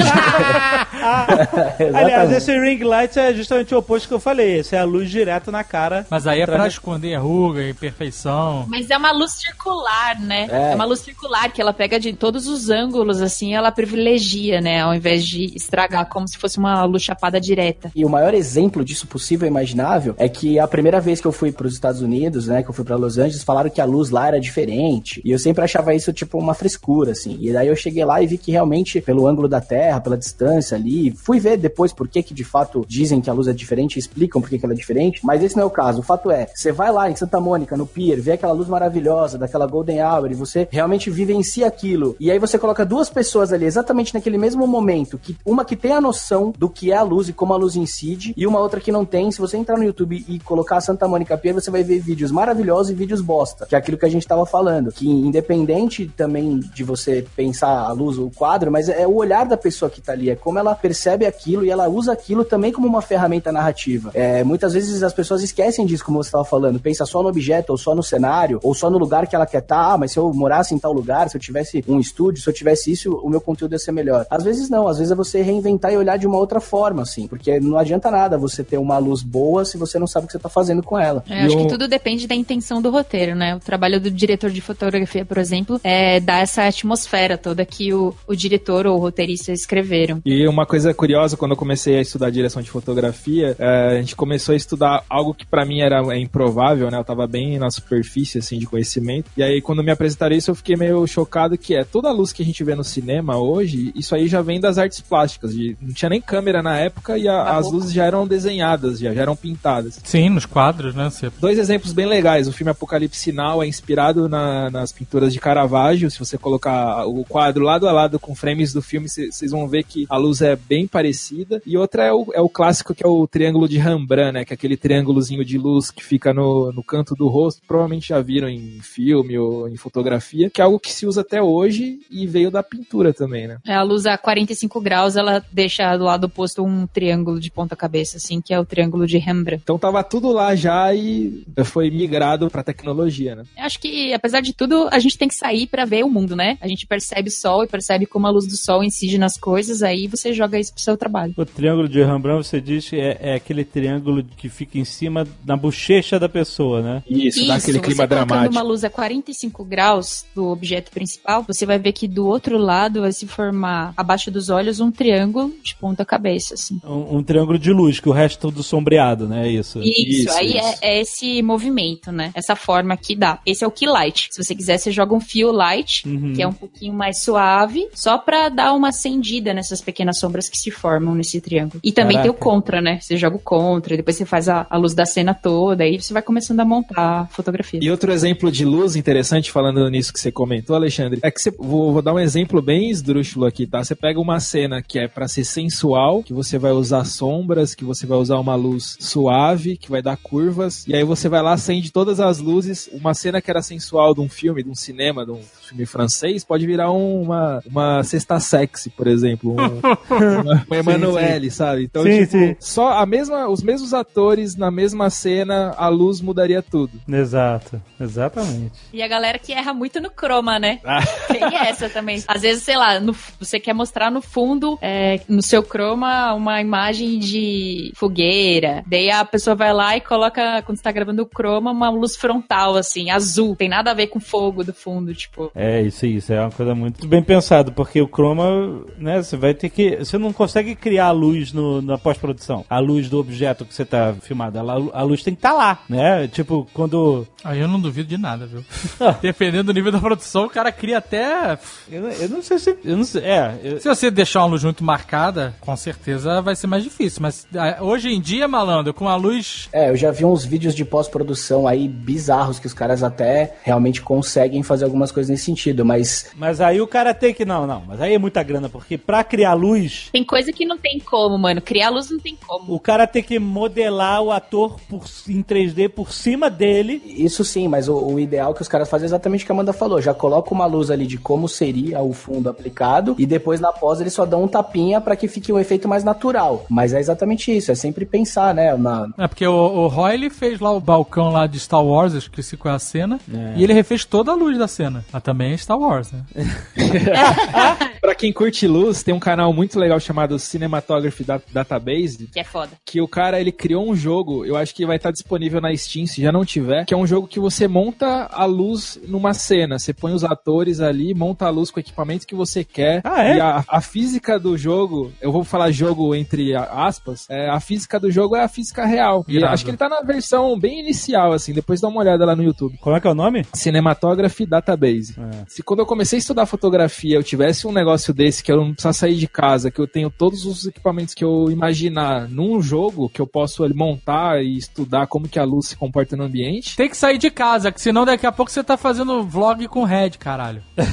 B: Aliás, esse ring light é justamente o oposto que eu falei. Esse é a luz direto na cara.
F: Mas aí é pra esconder ruga, imperfeição.
C: Mas é uma luz circular, né?
E: É.
C: É. uma luz circular que ela pega de todos os ângulos, assim, ela privilegia, né? Ao invés de estragar como se fosse uma luz chapada direta.
E: E o maior exemplo disso possível e imaginável é que a primeira vez que eu fui para os Estados Unidos, né, que eu fui para Los Angeles, falaram que a luz lá era diferente. E eu sempre achava isso tipo uma frescura, assim. E daí eu cheguei lá e vi que realmente, pelo ângulo da Terra, pela distância ali, fui ver depois por que que de fato dizem que a luz é diferente, explicam por que que ela é diferente, mas esse não é o caso. O fato é, você vai lá em Santa Mônica, no pier, vê aquela luz maravilhosa, daquela Golden Hour, e você realmente vivencia aquilo. E aí você coloca duas pessoas ali exatamente naquele mesmo momento, que uma que tem a noção do que é a luz e como a luz incide, e uma outra que não tem. Se você entrar no YouTube e colocar Santa Mônica Pier, você vai ver vídeos maravilhosos e vídeos bosta, que é aquilo que a gente tava falando, que independente também de você pensar a luz, o quadro, mas é o olhar da pessoa que tá ali, é como ela percebe aquilo e ela usa aquilo também como uma ferramenta narrativa. É, muitas vezes as pessoas esquecem disso, como você estava falando, pensa só no objeto, ou só no cenário, ou só no lugar que ela quer estar, ah, mas se eu morasse em tal lugar, se eu tivesse um estúdio, se eu tivesse isso, o meu conteúdo ia ser melhor. Às vezes não, às vezes é você reinventar e olhar de uma outra forma, assim, porque não adianta nada você ter uma luz boa se você não sabe o que você tá fazendo com ela.
C: É,
D: E
C: acho
D: o-
C: que tudo depende da intenção do roteiro, né? O trabalho do diretor de fotografia, por exemplo, é dar essa atmosfera toda que o, o diretor ou o roteirista escreveram.
D: E uma coisa curiosa, quando eu comecei a estudar direção de fotografia, eh, a gente começou a estudar algo que pra mim era é improvável, né? Eu tava bem na superfície, assim, de conhecimento. E aí, quando me apresentaram isso, eu fiquei meio chocado que é toda a luz que a gente vê no cinema hoje, isso aí já vem das artes plásticas. de- não tinha nem câmera na época e a- as luzes já eram desenhadas, já, já eram pintadas.
F: Sim, nos quadros, né? Você...
D: Dois exemplos bem legais. O filme Apocalipse Sinal é inspirado na- nas pinturas de Caravaggio. Se você colocar o quadro lado a lado com frames do filme, vocês vão ver que a luz é bem parecida. E outra é o, é o clássico que é o triângulo de Rembrandt, né? Que é aquele triângulozinho de luz que fica no, no canto do rosto. Provavelmente já viram em filme ou em fotografia, que é algo que se usa até hoje e veio da pintura também, né?
C: A luz a 45 graus, ela deixa do lado oposto um triângulo de ponta cabeça, assim, que é o triângulo de Rembrandt.
D: Então tava tudo lá já e foi migrado pra tecnologia, né?
C: Eu acho que, apesar de tudo, a gente tem que sair pra ver o mundo, né? A gente percebe o sol e percebe como a luz do sol incide nas coisas, aí você joga isso pro seu trabalho.
B: O triângulo de Rembrandt, você diz que é, é aquele triângulo que fica em cima, na bochecha da pessoa, né?
D: Isso, dá aquele clima dramático.
C: uma luz a 45 graus do objeto principal, você vai ver que do outro lado vai se formar, abaixo dos olhos, um triângulo de ponta cabeça, assim.
B: Um, um triângulo de luz, que o resto é tudo sombreado, né? É isso.
C: Isso,
D: Isso,
C: aí
D: isso.
C: É, é esse movimento, né? Essa forma que dá. Esse é o key light. Se você quiser, você joga um fio light,
B: Uhum.
C: que é um pouquinho mais suave, só pra dar uma acendida nessas pequenas sombras que se formam nesse triângulo. E também tem o
B: Caraca.
C: contra, né? Você joga o contra, depois você faz a, a luz da cena toda, aí você vai começando a montar a fotografia.
D: E outro exemplo de luz interessante, falando nisso que você comentou, Alexandre, é que você, vou, vou dar um exemplo bem esdrúxulo aqui, tá? Você pega uma cena que é pra ser sensual, que você vai usar sombras, que você vai usar uma luz suave, que vai dar curvas, e aí você vai lá, acende todas as luzes. Uma cena que era sensual de um filme, de um cinema, de um filme francês, pode virar um- uma, uma cesta sexy, por exemplo. Um- o Emanuele, sabe? Então,
B: Sim,
D: tipo,
B: sim.
D: só a mesma, os mesmos atores na mesma cena, a luz mudaria tudo.
B: Exato, exatamente.
C: E a galera que erra muito no croma, né?
B: Ah.
C: Tem essa também. Às vezes, sei lá, no- você quer mostrar no fundo, é, no seu croma, uma imagem de fogueira. Daí a pessoa vai lá e coloca, quando você tá gravando o croma, uma luz frontal, assim, azul. Tem nada a ver com fogo do fundo, tipo.
B: É, isso, isso é uma coisa muito bem pensado, porque o chroma, né, você vai ter que, você não consegue criar a luz no, na pós-produção, a luz do objeto que você tá filmando, ela- a luz tem que estar lá, né, tipo, quando,
F: Aí eu não duvido de nada, viu? Dependendo do nível da produção, o cara cria até.
B: eu, não- eu não sei se, eu não sei, é, eu-
F: Se você deixar uma luz muito marcada, com certeza vai ser mais difícil. Mas ah, hoje em dia, malandro, com a luz.
E: É, eu já vi uns vídeos de pós-produção aí bizarros que os caras até realmente conseguem fazer algumas coisas nesse sentido, mas
B: mas aí o cara tem que, não, não, mas aí é muita grana, porque pra criar luz,
C: Tem coisa que não tem como, mano. Criar luz não tem como.
B: o cara tem que modelar o ator por, em 3D por cima dele,
E: isso sim, mas o, o ideal que os caras fazem é exatamente o que a Amanda falou. Já coloca uma luz ali de como seria o fundo aplicado e depois na pós eles só dão um tapinha pra que fique um efeito mais natural. Mas é exatamente isso, é sempre pensar, né, na,
F: É porque o, o Roy ele fez lá o balcão lá de Star Wars, eu esqueci qual é a cena. E ele refez toda a luz da cena. Mas também é Star Wars, né?
D: Pra quem curte luz, tem um canal muito legal chamado Cinematography Da- Database,
C: Que é foda.
D: que o cara ele criou um jogo, eu acho que vai estar disponível na Steam se já não tiver, que é um jogo que você monta a luz numa cena, você põe os atores ali, monta a luz com o equipamento que você quer.
B: Ah, é?
D: E a, a física do jogo, eu vou falar jogo entre aspas, é, a física do jogo é a física real. E acho que ele tá na versão bem inicial assim, depois dá uma olhada lá no YouTube.
B: como é que é o nome?
D: Cinematography Database.
B: É.
D: Se quando eu comecei a estudar fotografia eu tivesse um negócio desse que eu não precisasse sair de casa, que eu tenho todos os equipamentos que eu imaginar num jogo que eu posso ali, montar e estudar como que a luz se comporta no ambiente.
F: Tem que sair de casa, que senão daqui a pouco você tá fazendo vlog com Red, caralho.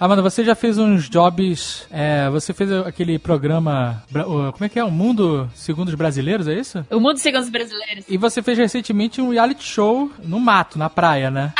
F: Amanda, você já fez uns jobs. é, você fez aquele programa. Como é que é? O Mundo Segundo os Brasileiros, é isso?
C: O mundo segundo os brasileiros.
F: E você fez recentemente um reality show no mato, na praia, né?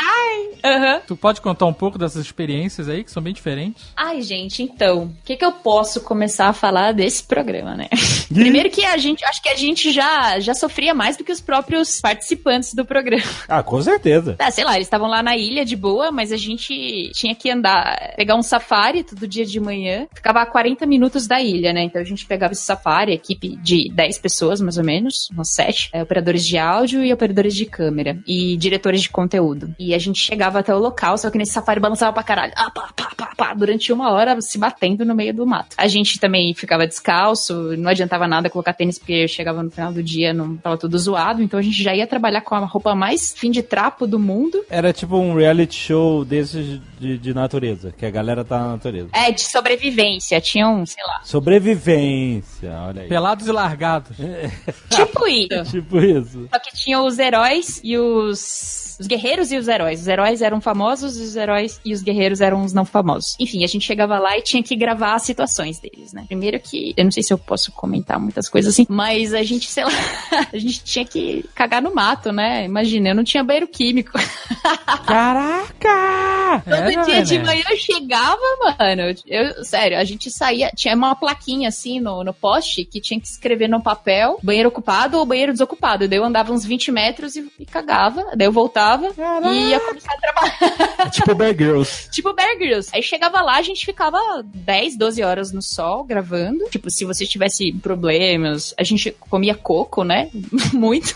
C: Aham.
F: Tu pode contar um pouco dessas experiências aí, que são bem diferentes?
C: Ai, gente, então, o que, que eu posso começar a falar desse programa, né? Primeiro que a gente, acho que a gente já, já sofria mais do que os próprios participantes do programa.
B: Ah, com certeza.
C: Ah, sei lá, eles estavam lá na ilha de boa, mas a gente tinha que andar, pegar um safari todo dia de manhã. Ficava a 40 minutos da ilha, né? Então a gente pegava esse safari, equipe de 10 pessoas, mais ou menos, umas 7, é, operadores de áudio e operadores de câmera, e diretores de conteúdo. E a gente chegava até o local, só que nesse safari balançava pra caralho. Ah, pá, pá, pá, pá, durante uma hora se batendo no meio do mato. A gente também ficava descalço, não adiantava nada colocar tênis, porque chegava no final do dia, não tava tudo zoado, então a gente já ia trabalhar com a roupa mais fim de trapo do mundo.
B: Era tipo um reality show desses de, de natureza, que a galera tá na natureza.
C: É, de sobrevivência. Tinham, sei lá,
B: Sobrevivência, olha aí.
F: Pelados e largados.
C: tipo isso.
B: Tipo isso.
C: Só que tinha os heróis e os. Os guerreiros e os heróis. Os heróis eram famosos, os heróis e os guerreiros eram os não famosos. Enfim, a gente chegava lá e tinha que gravar as situações deles, né? Primeiro que. Eu não sei se eu posso comentar muitas coisas assim, mas a gente, sei lá, a gente tinha que cagar no mato, né? Imagina, eu não tinha banheiro químico.
B: Caraca!
C: Todo
F: É,
C: dia de
F: né?
C: manhã eu chegava, mano. Eu, sério, a gente saía. Tinha uma plaquinha assim no, no poste que tinha que escrever no papel banheiro ocupado ou banheiro desocupado. Daí eu andava uns 20 metros e, e cagava. Daí eu voltava e ia começar a trabalhar.
D: tipo Bear Girls.
C: tipo Bear Grylls. Aí chegava lá, a gente ficava 10, 12 horas no sol gravando. Tipo, se você tivesse problemas, a gente comia coco, né? Muito.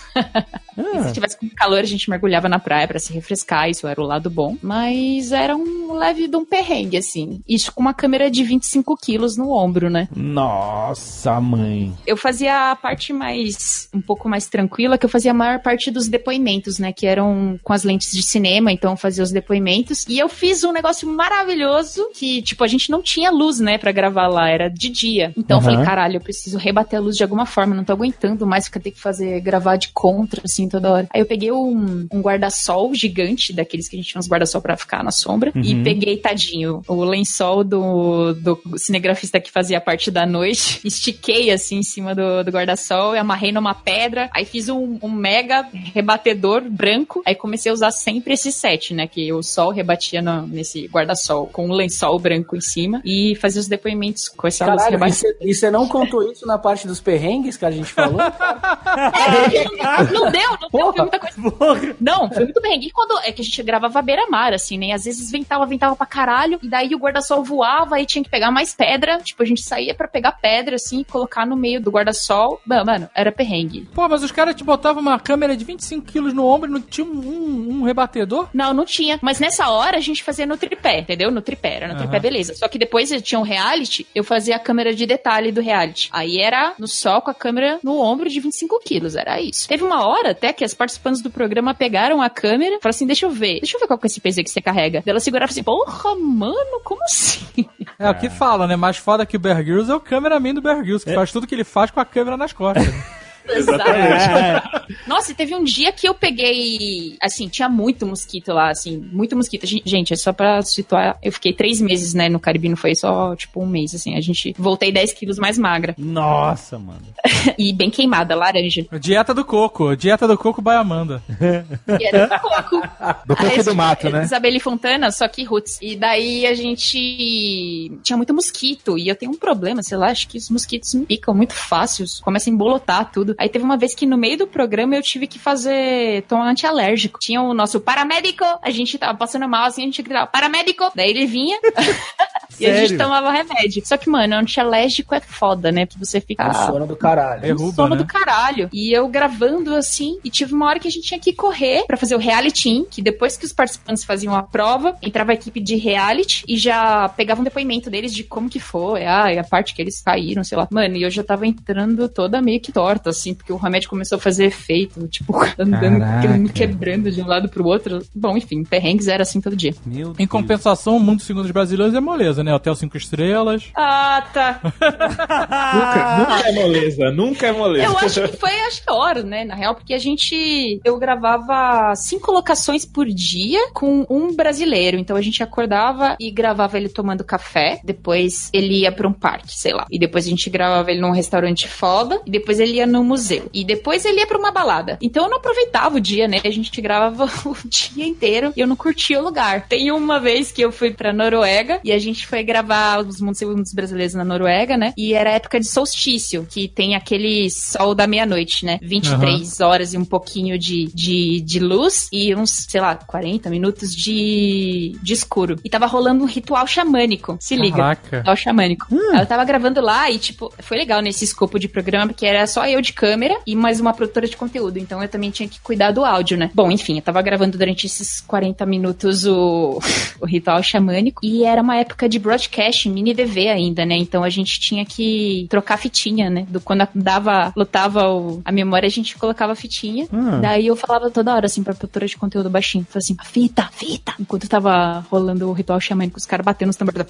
C: E se tivesse com calor, a gente mergulhava na praia pra se refrescar, isso era o lado bom. Mas era um leve de um perrengue, assim. Isso com uma câmera de 25 quilos no ombro, né?
B: Nossa, mãe.
C: Eu fazia a parte mais, um pouco mais tranquila, que eu fazia a maior parte dos depoimentos, né? Que eram com as lentes de cinema, então eu fazia os depoimentos. E eu fiz um negócio maravilhoso, que, tipo, a gente não tinha luz, né, pra gravar lá, era de dia. Então eu
B: Aham.
C: falei, caralho, eu preciso rebater a luz de alguma forma, não tô aguentando mais ficar ter que fazer, gravar de contra, assim, toda hora. Aí eu peguei um, um guarda-sol gigante, daqueles que a gente tinha uns guarda-sol pra ficar na sombra, e peguei, tadinho, o lençol do, do cinegrafista que fazia parte da noite, estiquei, assim, em cima do, do guarda-sol e amarrei numa pedra, aí fiz um, um mega rebatedor branco, aí comecei a usar sempre esse set, né, que o sol rebatia no- nesse guarda-sol com um lençol branco em cima e fazia os depoimentos com essa luz
E: Caralho, e
C: rebatida.
E: você- e você não contou isso na parte dos perrengues que a gente falou?
C: Não deu, não deu, foi muita coisa. Não, foi muito bem. E quando é que a gente gravava à beira-mar, assim, né? Às vezes ventava, ventava pra caralho, e daí o guarda-sol voava e tinha que pegar mais pedra. Tipo, a gente saía pra pegar pedra, assim, e colocar no meio do guarda-sol. Mano, mano, era perrengue.
F: Pô, mas os caras te botavam uma câmera de 25 quilos no ombro e não tinha um, um- um rebatedor?
C: Não, não tinha. Mas nessa hora a gente fazia no tripé, entendeu? No tripé, era no tripé, beleza. Só que depois tinha um reality, eu fazia a câmera de detalhe do reality. Aí era no sol com a câmera no ombro de 25 quilos, era isso. Teve uma hora até que as participantes do programa pegaram a câmera e falaram assim: deixa eu ver, deixa eu ver qual que é esse peso aí que você carrega. Ela segurava assim, porra, mano, como assim?
F: É o que fala, né? Mais foda que o Bear Grylls é o cameraman do Bear Grylls, que faz tudo que ele faz com a câmera nas costas.
C: Exatamente. Nossa, e teve um dia que eu peguei. Assim, tinha muito mosquito lá, assim, muito mosquito. Gen- Gente, é só pra situar. Eu fiquei três meses, né, no Caribe, não foi só, tipo, um mês, assim. A gente voltei 10 quilos mais magra.
B: Nossa, mano.
C: e bem queimada, laranja.
F: dieta do coco, dieta do coco by Amanda.
C: Era do coco.
D: Do coco e do mato, né?
C: Isabelle Fontana, só que roots. E daí a gente tinha muito mosquito. E eu tenho um problema, sei lá, acho que os mosquitos me picam muito fácil. Começam a embolotar tudo. Aí teve uma vez que no meio do programa eu tive que fazer tom antialérgico. Tinha o nosso paramédico. A gente tava passando mal assim, a gente gritava, paramédico. Daí ele vinha. E a gente tomava remédio. Só que, mano, antialérgico é foda, né? Porque você fica.
E: É um sono do caralho.
F: Derruba,
C: sono
F: né?
C: do caralho. E eu gravando assim, e tive uma hora que a gente tinha que correr pra fazer o reality, que depois que os participantes faziam a prova, entrava a equipe de reality e já pegava um depoimento deles de como que foi, ah, e a parte que eles caíram, sei lá. Mano, e eu já tava entrando toda meio que torta, assim, porque o remédio começou a fazer efeito, tipo, andando,
D: Caraca.
C: quebrando de um lado pro outro. Bom, enfim, perrengues era assim todo dia.
B: Meu
F: Em compensação, o mundo segundo os brasileiros é moleza, né? Hotel 5 estrelas.
C: Ah, tá.
D: Nunca, nunca é moleza, nunca é moleza.
C: Eu acho que foi, acho que hora, né, na real, porque a gente, eu gravava cinco locações por dia com um brasileiro, então a gente acordava e gravava ele tomando café, depois ele ia pra um parque, sei lá, e depois a gente gravava ele num restaurante foda, e depois ele ia no museu, e depois ele ia pra uma balada. Então eu não aproveitava o dia, né, a gente gravava o dia inteiro e eu não curtia o lugar. Tem uma vez que eu fui pra Noruega e a gente foi gravar os mundos segundos brasileiros na Noruega, né, e era época de solstício, que tem aquele sol da meia-noite, né, 23 horas e um pouquinho de, de, de luz e uns, sei lá, 40 minutos de, de escuro. E tava rolando um ritual xamânico, se liga.
F: Caraca.
C: Ritual xamânico. Aí Eu tava gravando lá e, tipo, foi legal nesse escopo de programa, porque era só eu de câmera e mais uma produtora de conteúdo. Então eu também tinha que cuidar do áudio, né? Bom, enfim, eu tava gravando durante esses 40 minutos o, o ritual xamânico. E era uma época de broadcast, mini DV ainda, né? Então a gente tinha que trocar fitinha, né? Do, quando dava, lotava o- a memória, a gente colocava fitinha. Daí eu falava toda hora, assim, pra produtora de conteúdo baixinho. Falava assim, fita, fita. Enquanto tava rolando o ritual xamânico, os caras batendo nos tambores.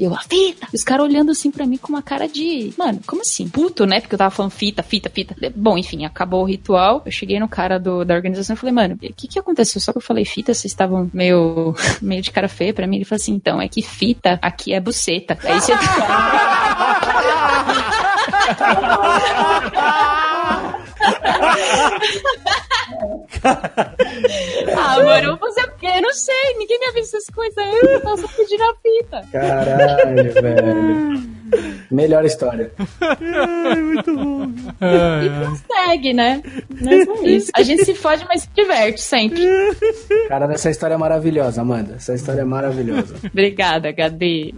C: E eu, a fita. E os caras olhando assim pra mim com uma cara de. Mano, como assim? Puto, né? Porque eu tava falando fita, fita, fita. Bom, enfim, acabou o ritual. Eu cheguei no cara do, da organização e falei, mano, o que que aconteceu? Só que eu falei fita, vocês estavam meio, meio de cara feia pra mim. Ele falou assim, então, é que fita aqui é buceta. Aí você. ah, mano, eu vou fazer o quê? Eu não sei, ninguém me avisa essas coisas. Eu tava só pedindo a fita.
E: Caralho, velho. Melhor história.
F: É,
C: Segue, né? Mas é isso. A gente se fode, mas se diverte sempre.
E: Cara, essa história é maravilhosa, Amanda. Essa história é maravilhosa.
C: Obrigada, Gabi.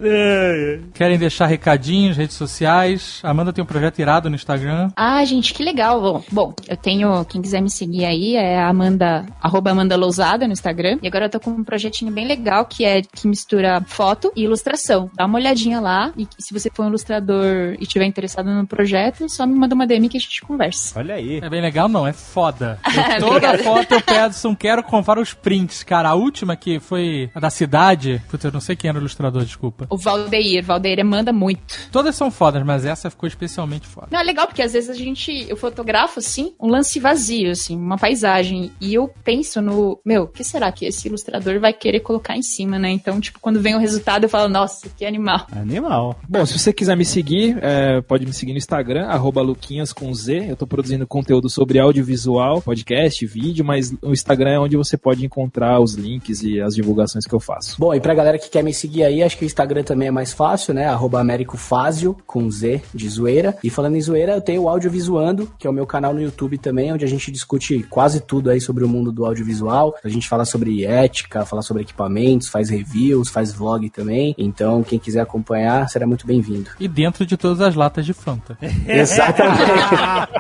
F: Querem deixar recadinhos, redes sociais? Amanda tem um projeto irado no Instagram.
C: Ah, gente, que legal. Bom, bom, eu tenho, quem quiser me seguir aí, é a Amanda, arroba Amanda Lousada no Instagram. E agora eu tô com um projetinho bem legal que é que mistura foto e ilustração. Dá uma olhadinha lá. E se você for um ilustrador e tiver interessado no projeto, só me manda uma DM que a gente conversa.
B: Olha aí.
F: É bem legal, não, é foda. Eu, toda foto eu peço, quero comprar os prints. Cara, a última que foi a da cidade, putz, eu não sei quem era o ilustrador, desculpa.
C: O Valdeir, Valdeir manda muito.
F: Todas são fodas, mas essa ficou especialmente foda.
C: Não, é legal porque às vezes a gente, eu fotografo assim, um lance vazio, assim, uma paisagem, e eu penso no, meu, o que será que esse ilustrador vai querer colocar em cima, né? Então, tipo, quando vem o resultado, eu falo, nossa, que animal.
B: Animal.
D: Bom, se você quiser me seguir, é, pode me seguir no Instagram, arroba Luquinhas com Z. Eu tô produzindo conteúdo sobre audiovisual, podcast, vídeo, mas o Instagram é onde você pode encontrar os links e as divulgações que eu faço.
E: Bom, e pra galera que quer me seguir aí, acho que o Instagram também é mais fácil, né? Arroba com Z de zoeira. E falando em zoeira, eu tenho o Audiovisuando, que é o meu canal no YouTube também, onde a gente discute quase tudo aí sobre o mundo do audiovisual. A gente fala sobre ética, fala sobre equipamentos, faz reviews, faz vlog também. Então, quem quiser acompanhar, será muito bem-vindo.
F: E dentro de todas as latas de Fanta.
E: Exatamente.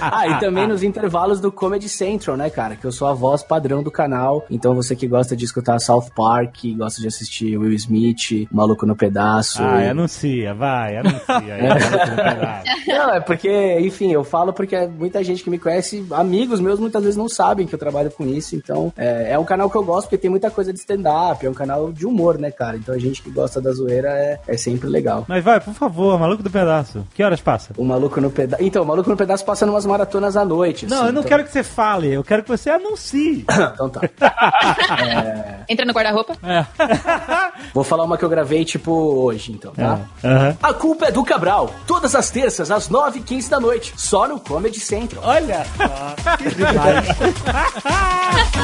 E: ah, e também nos intervalos do Comedy Central, né, cara? Que eu sou a voz padrão do canal. Então você que gosta de escutar South Park, gosta de assistir Will Smith, Maluco no Pedaço.
B: Ah, anuncia, vai, anuncia. aí.
E: Não, é porque, enfim, eu falo porque muita gente que me conhece, amigos meus, muitas vezes não sabem que eu trabalho com isso. Então, é, é um canal que eu gosto porque tem muita coisa de stand-up, é um canal de humor, né, cara? Então a gente que gosta da zoeira é, é sempre legal.
B: Mas vai, por favor, maluco do pedaço. Que horas passa?
E: O Maluco no Pedaço. Então, o Maluco no Pedaço passa umas maratonas à noite.
B: Não,
E: assim,
B: eu não
E: então-
B: quero que você fale, eu quero que você anuncie.
E: Então tá.
C: Entra no guarda-roupa.
F: É.
E: Vou falar uma que eu gravei, tipo, hoje, então, tá?
B: Aham.
E: A culpa é do Cabral. Todas as terças, às 9h15 da noite. Só no Comedy Central.
B: Olha só, que demais.